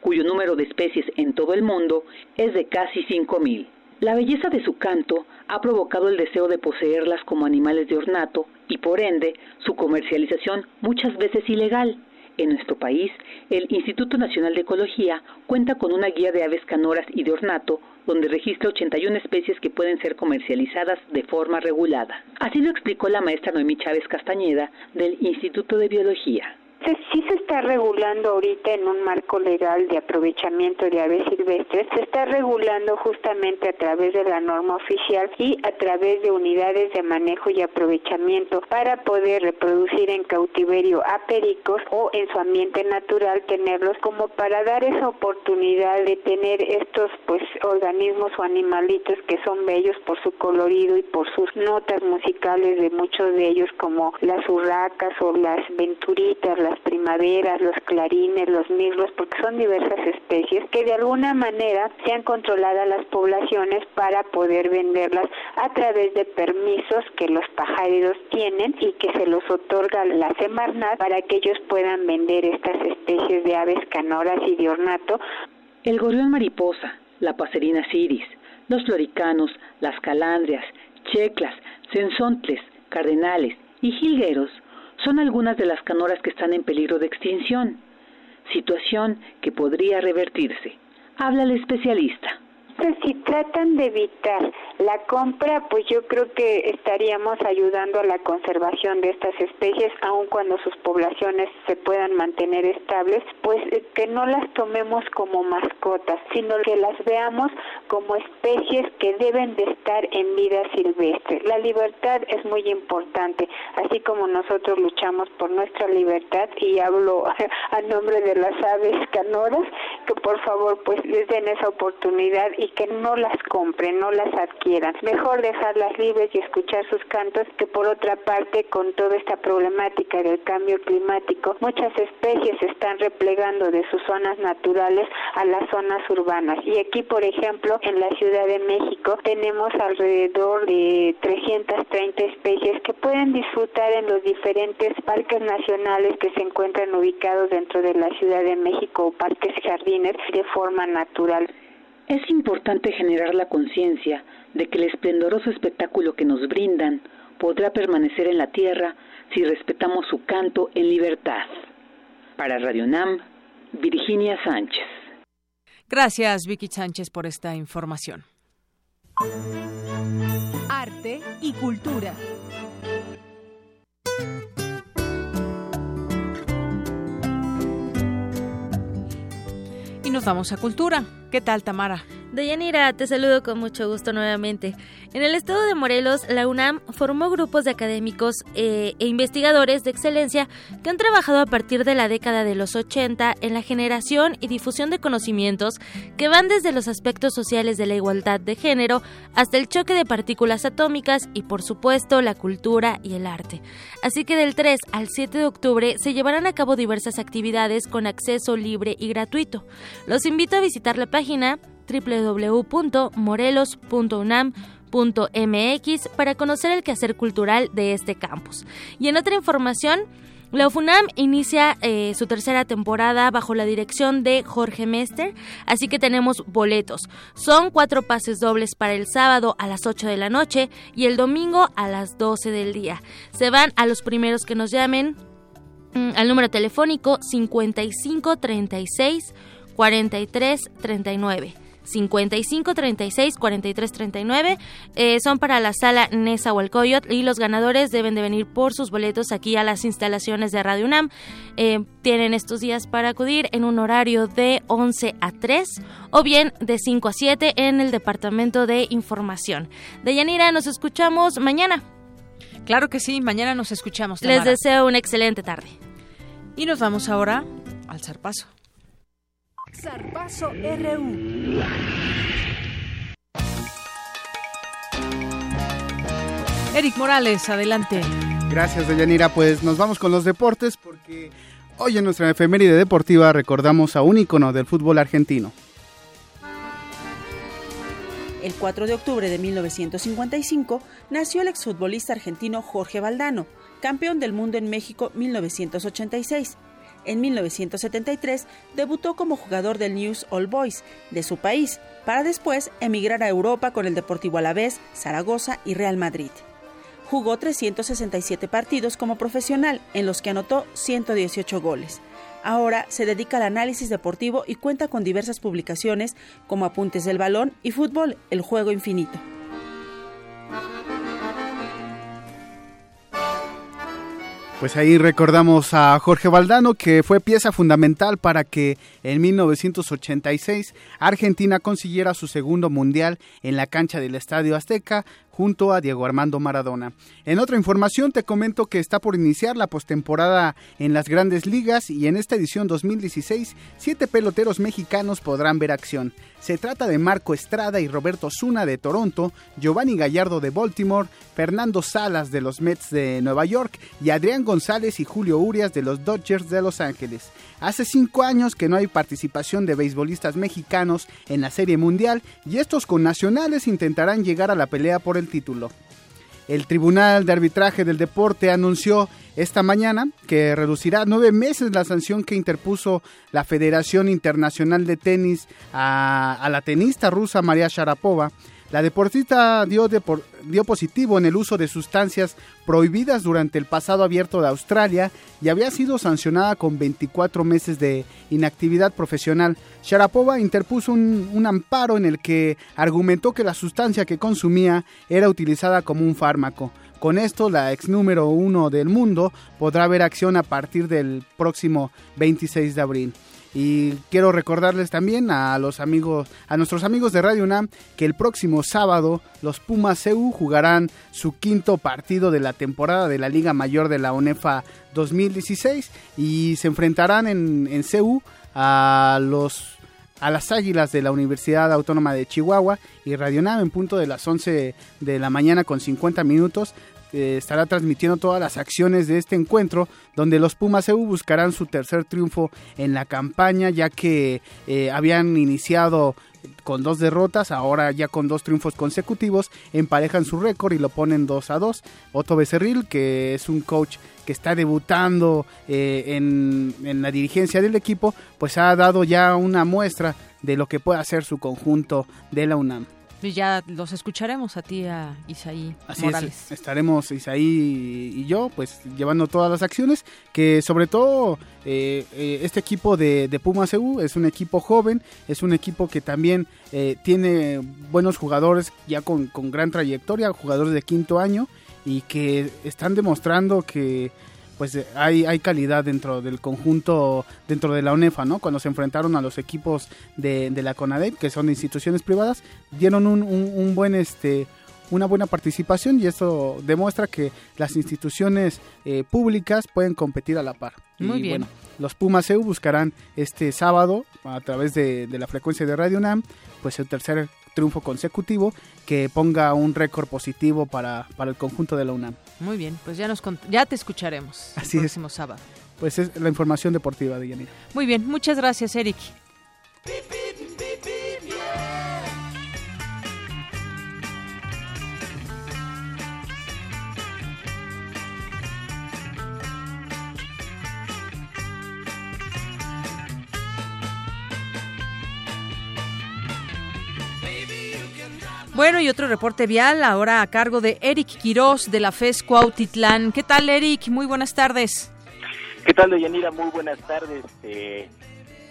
cuyo número de especies en todo el mundo es de casi 5.000. La belleza de su canto ha provocado el deseo de poseerlas como animales de ornato y por ende su comercialización muchas veces ilegal. En nuestro país, el Instituto Nacional de Ecología cuenta con una guía de aves canoras y de ornato donde registra 81 especies que pueden ser comercializadas de forma regulada. Así lo explicó la maestra Noemí Chávez Castañeda del Instituto de Biología. Se- Sí se está regulando ahorita en un marco legal de aprovechamiento de aves silvestres, se está regulando justamente a través de la norma oficial y a través de unidades de manejo y aprovechamiento para poder reproducir en cautiverio a pericos o en su ambiente natural tenerlos como para dar esa oportunidad de tener estos pues organismos o animalitos que son bellos por su colorido y por sus notas musicales de muchos de ellos como las urracas o las venturitas, las primaveras, los clarines, los mirlos, porque son diversas especies que de alguna manera se han controlado a las poblaciones para poder venderlas a través de permisos que los pajareros tienen y que se los otorga la Semarnat para que ellos puedan vender estas especies de aves canoras y de ornato. El gorrión mariposa, la paserina ciris, los floricanos, las calandrias, checlas, censontles, cardenales y jilgueros son algunas de las canoras que están en peligro de extinción, situación que podría revertirse. Habla el especialista. Pues si tratan de evitar la compra, pues yo creo que estaríamos ayudando a la conservación de estas especies, aun cuando sus poblaciones se puedan mantener estables, pues eh, que no las tomemos como mascotas, sino que las veamos como especies que deben de estar en vida silvestre. La libertad es muy importante, así como nosotros luchamos por nuestra libertad y hablo a nombre de las aves canoras, que por favor pues les den esa oportunidad y y que no las compren, no las adquieran. Mejor dejarlas libres y escuchar sus cantos que por otra parte con toda esta problemática del cambio climático, muchas especies se están replegando de sus zonas naturales a las zonas urbanas. Y aquí, por ejemplo, en la Ciudad de México tenemos alrededor de 330 especies que pueden disfrutar en los diferentes parques nacionales que se encuentran ubicados dentro de la Ciudad de México o parques jardines de forma natural. Es importante generar la conciencia de que el esplendoroso espectáculo que nos brindan podrá permanecer en la tierra si respetamos su canto en libertad. Para Radio Nam, Virginia Sánchez. Gracias, Vicky Sánchez, por esta información. Arte y cultura. Y nos vamos a cultura. ¿Qué tal, Tamara? Deyanira, te saludo con mucho gusto nuevamente. En el estado de Morelos, la UNAM formó grupos de académicos eh, e investigadores de excelencia que han trabajado a partir de la década de los 80 en la generación y difusión de conocimientos que van desde los aspectos sociales de la igualdad de género hasta el choque de partículas atómicas y por supuesto la cultura y el arte. Así que del 3 al 7 de octubre se llevarán a cabo diversas actividades con acceso libre y gratuito. Los invito a visitar la página www.morelos.unam.mx para conocer el quehacer cultural de este campus. Y en otra información, la UFUNAM inicia eh, su tercera temporada bajo la dirección de Jorge Mester, así que tenemos boletos. Son cuatro pases dobles para el sábado a las 8 de la noche y el domingo a las 12 del día. Se van a los primeros que nos llamen mm, al número telefónico 5536 4339. 55 36 43 39 son para la sala Nesa Nezahualcóyotl y los ganadores deben de venir por sus boletos aquí a las instalaciones de Radio UNAM. Eh, tienen estos días para acudir en un horario de 11 a 3 o bien de 5 a 7 en el Departamento de Información. De Yanira, nos escuchamos mañana. Claro que sí, mañana nos escuchamos. Les deseo una excelente tarde. Y nos vamos ahora al zarpazo. Zarpazo RU. Eric Morales, adelante. Gracias, Deyanira. Pues nos vamos con los deportes porque hoy en nuestra efeméride deportiva recordamos a un ícono del fútbol argentino. El 4 de octubre de 1955 nació el exfutbolista argentino Jorge Valdano, campeón del mundo en México 1986 en 1973 debutó como jugador del News All Boys de su país, para después emigrar a Europa con el Deportivo Alavés, Zaragoza y Real Madrid. Jugó 367 partidos como profesional, en los que anotó 118 goles. Ahora se dedica al análisis deportivo y cuenta con diversas publicaciones como Apuntes del Balón y Fútbol, el juego infinito. Pues ahí recordamos a Jorge Valdano, que fue pieza fundamental para que en 1986 Argentina consiguiera su segundo mundial en la cancha del Estadio Azteca, junto a Diego Armando Maradona. En otra información te comento que está por iniciar la postemporada en las grandes ligas y en esta edición 2016 siete peloteros mexicanos podrán ver acción. Se trata de Marco Estrada y Roberto Zuna de Toronto, Giovanni Gallardo de Baltimore, Fernando Salas de los Mets de Nueva York y Adrián González y Julio Urias de los Dodgers de Los Ángeles. Hace cinco años que no hay participación de beisbolistas mexicanos en la Serie Mundial y estos connacionales intentarán llegar a la pelea por el título. El Tribunal de Arbitraje del Deporte anunció esta mañana que reducirá nueve meses la sanción que interpuso la Federación Internacional de Tenis a, a la tenista rusa María Sharapova la deportista dio, positivo en el uso de sustancias prohibidas durante el pasado abierto de Australia y había sido sancionada con 24 meses de inactividad profesional. Sharapova interpuso un, un amparo en el que argumentó que la sustancia que consumía era utilizada como un fármaco. Con esto, la ex número uno del mundo podrá ver acción a partir del próximo 26 de abril. Y quiero recordarles también a los amigos, a nuestros amigos de Radio UNAM, que el próximo sábado los Pumas CEU jugarán su quinto partido de la temporada de la Liga Mayor de la UNEFA 2016 y se enfrentarán en, en CEU a los a las Águilas de la Universidad Autónoma de Chihuahua y Radio Nam en punto de las 11 de la mañana con 50 minutos eh, estará transmitiendo todas las acciones de este encuentro, donde los Pumas EU buscarán su tercer triunfo en la campaña, ya que eh, habían iniciado con dos derrotas, ahora ya con dos triunfos consecutivos, emparejan su récord y lo ponen 2 a 2. Otto Becerril, que es un coach que está debutando eh, en, en la dirigencia del equipo, pues ha dado ya una muestra de lo que puede hacer su conjunto de la UNAM. Y ya los escucharemos a ti, a Isaí Así Morales. es, estaremos Isaí y yo, pues llevando todas las acciones, que sobre todo eh, eh, este equipo de, de Pumas EU es un equipo joven, es un equipo que también eh, tiene buenos jugadores ya con, con gran trayectoria, jugadores de quinto año y que están demostrando que pues eh, hay, hay calidad dentro del conjunto, dentro de la UNEFA, ¿no? Cuando se enfrentaron a los equipos de, de la CONADEP, que son instituciones privadas, dieron un, un, un buen, este, una buena participación y eso demuestra que las instituciones eh, públicas pueden competir a la par. Muy Y, bien. bueno, los Pumas EU buscarán este sábado, a través de, de la frecuencia de Radio UNAM, pues el tercer triunfo consecutivo que ponga un récord positivo para, para el conjunto de la UNAM. Muy bien, pues ya nos ya te escucharemos Así el es. próximo sábado. Pues es la información deportiva de Yanira. Muy bien, muchas gracias, Eric. Bueno, y otro reporte vial ahora a cargo de Eric Quirós de la FES Cuautitlán. ¿Qué tal, Eric? Muy buenas tardes. ¿Qué tal, Deyanira? Muy buenas tardes. Eh,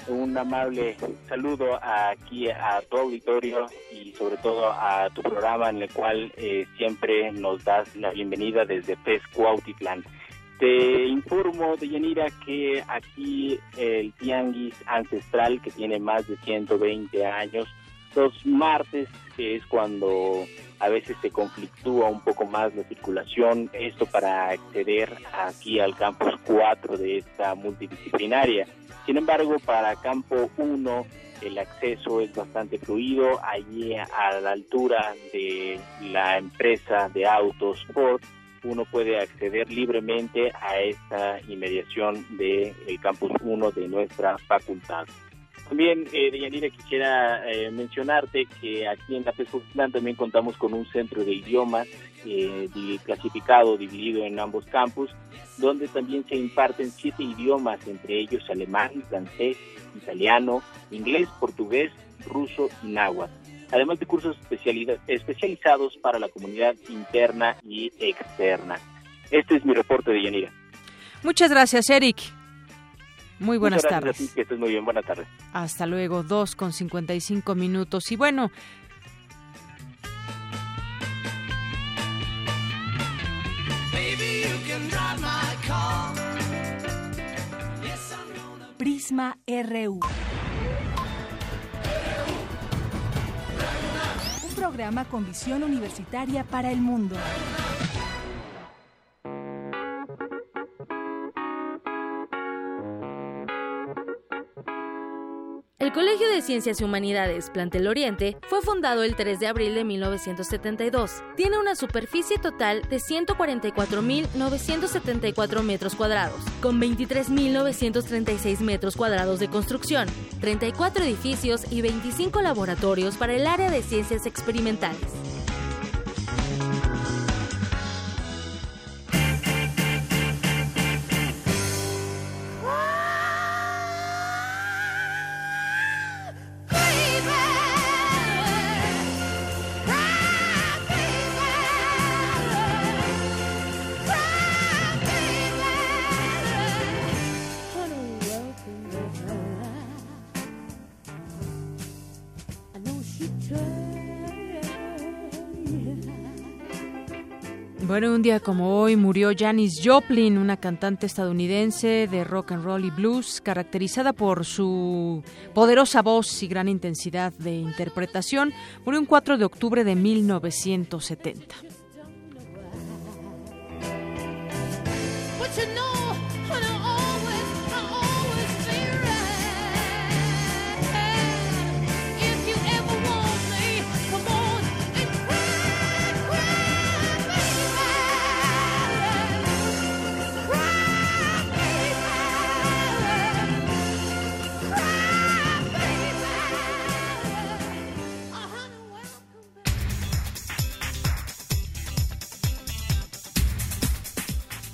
un amable saludo aquí a tu auditorio y sobre todo a tu programa en el cual eh, siempre nos das la bienvenida desde PES Cuautitlán. Te informo, Deyanira, que aquí el Tianguis Ancestral, que tiene más de 120 años, los martes que es cuando a veces se conflictúa un poco más la circulación, esto para acceder aquí al campus 4 de esta multidisciplinaria. Sin embargo, para campo 1 el acceso es bastante fluido, allí a la altura de la empresa de autos Ford, uno puede acceder libremente a esta inmediación del campus 1 de nuestra facultad. También, eh, Deyanira, quisiera eh, mencionarte que aquí en la PESCOTLAN también contamos con un centro de idiomas eh, clasificado, dividido en ambos campus, donde también se imparten siete idiomas, entre ellos alemán, francés, italiano, inglés, portugués, ruso y náhuatl. Además de cursos especializados para la comunidad interna y externa. Este es mi reporte de Yanira. Muchas gracias, Eric. Muy buenas Muchas gracias a tardes. ti, que estés muy bien. Buenas tardes. Hasta luego, 2 con 55 minutos. Y bueno, Prisma RU. Un programa con visión universitaria para el mundo. El Colegio de Ciencias y Humanidades Plantel Oriente fue fundado el 3 de abril de 1972. Tiene una superficie total de 144.974 metros cuadrados, con 23.936 metros cuadrados de construcción, 34 edificios y 25 laboratorios para el área de ciencias experimentales. Bueno, un día como hoy murió Janis Joplin, una cantante estadounidense de rock and roll y blues, caracterizada por su poderosa voz y gran intensidad de interpretación. Murió un 4 de octubre de 1970.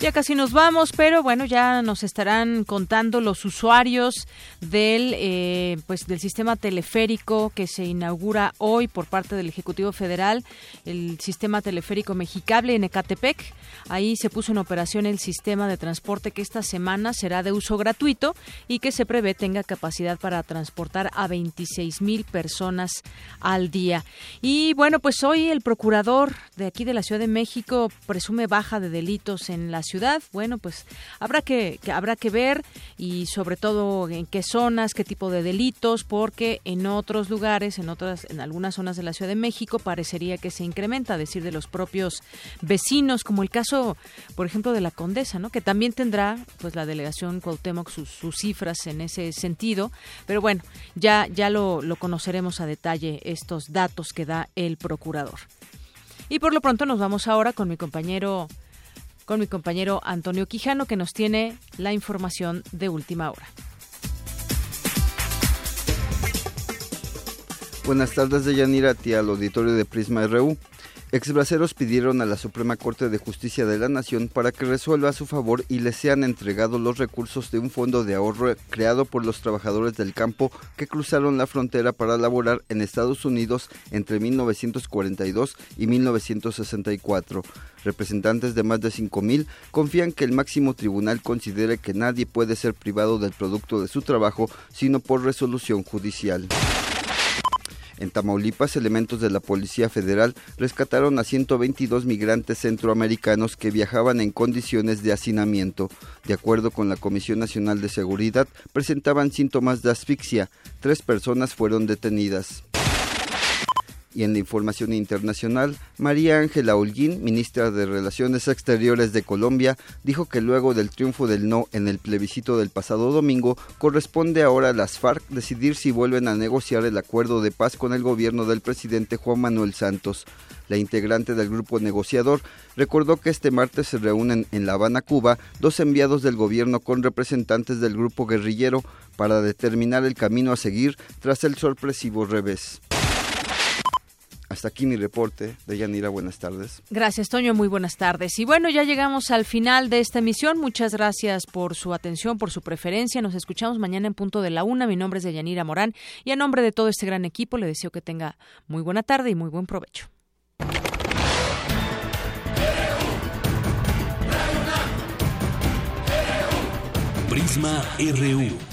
Ya casi nos vamos, pero bueno, ya nos estarán contando los usuarios del, eh, pues, del sistema teleférico que se inaugura hoy por parte del Ejecutivo Federal, el sistema teleférico mexicable en Ecatepec. Ahí se puso en operación el sistema de transporte que esta semana será de uso gratuito y que se prevé tenga capacidad para transportar a 26 mil personas al día. Y bueno, pues hoy el procurador de aquí de la Ciudad de México presume baja de delitos en la ciudad ciudad, bueno, pues habrá que, habrá que ver y sobre todo en qué zonas, qué tipo de delitos, porque en otros lugares, en otras, en algunas zonas de la Ciudad de México parecería que se incrementa, decir de los propios vecinos, como el caso, por ejemplo, de la Condesa, ¿no? Que también tendrá, pues, la delegación Cuauhtémoc sus, cifras en ese sentido, pero bueno, ya ya lo conoceremos a detalle estos datos que da el procurador. Y por lo pronto nos vamos ahora con mi compañero con mi compañero Antonio Quijano, que nos tiene la información de última hora. Buenas tardes, de Yanira, tía al auditorio de Prisma RU. Exbraceros pidieron a la Suprema Corte de Justicia de la Nación para que resuelva a su favor y les sean entregados los recursos de un fondo de ahorro creado por los trabajadores del campo que cruzaron la frontera para laborar en Estados Unidos entre 1942 y 1964. Representantes de más de 5.000 confían que el máximo tribunal considere que nadie puede ser privado del producto de su trabajo sino por resolución judicial. En Tamaulipas, elementos de la Policía Federal rescataron a 122 migrantes centroamericanos que viajaban en condiciones de hacinamiento. De acuerdo con la Comisión Nacional de Seguridad, presentaban síntomas de asfixia. Tres personas fueron detenidas. Y en la información internacional, María Ángela Holguín, ministra de Relaciones Exteriores de Colombia, dijo que luego del triunfo del no en el plebiscito del pasado domingo, corresponde ahora a las FARC decidir si vuelven a negociar el acuerdo de paz con el gobierno del presidente Juan Manuel Santos. La integrante del grupo negociador recordó que este martes se reúnen en La Habana, Cuba, dos enviados del gobierno con representantes del grupo guerrillero para determinar el camino a seguir tras el sorpresivo revés. Hasta aquí mi reporte. De Yanira, buenas tardes. Gracias, Toño. Muy buenas tardes. Y bueno, ya llegamos al final de esta emisión. Muchas gracias por su atención, por su preferencia. Nos escuchamos mañana en punto de la una. Mi nombre es de Yanira Morán y a nombre de todo este gran equipo le deseo que tenga muy buena tarde y muy buen provecho. Prisma RU.